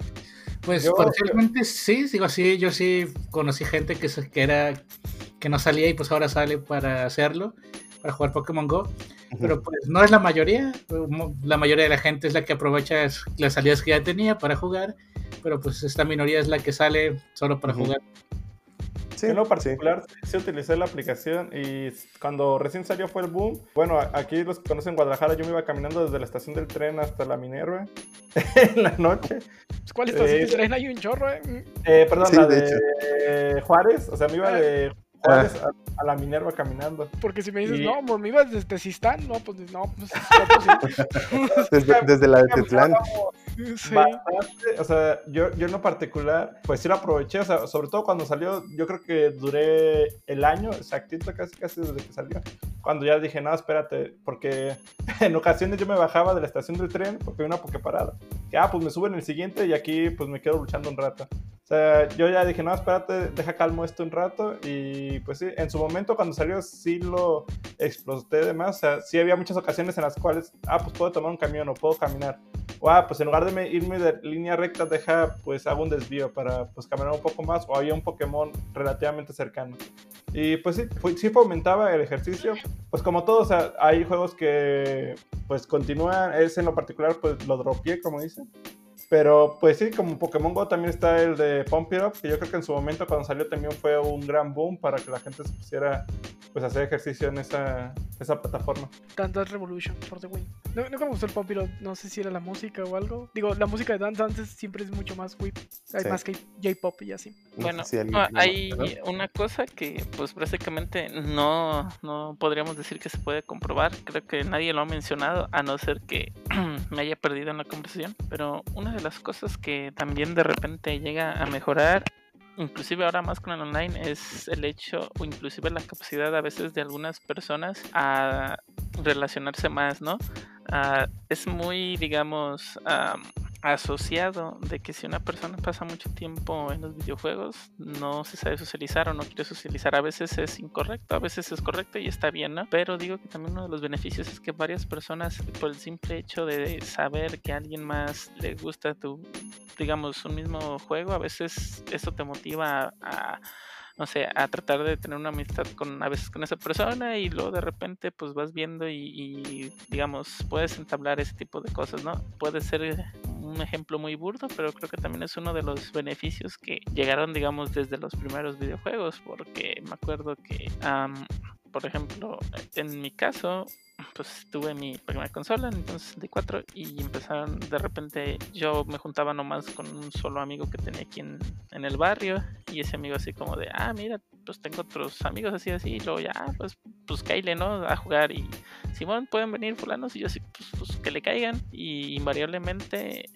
Pues Yo- parcialmente sí, digo sí, yo sí conocí gente que, que era que no salía y pues ahora sale para hacerlo, para jugar Pokémon Go, pero pues no es la mayoría, la mayoría de la gente es la que aprovecha las salidas que ya tenía para jugar, pero pues esta minoría es la que sale solo para jugar. Sí, en lo sí. particular sí utilicé la aplicación y cuando recién salió fue el boom. Bueno, aquí los que conocen Guadalajara, yo me iba caminando desde la estación del tren hasta la Minerva en la noche. Pues, ¿Cuál estación Eh, de tren? Hay un chorro, ¿eh? Eh, perdón, Sí, la de de, Juárez, o sea, me iba de Juárez a, a la Minerva caminando. Porque si me dices, Y- no, pues, me ibas desde Sistán, no, pues no, pues no, pues, sí. Desde, desde la de Tetlán. Sí. Bastante, o sea, yo, yo en lo particular, pues sí lo aproveché, o sea, sobre todo cuando salió, yo creo que duré el año exactito, casi casi desde que salió. Cuando ya dije, no, espérate, porque en ocasiones yo me bajaba de la estación del tren porque había una pokeparada. Que, ah, pues me subo en el siguiente y aquí pues me quedo luchando un rato. O sea, yo ya dije, no, espérate, deja calmo esto un rato. Y pues sí, en su momento cuando salió sí lo exploté de más. O sea, sí había muchas ocasiones en las cuales, ah, pues puedo tomar un camión o puedo caminar. O, ah, pues en lugar de me- irme de línea recta, deja, pues hago un desvío para pues caminar un poco más. O había un Pokémon relativamente cercano. Y pues sí, fue- sí fomentaba el ejercicio. Pues como todo, o sea, hay juegos que pues continúan. Ese en lo particular, pues lo dropié, como dicen. Pero pues sí, como Pokémon Go también está el de Pump It Up, que yo creo que en su momento cuando salió también fue un gran boom para que la gente se pusiera pues a hacer ejercicio en esa, esa plataforma. Dance Dance Revolution for the win. No, nunca me gustó el pop, pero no sé si era la música o algo. Digo, la música de Dance Dance siempre es mucho más whip. Hay Sí. más que J-pop y así. No Bueno, ah, quiere hay una cosa que pues básicamente no, no podríamos decir que se puede comprobar, creo que nadie lo ha mencionado a no ser que me haya perdido en la conversación, pero una de las cosas que también de repente llega a mejorar, inclusive ahora más con el online, es el hecho o inclusive la capacidad a veces de algunas personas a relacionarse más, ¿no? Ah, es muy, digamos, am, asociado de que si una persona pasa mucho tiempo en los videojuegos, no se sabe socializar o no quiere socializar. A veces es incorrecto, a veces es correcto y está bien, ¿no? Pero digo que también uno de los beneficios es que varias personas, por el simple hecho de saber que a alguien más le gusta tu, digamos, un mismo juego, a veces eso te motiva a, a no sé, a tratar de tener una amistad con a veces con esa persona y luego de repente pues vas viendo y, y, digamos puedes entablar ese tipo de cosas, ¿no? Puede ser un ejemplo muy burdo, pero creo que también es uno de los beneficios que llegaron, digamos, desde los primeros videojuegos, porque me acuerdo que, am, por ejemplo, en mi caso, pues tuve mi primera consola, Nintendo 64, y empezaron de repente, yo me juntaba nomás con un solo amigo que tenía aquí en, en el barrio, y ese amigo así como de, ah, mira, pues tengo otros amigos así, así, y luego ya, pues, pues caile, ¿no? A jugar, y Simón, pueden venir fulanos, y yo así, pues, pues que le caigan, y invariablemente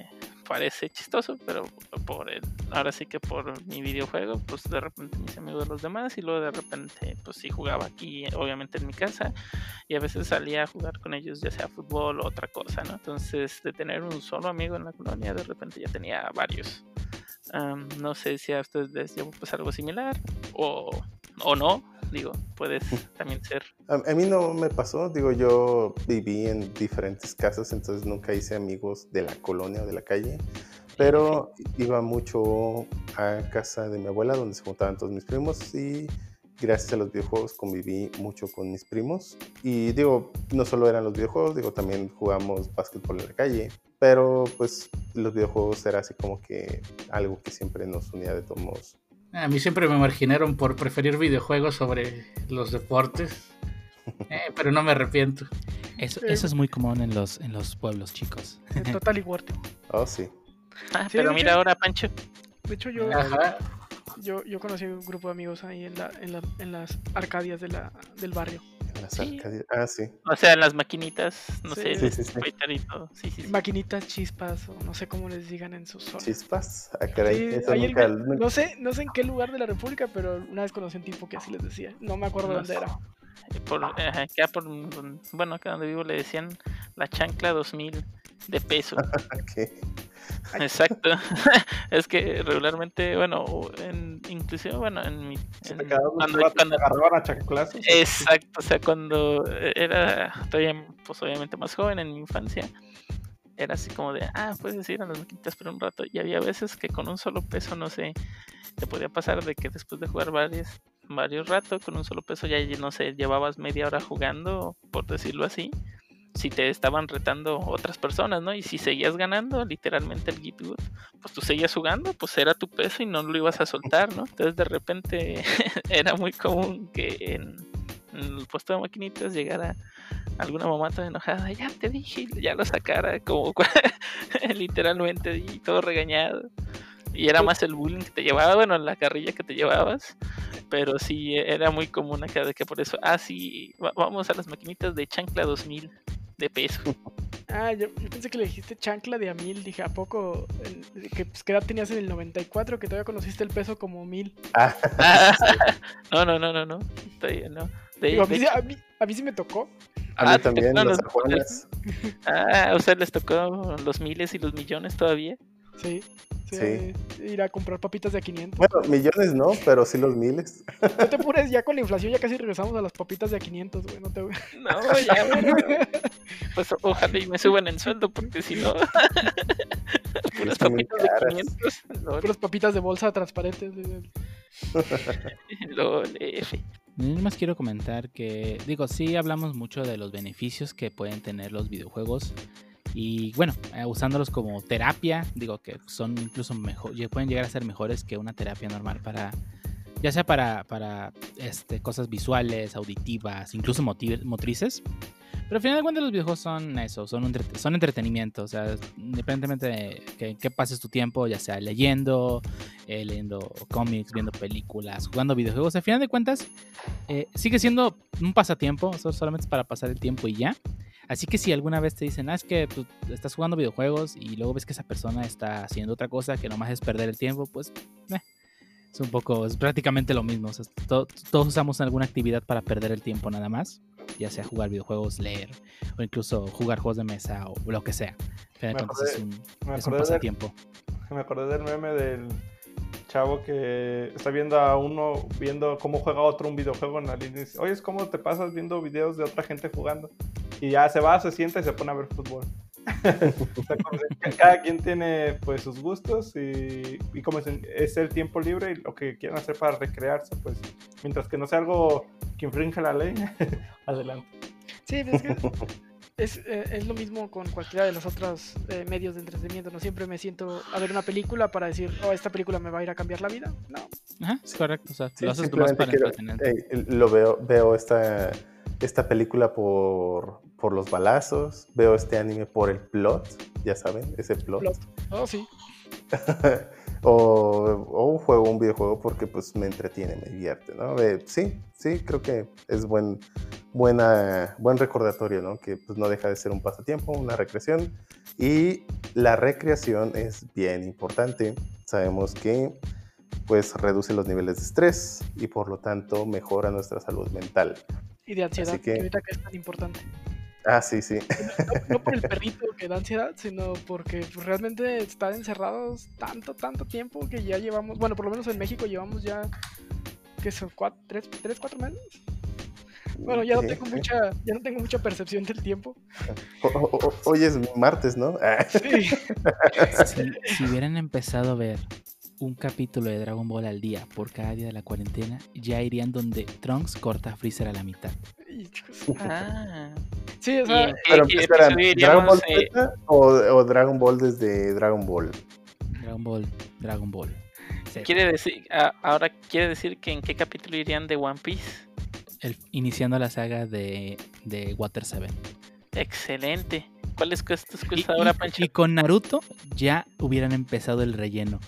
parece chistoso, pero por el, ahora sí que por mi videojuego, pues de repente mis amigos de los demás y luego de repente pues sí jugaba aquí, obviamente en mi casa y a veces salía a jugar con ellos ya sea fútbol o otra cosa, ¿no? Entonces de tener un solo amigo en la colonia de repente ya tenía varios. No sé si a ustedes les llevó pues algo similar o, o no, Digo, puedes también ser. A, a mí no me pasó, digo, yo viví en diferentes casas, entonces nunca hice amigos de la colonia o de la calle, pero iba mucho a casa de mi abuela donde se juntaban todos mis primos y gracias a los videojuegos conviví mucho con mis primos. Y digo, no solo eran los videojuegos, digo, también jugamos básquetbol en la calle, pero pues los videojuegos era así como que algo que siempre nos unía de todos modos. A mí siempre me marginaron por preferir videojuegos sobre los deportes. Eh, pero no me arrepiento. Eso, eso es muy común en los, en los pueblos chicos. En Total y War. Oh, sí. Ah, Sí, pero mira hecho- ahora, Pancho. De hecho, yo, Ajá. Yo, yo conocí un grupo de amigos ahí en, la, en, la- en las arcadias de la, del barrio. En las Sí. arcadias- Ah, sí. O sea, las maquinitas, no Sí. sé, Sí, sí, sí. Twitter y todo. Sí, sí, sí. Maquinitas, chispas, o no sé cómo les digan en sus zonas. Chispas. Ah, caray. Sí, eso ahí nunca, en- nunca- no, sé, no sé en qué lugar de la República, pero una vez conocí un tipo que así les decía. No me acuerdo No dónde sé. era. Por, ajá, acá por, bueno, acá donde vivo le decían la chancla 2000 de peso. ¿qué? Exacto. es que regularmente, bueno, en, inclusive, bueno, en mi... Se en- te cuando- cuando- agarraban a chanclazos. Exacto, o sea, cuando era todavía, pues obviamente más joven en mi infancia, era así como de, ah, puedes ir a las maquinitas por un rato. Y había veces que con un solo peso, no sé, te podía pasar de que después de jugar varios, varios ratos, con un solo peso ya, no sé, llevabas media hora jugando, por decirlo así. Si te estaban retando otras personas, ¿no? Y si seguías ganando, literalmente el Get Good, pues tú seguías jugando, pues era tu peso y no lo ibas a soltar, ¿no? Entonces de repente era muy común que en, en el puesto de maquinitas llegara alguna mamá toda enojada, ya te dije, ya lo sacara, como literalmente, y todo regañado. Y era más el bullying que te llevaba, bueno, la carrilla que te llevabas, pero sí era muy común acá de que por eso, ah, sí, va- vamos a las maquinitas de chancla 2000 de peso. Ah, yo, yo pensé que le dijiste chancla de a mil. Dije, ¿a poco? Que, pues, ¿Qué edad tenías en el 94? Que todavía conociste el peso como mil. Ah, no, no, no, no, no, todavía no. De- Digo, a, mí, sí- hecho- a, mí, a mí sí me tocó. a mí Ah, también, los los-. Ah, o sea, les tocó los miles y los millones todavía. Sí. Sí. Sí. Ir a comprar papitas de a 500. Bueno, millones no, pero sí los miles. No te apures, ya con la inflación ya casi regresamos a las papitas de a 500, güey. No te... No, ya, bueno. Pues ojalá y me suban el sueldo, porque si no. Puras papitas de caras. 500. Lol, Puras papitas de bolsa transparentes. lol, F. Yo más quiero comentar que, digo, sí hablamos mucho de los beneficios que pueden tener los videojuegos y bueno, eh, usándolos como terapia, digo que son incluso mejor, pueden llegar a ser mejores que una terapia normal para, ya sea para, para este, cosas visuales, auditivas, incluso motrices. Pero al final de cuentas los videojuegos son eso, son, son entretenimiento, o sea, independientemente de que, que pases tu tiempo, ya sea leyendo, eh, leyendo cómics, viendo películas, jugando videojuegos, al final de cuentas eh, sigue siendo un pasatiempo, so- solamente para pasar el tiempo y ya. Así que si alguna vez te dicen, ah, es que tú estás jugando videojuegos y luego ves que esa persona está haciendo otra cosa que nomás es perder el tiempo, pues eh, es un poco, es prácticamente lo mismo. O sea, to- todos usamos alguna actividad para perder el tiempo nada más, ya sea jugar videojuegos, leer o incluso jugar juegos de mesa o lo que sea. Me es acordé- un, Me es un del, pasatiempo. me acordé del meme del chavo que está viendo a uno, viendo cómo juega otro un videojuego en la línea y dice, oye, ¿cómo te pasas viendo videos de otra gente jugando? Y ya se va, se sienta y se pone a ver fútbol. Cada quien tiene pues sus gustos y, y como es el tiempo libre y lo que quieran hacer para recrearse, pues mientras que no sea algo que infringe la ley, adelante. Sí, pues es que es, eh, es lo mismo con cualquiera de los otros eh, medios de entretenimiento. No siempre me siento a ver una película para decir, oh, esta película me va a ir a cambiar la vida. No. Ajá, es correcto. O sea, Sí, lo haces nomás simplemente para quiero- lo veo, veo esta, esta película por, por los balazos, veo este anime por el plot, ya saben, ese plot. Plot. Oh, sí. o, o juego un videojuego porque pues me entretiene, me divierte, ¿no? Eh, sí, sí, creo que es buen, buena, buen recordatorio, ¿no? Que pues no deja de ser un pasatiempo, una recreación. Y la recreación es bien importante. Sabemos que pues reduce los niveles de estrés y por lo tanto mejora nuestra salud mental. Y de ansiedad, Así que- que ahorita que es tan importante. Ah, sí, sí. No, no por el perrito que da ansiedad, sino porque pues, realmente estar encerrados tanto, tanto tiempo que ya llevamos, bueno, por lo menos en México llevamos ya ¿qué son? ¿Cuatro, tres, tres, cuatro meses? Bueno, ya no tengo mucha, ya no tengo mucha percepción del tiempo. O- o- o- hoy es martes, ¿no? Ah, Sí. Si, si hubieran empezado a ver un capítulo de Dragon Ball al día por cada día de la cuarentena, ya irían donde Trunks corta a Freezer a la mitad. Ah. Sí, o ¿Y sea, Pero espera, ¿Dragon Ball eh, Z o, o Dragon Ball desde Dragon Ball? Dragon Ball, Dragon Ball. Z. quiere decir, ah, ahora quiere decir que en qué capítulo irían de One Piece. El- iniciando la saga de, de Water 7. Excelente. ¿Cuál es tu Y, excusa y- ahora, Pancho? y con Naruto ya hubieran empezado el relleno.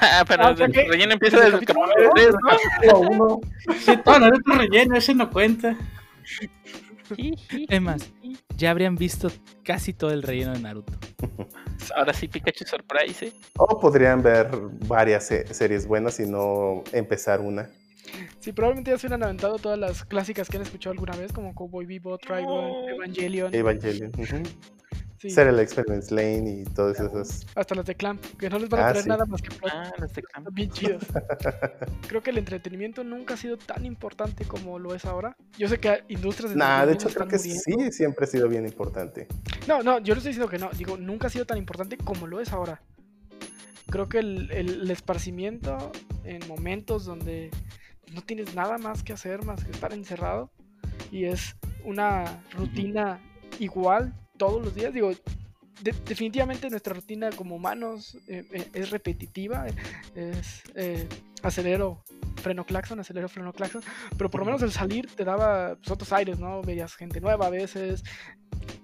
Ah, pero Ah, el que- relleno empieza desde el capítulo capítulo tres, ¿no? uno. Sí, todo Naruto relleno, ese no cuenta. Es más, ya habrían visto casi todo el relleno de Naruto. Ahora sí, Pikachu Surprise. ¿eh? O podrían ver varias se- series buenas y no empezar una. Sí, probablemente ya se hubieran aventado todas las clásicas que han escuchado alguna vez, como Cowboy Bebop, Trigun, Evangelion. Evangelion. ujú. sí, Serial Experiments Lane y todas esas. hasta las de Clamp, que no les van a Ah, traer sí. nada más que. Ah, no sé cómo. Están bien chidos. Creo que el entretenimiento nunca ha sido tan importante como lo es ahora. Yo sé que industrias de Nah, de hecho creo que muriendo. sí, siempre ha sido bien importante. No, no, yo no estoy diciendo que no. Digo, nunca ha sido tan importante como lo es ahora. Creo que el, el- el esparcimiento en momentos donde no tienes nada más que hacer más que estar encerrado y es una rutina igual todos los días. Digo, de- definitivamente nuestra rutina como humanos eh, eh, es repetitiva. Es eh, acelero, freno claxon, acelero, freno claxon. Pero por lo menos el salir te daba pues, otros aires, ¿no? Veías gente nueva a veces,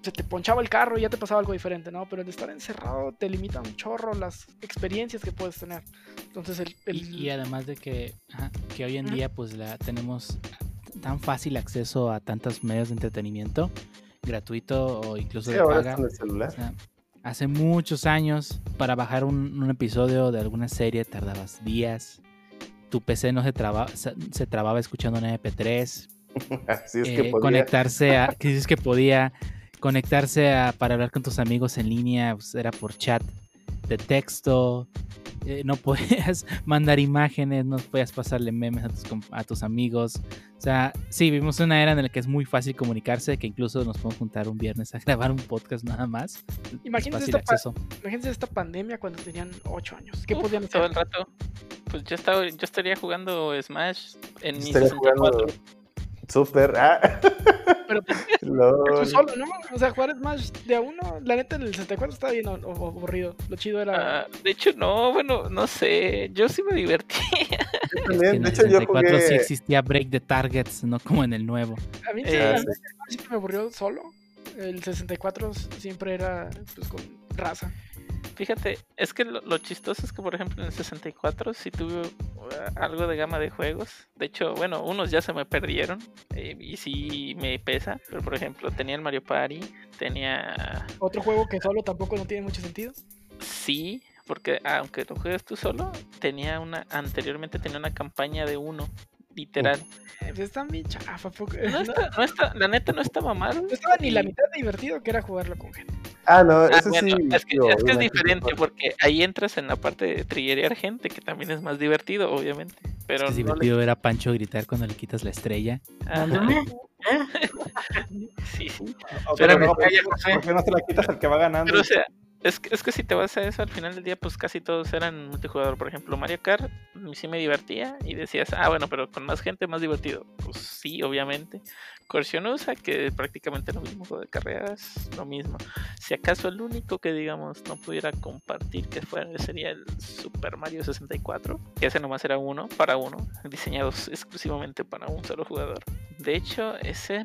se te ponchaba el carro y ya te pasaba algo diferente, ¿no? Pero el estar encerrado te limita un chorro las experiencias que puedes tener. Entonces el... el- Y, y además de que, ajá, que hoy en día pues la tenemos tan fácil acceso a tantos medios de entretenimiento, gratuito o incluso Sí, de ahora paga. en el O celular. sea, hace muchos años, para bajar un, un episodio de alguna serie tardabas días. Tu PC no se, traba, se, se trababa escuchando un MP3. Así es eh, que podía. conectarse a. Que podía conectarse a, para hablar con tus amigos en línea, pues, era por chat de texto. eh, no podías mandar imágenes, no podías pasarle memes a tus, a tus amigos. O sea, sí, vivimos una era en la que es muy fácil comunicarse, que incluso nos podemos juntar un viernes a grabar un podcast nada más. Imagínense esta, pa- acceso. imagínense esta pandemia cuando tenían 8 años. ¿Qué Uf, podían todo hacer? el rato. Pues yo estaba, yo estaría jugando Smash en mi Estaría 64. jugando Super. Ah. Pero tú Lol. solo, ¿no? O sea, jugar Smash de a uno, la neta en el 64 estaba bien aburrido. Lo chido era... Ah, de hecho, no, bueno, no sé. Yo sí me divertí. Yo Es también, que en de el hecho, yo 64 sí existía Break the Targets, no como en el nuevo. A mí eh, sí. el sí me aburrió solo. El 64 siempre era pues con raza. Fíjate, es que lo, lo chistoso es que, por ejemplo, en el 64 sí tuve uh, algo de gama de juegos. De hecho, bueno, unos ya se me perdieron eh, y sí me pesa. Pero, por ejemplo, tenía el Mario Party, tenía... Otro juego que solo tampoco no tiene mucho sentido. Sí, porque aunque lo juegues tú solo, tenía una... Anteriormente tenía una campaña de uno, literal. Eh, pues está bien chafa. No está, no está, la neta no estaba mal. no estaba ni la mitad de divertido que era jugarlo con gente. Ah, no, Ah, bueno, sí. es que, es, que es obviamente, diferente porque ahí entras en la parte de trillerear gente, que también es más divertido, obviamente. Pero es que es no le- divertido ver a Pancho gritar cuando le quitas la estrella. Ajá, sí, sí. O Pero no, ¿por qué no se la quitas al que va ganando? Pero o sea, es que, es que si te vas a eso, al final del día, pues casi todos eran multijugador. Por ejemplo, Mario Kart, mm, sí me divertía y decías, ah, bueno, pero con más gente, más divertido. Pues sí, obviamente. Corsionusa, que prácticamente lo mismo, juego de carreras, lo mismo. Si acaso el único que, digamos, no pudiera compartir que fuera sería el Super Mario 64, que ese nomás era uno para uno, diseñados exclusivamente para un solo jugador. De hecho, ese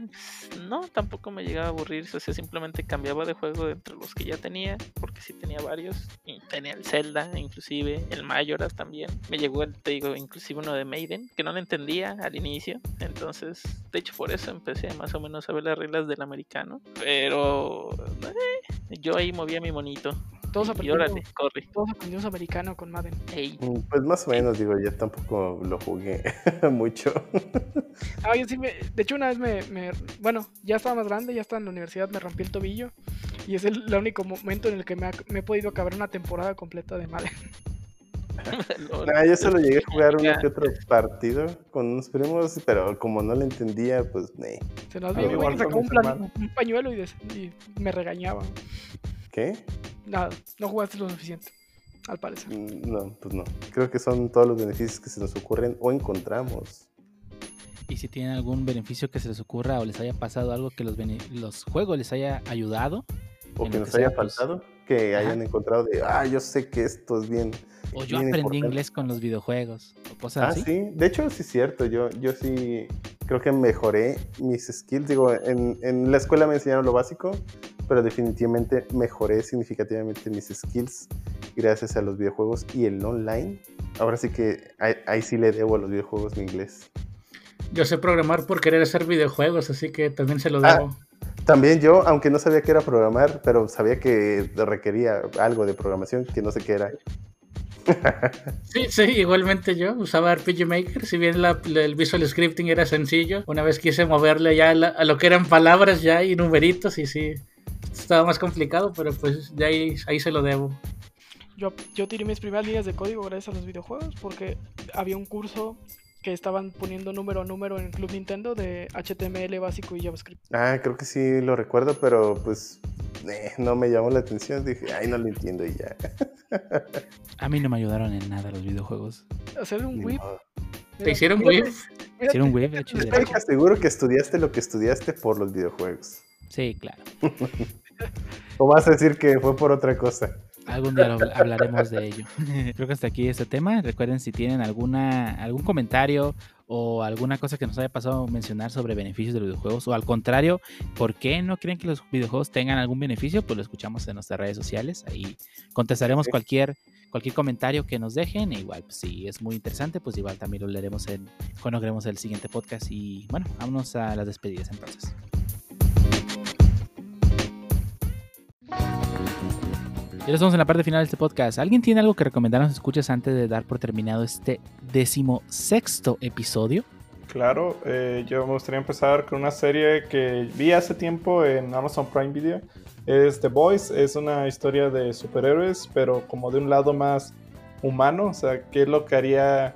no tampoco me llegaba a aburrir, o sea, simplemente cambiaba de juego entre los que ya tenía, porque sí tenía varios, y tenía el Zelda, inclusive el Majoras también. Me llegó el, te digo, inclusive uno de Maiden, que no lo entendía al inicio, entonces, de hecho, por eso empecé más o menos a ver las reglas del americano, pero eh, yo ahí movía mi monito. Todos aprendimos, órale, corre. todos aprendimos americano con Madden. Ey. Mm, Pues más o menos, digo, yo tampoco lo jugué mucho. Ah, yo sí me. De hecho, una vez me, me- Bueno, ya estaba más grande, ya estaba en la universidad, me rompí el tobillo. Y es el, el único momento en el que me, ha- me he podido acabar una temporada completa de Madden. Nah, yo solo llegué a jugar uno que otro partido con unos primos, pero como no le entendía, pues, nee. Se nos vio un güey sacó un, plan- pañuelo y, des- y me regañaban. ¿Qué? Nada, no jugaste lo suficiente, al parecer. Mm, No, pues no. Creo que son todos los beneficios que se nos ocurren o encontramos. Y si tienen algún beneficio que se les ocurra o les haya pasado algo que los, juegos les haya ayudado, O que nos que sea, haya pues. Que Ajá. hayan encontrado de, ah, yo sé que esto es bien. o yo Bien aprendí importante. inglés con los videojuegos, o cosas Ah, así. sí. De hecho, sí es cierto. Yo, yo sí creo que mejoré mis skills. Digo, en, en la escuela me enseñaron lo básico, pero definitivamente mejoré significativamente mis skills gracias a los videojuegos y el online. Ahora sí que ahí, ahí sí le debo a los videojuegos mi inglés. Yo sé programar por querer hacer videojuegos, así que también se lo Ah. También yo, aunque no sabía qué era programar, pero sabía que requería algo de programación, que no sé qué era. Sí, sí, igualmente yo usaba RPG Maker, si bien la- la- el visual scripting era sencillo, una vez quise moverle ya a, la- a lo que eran palabras ya y numeritos y sí, estaba más complicado, pero pues de ahí, ahí se lo debo. Yo, yo tiré mis primeras líneas de código gracias a los videojuegos porque había un curso que estaban poniendo número a número en Club Nintendo de HTML básico y JavaScript. Ah, creo que sí lo recuerdo, pero pues eh, no me llamó la atención. Dije, ay, no lo entiendo y ya. A mí no me ayudaron en nada los videojuegos. Hacer un whip. ¿Te hicieron whip? Hicieron casi seguro que estudiaste lo que estudiaste por los videojuegos. Sí, claro. O vas a decir que fue por otra cosa. Algún día hablaremos de ello. Creo que hasta aquí este tema. Recuerden si tienen alguna algún comentario o alguna cosa que nos haya pasado mencionar sobre beneficios de los videojuegos o al contrario, ¿por qué no creen que los videojuegos tengan algún beneficio? Pues lo escuchamos en nuestras redes sociales. Ahí contestaremos Sí. cualquier cualquier comentario que nos dejen. E igual, pues, si es muy interesante, pues igual también lo leeremos en cuando el siguiente podcast. Y bueno, vámonos a las despedidas entonces. Ya estamos en la parte final de este podcast. ¿Alguien tiene algo que recomendar a los escuchas antes de dar por terminado este decimosexto episodio? Claro, eh, yo me gustaría empezar con una serie que vi hace tiempo en Amazon Prime Video. Es The Boys, es una historia de superhéroes, pero como de un lado más humano. O sea, ¿qué es lo que haría?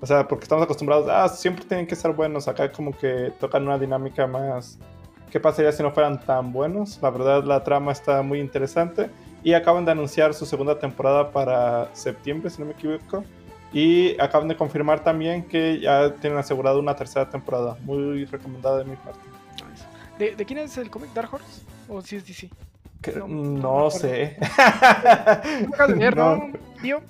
O sea, porque estamos acostumbrados, ah, siempre tienen que ser buenos. Acá como que tocan una dinámica más... ¿Qué pasaría si no fueran tan buenos? La verdad, la trama está muy interesante. Y acaban de anunciar su segunda temporada para septiembre, si no me equivoco. Y acaban de confirmar también que ya tienen asegurado una tercera temporada. Muy recomendada de mi parte. ¿De, de quién es el cómic? ¿Dark Horse? ¿O si es DC? Que- No, no, no me acuerdo. sé. No me acabas de leer, No. ¿no, tío?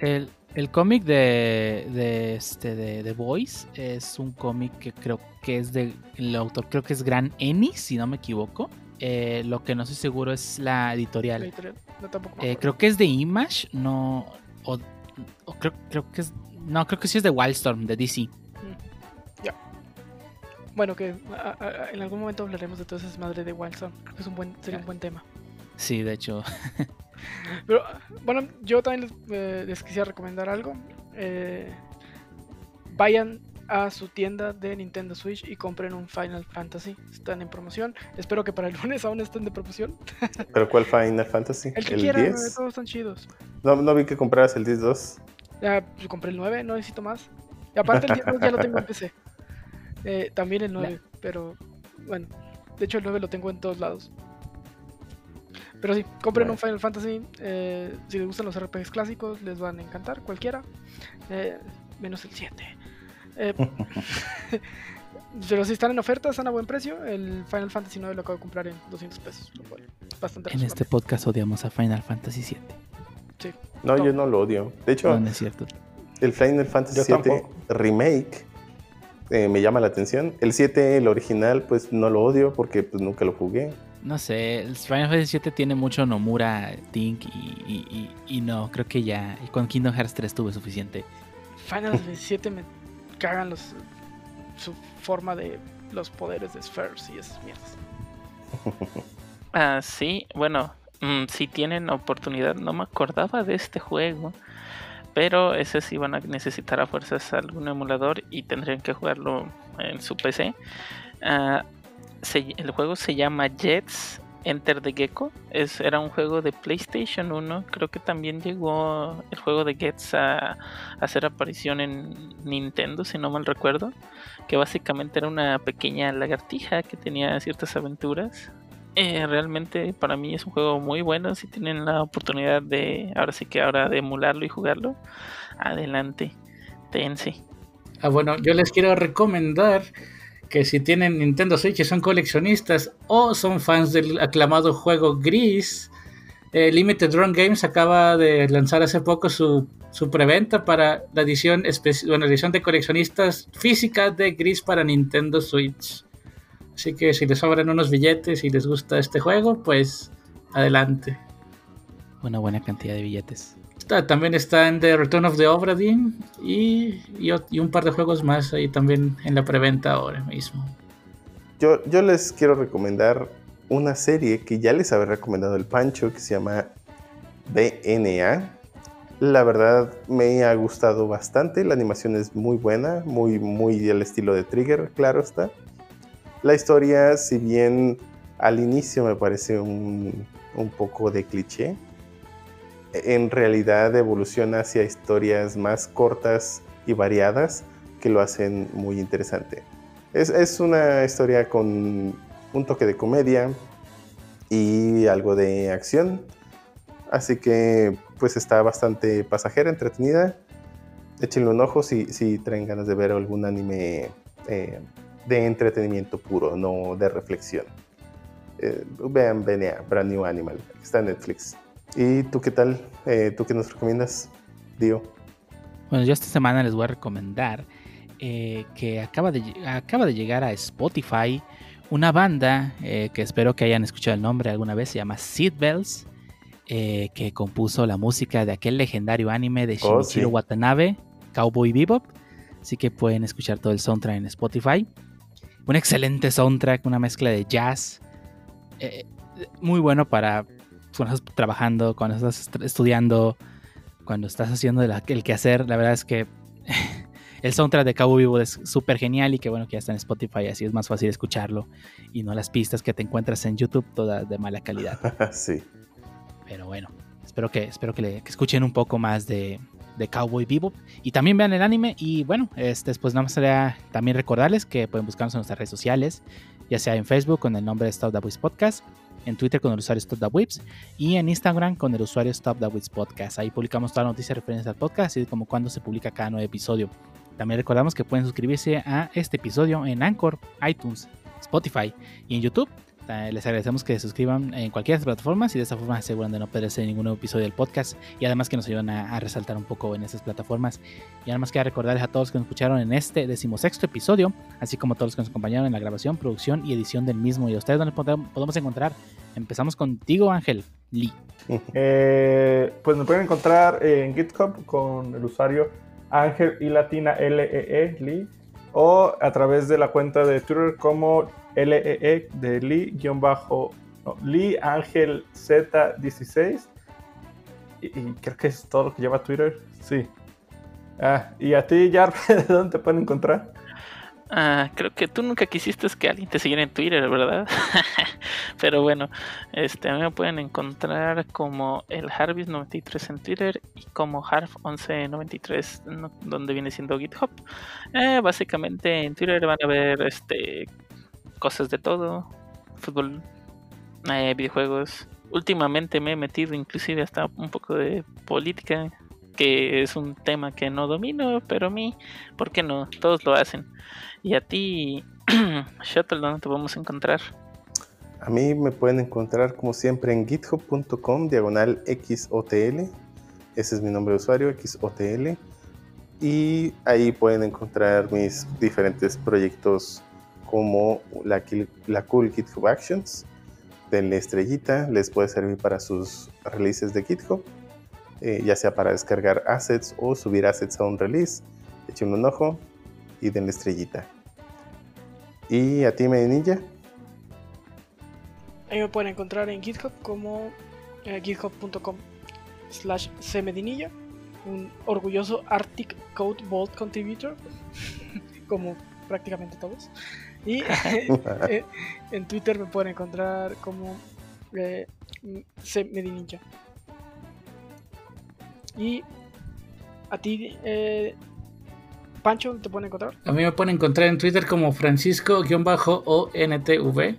El, el cómic de, de, este, de The Voice es un cómic que creo que es de. El autor creo que es Gran Ennis, si no me equivoco. Eh, lo que no estoy seguro es la La editorial. No, tampoco Eh, creo que es de Image, no. O, o creo, creo que es. No, creo que sí es de Wildstorm, de DC. Bueno, que a- a- a- en algún momento hablaremos de todas esas madres de Wildstorm. Creo que es un buen, sería un buen tema. Sí, de hecho. Pero bueno, yo también les, eh, les quisiera recomendar algo. Eh, vayan a su tienda de Nintendo Switch y compren un Final Fantasy. Están en promoción. Espero que para el lunes aún estén de promoción. ¿Pero cuál Final Fantasy? El que ¿El quieran, 10? todos están chidos. No, no vi que compraras el 10-2. Ya pues, compré el 9, no necesito más. Y aparte el 10 ya lo tengo en PC. Eh, también el 9, pero bueno. De hecho el 9 lo tengo en todos lados. Pero sí, compren un. Final Fantasy. eh, si les gustan los RPGs clásicos, les van a encantar, cualquiera. eh, menos el 7. Eh, pero si están en oferta, están a buen precio. El Final Fantasy 9 lo acabo de comprar en 200 pesos. Lo cual es bastante En este podcast odiamos a Final Fantasy VII. No, No. yo no lo odio. De hecho, No, no es cierto. el Final Fantasy Yo 7 tampoco. Remake eh, me llama la atención. El 7, el original, pues no lo odio porque pues, nunca lo jugué. No sé, el Final Fantasy VII tiene mucho Nomura, Tink y, y- y- y no, creo que ya. Y con Kingdom Hearts 3 tuve suficiente. Final Fantasy 7 me cagan los su forma de los poderes de Spheres y esas mierdas. Ah, sí, bueno, mm, si tienen oportunidad, no me acordaba de este juego, pero ese sí van a necesitar a fuerzas algún emulador y tendrían que jugarlo en su PC. Ah, el juego se llama Jets Enter the Gecko. Es, era un juego de PlayStation 1. Creo que también llegó el juego de Gets a, hacer aparición en Nintendo, si no mal recuerdo. Que básicamente era una pequeña lagartija que tenía ciertas aventuras. Eh, realmente para mí es un juego muy bueno. Si tienen la oportunidad de, ahora sí que ahora de emularlo y jugarlo, adelante. Tense. Ah, bueno, yo les quiero recomendar que si tienen Nintendo Switch y son coleccionistas o son fans del aclamado juego Gris, eh, Limited Run Games acaba de lanzar hace poco su, su preventa para la edición, bueno, edición de coleccionistas física de Gris para Nintendo Switch. Así que si les sobran unos billetes y les gusta este juego, pues adelante. Una buena cantidad de billetes. También está en The Return of the Obra Dinn y, y un par de juegos más ahí también en la preventa ahora mismo. Yo, yo les quiero recomendar una serie que ya les había recomendado el Pancho, que se llama DNA. La verdad me ha gustado bastante, la animación es muy buena, muy, muy al estilo de Trigger, claro está. La historia, si bien al inicio me parece un, un poco de cliché, en realidad evoluciona hacia historias más cortas y variadas que lo hacen muy interesante. Es, es una historia con un toque de comedia y algo de acción. Así que pues está bastante pasajera, entretenida. Échenle un ojo si, si traen ganas de ver algún anime eh, de entretenimiento puro, no de reflexión. Eh, vean BNA, Brand New Animal, está en Netflix. ¿Y tú qué tal? Eh, ¿Tú qué nos recomiendas, Dio? Bueno, yo esta semana les voy a recomendar eh, que acaba de, acaba de llegar a Spotify una banda eh, que espero que hayan escuchado el nombre alguna vez, se llama Seatbells, eh, que compuso la música de aquel legendario anime de Oh, Shinichiro sí. Watanabe, Cowboy Bebop. Así que pueden escuchar todo el soundtrack en Spotify. Un excelente soundtrack, una mezcla de jazz. eh, muy bueno para cuando estás trabajando, cuando estás est- estudiando, cuando estás haciendo el, el quehacer. La verdad es que el soundtrack de Cabo Vivo es súper genial y que bueno que ya está en Spotify, así es más fácil escucharlo y no las pistas que te encuentras en YouTube todas de mala calidad. sí. Pero bueno, espero que, espero que, le- que escuchen un poco más de, de Cowboy Bebop y también vean el anime. Y bueno, este, pues nada más sería también recordarles que pueden buscarnos en nuestras redes sociales, ya sea en Facebook con el nombre de Stop the Podcast, en Twitter con el usuario Stop the Whips y en Instagram con el usuario Stop the Whips Podcast. Ahí publicamos todas las noticias referentes al podcast, así como cuando se publica cada nuevo episodio. También recordamos que pueden suscribirse a este episodio en Anchor, iTunes, Spotify y en YouTube. Eh, Les agradecemos que se suscriban en cualquiera de las plataformas y de esta forma se aseguran de no perderse ningún nuevo episodio del podcast y además que nos ayudan a, resaltar un poco en esas plataformas. Y además queda recordarles a todos que nos escucharon en este decimosexto episodio, así como a todos los que nos acompañaron en la grabación, producción y edición del mismo. Y a ustedes donde podemos encontrar. Empezamos contigo, Ángel Lee. Eh, pues me pueden encontrar en GitHub con el usuario Ángel y Latina LEE Lee o a través de la cuenta de Twitter como LEE de Lee guion bajo no, Lee Ángel Z16 y, creo que es todo lo que lleva Twitter. Sí. Ah, y a ti, Jar, ¿dónde te pueden encontrar? Ah, creo que tú nunca quisiste que alguien te siguiera en Twitter, ¿verdad? Pero bueno, este, a mí me pueden encontrar como el Harvis93 en Twitter y como Harf1193, no- donde viene siendo GitHub. Eh, básicamente en Twitter van a ver este, cosas de todo, fútbol, eh, videojuegos. Últimamente me he metido inclusive hasta un poco de política, que es un tema que no domino, pero a mí, ¿por qué no? Todos lo hacen. Y a ti, Shuttle, ¿dónde te vamos a encontrar? A mí me pueden encontrar como siempre en github.com diagonal XOTL. Ese es mi nombre de usuario, XOTL. Y ahí pueden encontrar mis diferentes proyectos como la, la Cool GitHub Actions. Denle estrellita, les puede servir para sus releases de GitHub, eh, ya sea para descargar assets o subir assets a un release. Echen un ojo y denle estrellita. Y a ti, Medinilla. Ahí me pueden encontrar en GitHub como eh, github.com slash cmedinilla, un orgulloso Arctic Code Vault contributor, como prácticamente todos. Y eh, en Twitter me pueden encontrar como eh, C Medininja. Y a ti, eh, Pancho, ¿te pueden encontrar? A mí me pueden encontrar en Twitter como Francisco-ONTV.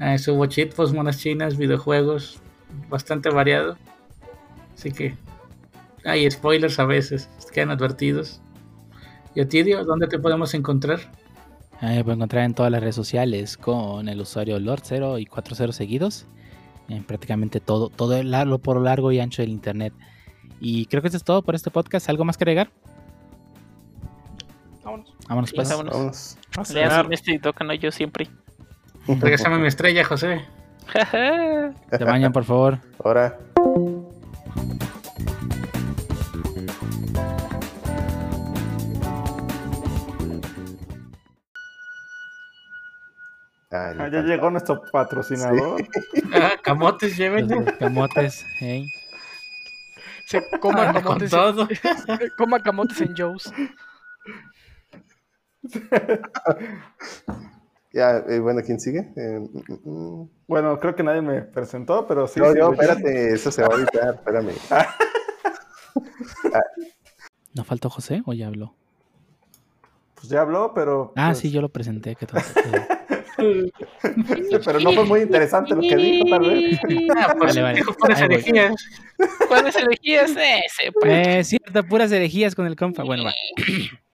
Eh, subo cheatposts, monas chinas, videojuegos, bastante variado. Así que hay spoilers a veces, quedan advertidos. ¿Y a ti, Dio, dónde te podemos encontrar? Ah, me pueden encontrar en todas las redes sociales con el usuario Lord0 y 40 seguidos. En prácticamente todo, todo el largo, por largo y ancho del internet. Y creo que eso es todo por este podcast. ¿Algo más que agregar? Vámonos. Vámonos Sí, pues. vámonos. Vámonos. Este y tocan yo siempre. Regresame mi estrella, José. Te bañan, por favor. Ahora. Ah, Ah, ya llegó nuestro patrocinador. Ah, camotes, llévenle. Los camotes, hey. Se coma con camotes, todo. coma camotes en Joe's. Ya, eh, bueno, ¿quién sigue? Eh, mm, mm, mm. Bueno, creo que nadie me presentó, pero sí. no, sí, hecho. espérate, eso se va a evitar, espérame. ¿No faltó José o ya habló? Pues ya habló, pero. Ah, pues, sí, yo lo presenté. qué tonto. Pero no fue muy interesante lo que dijo, tal vez. Ah, pues Vale, vale. dijo puras voy. herejías. ¿Cuáles elegías? Ese, pues. Eh, cierto, puras herejías con el compa. Bueno, va.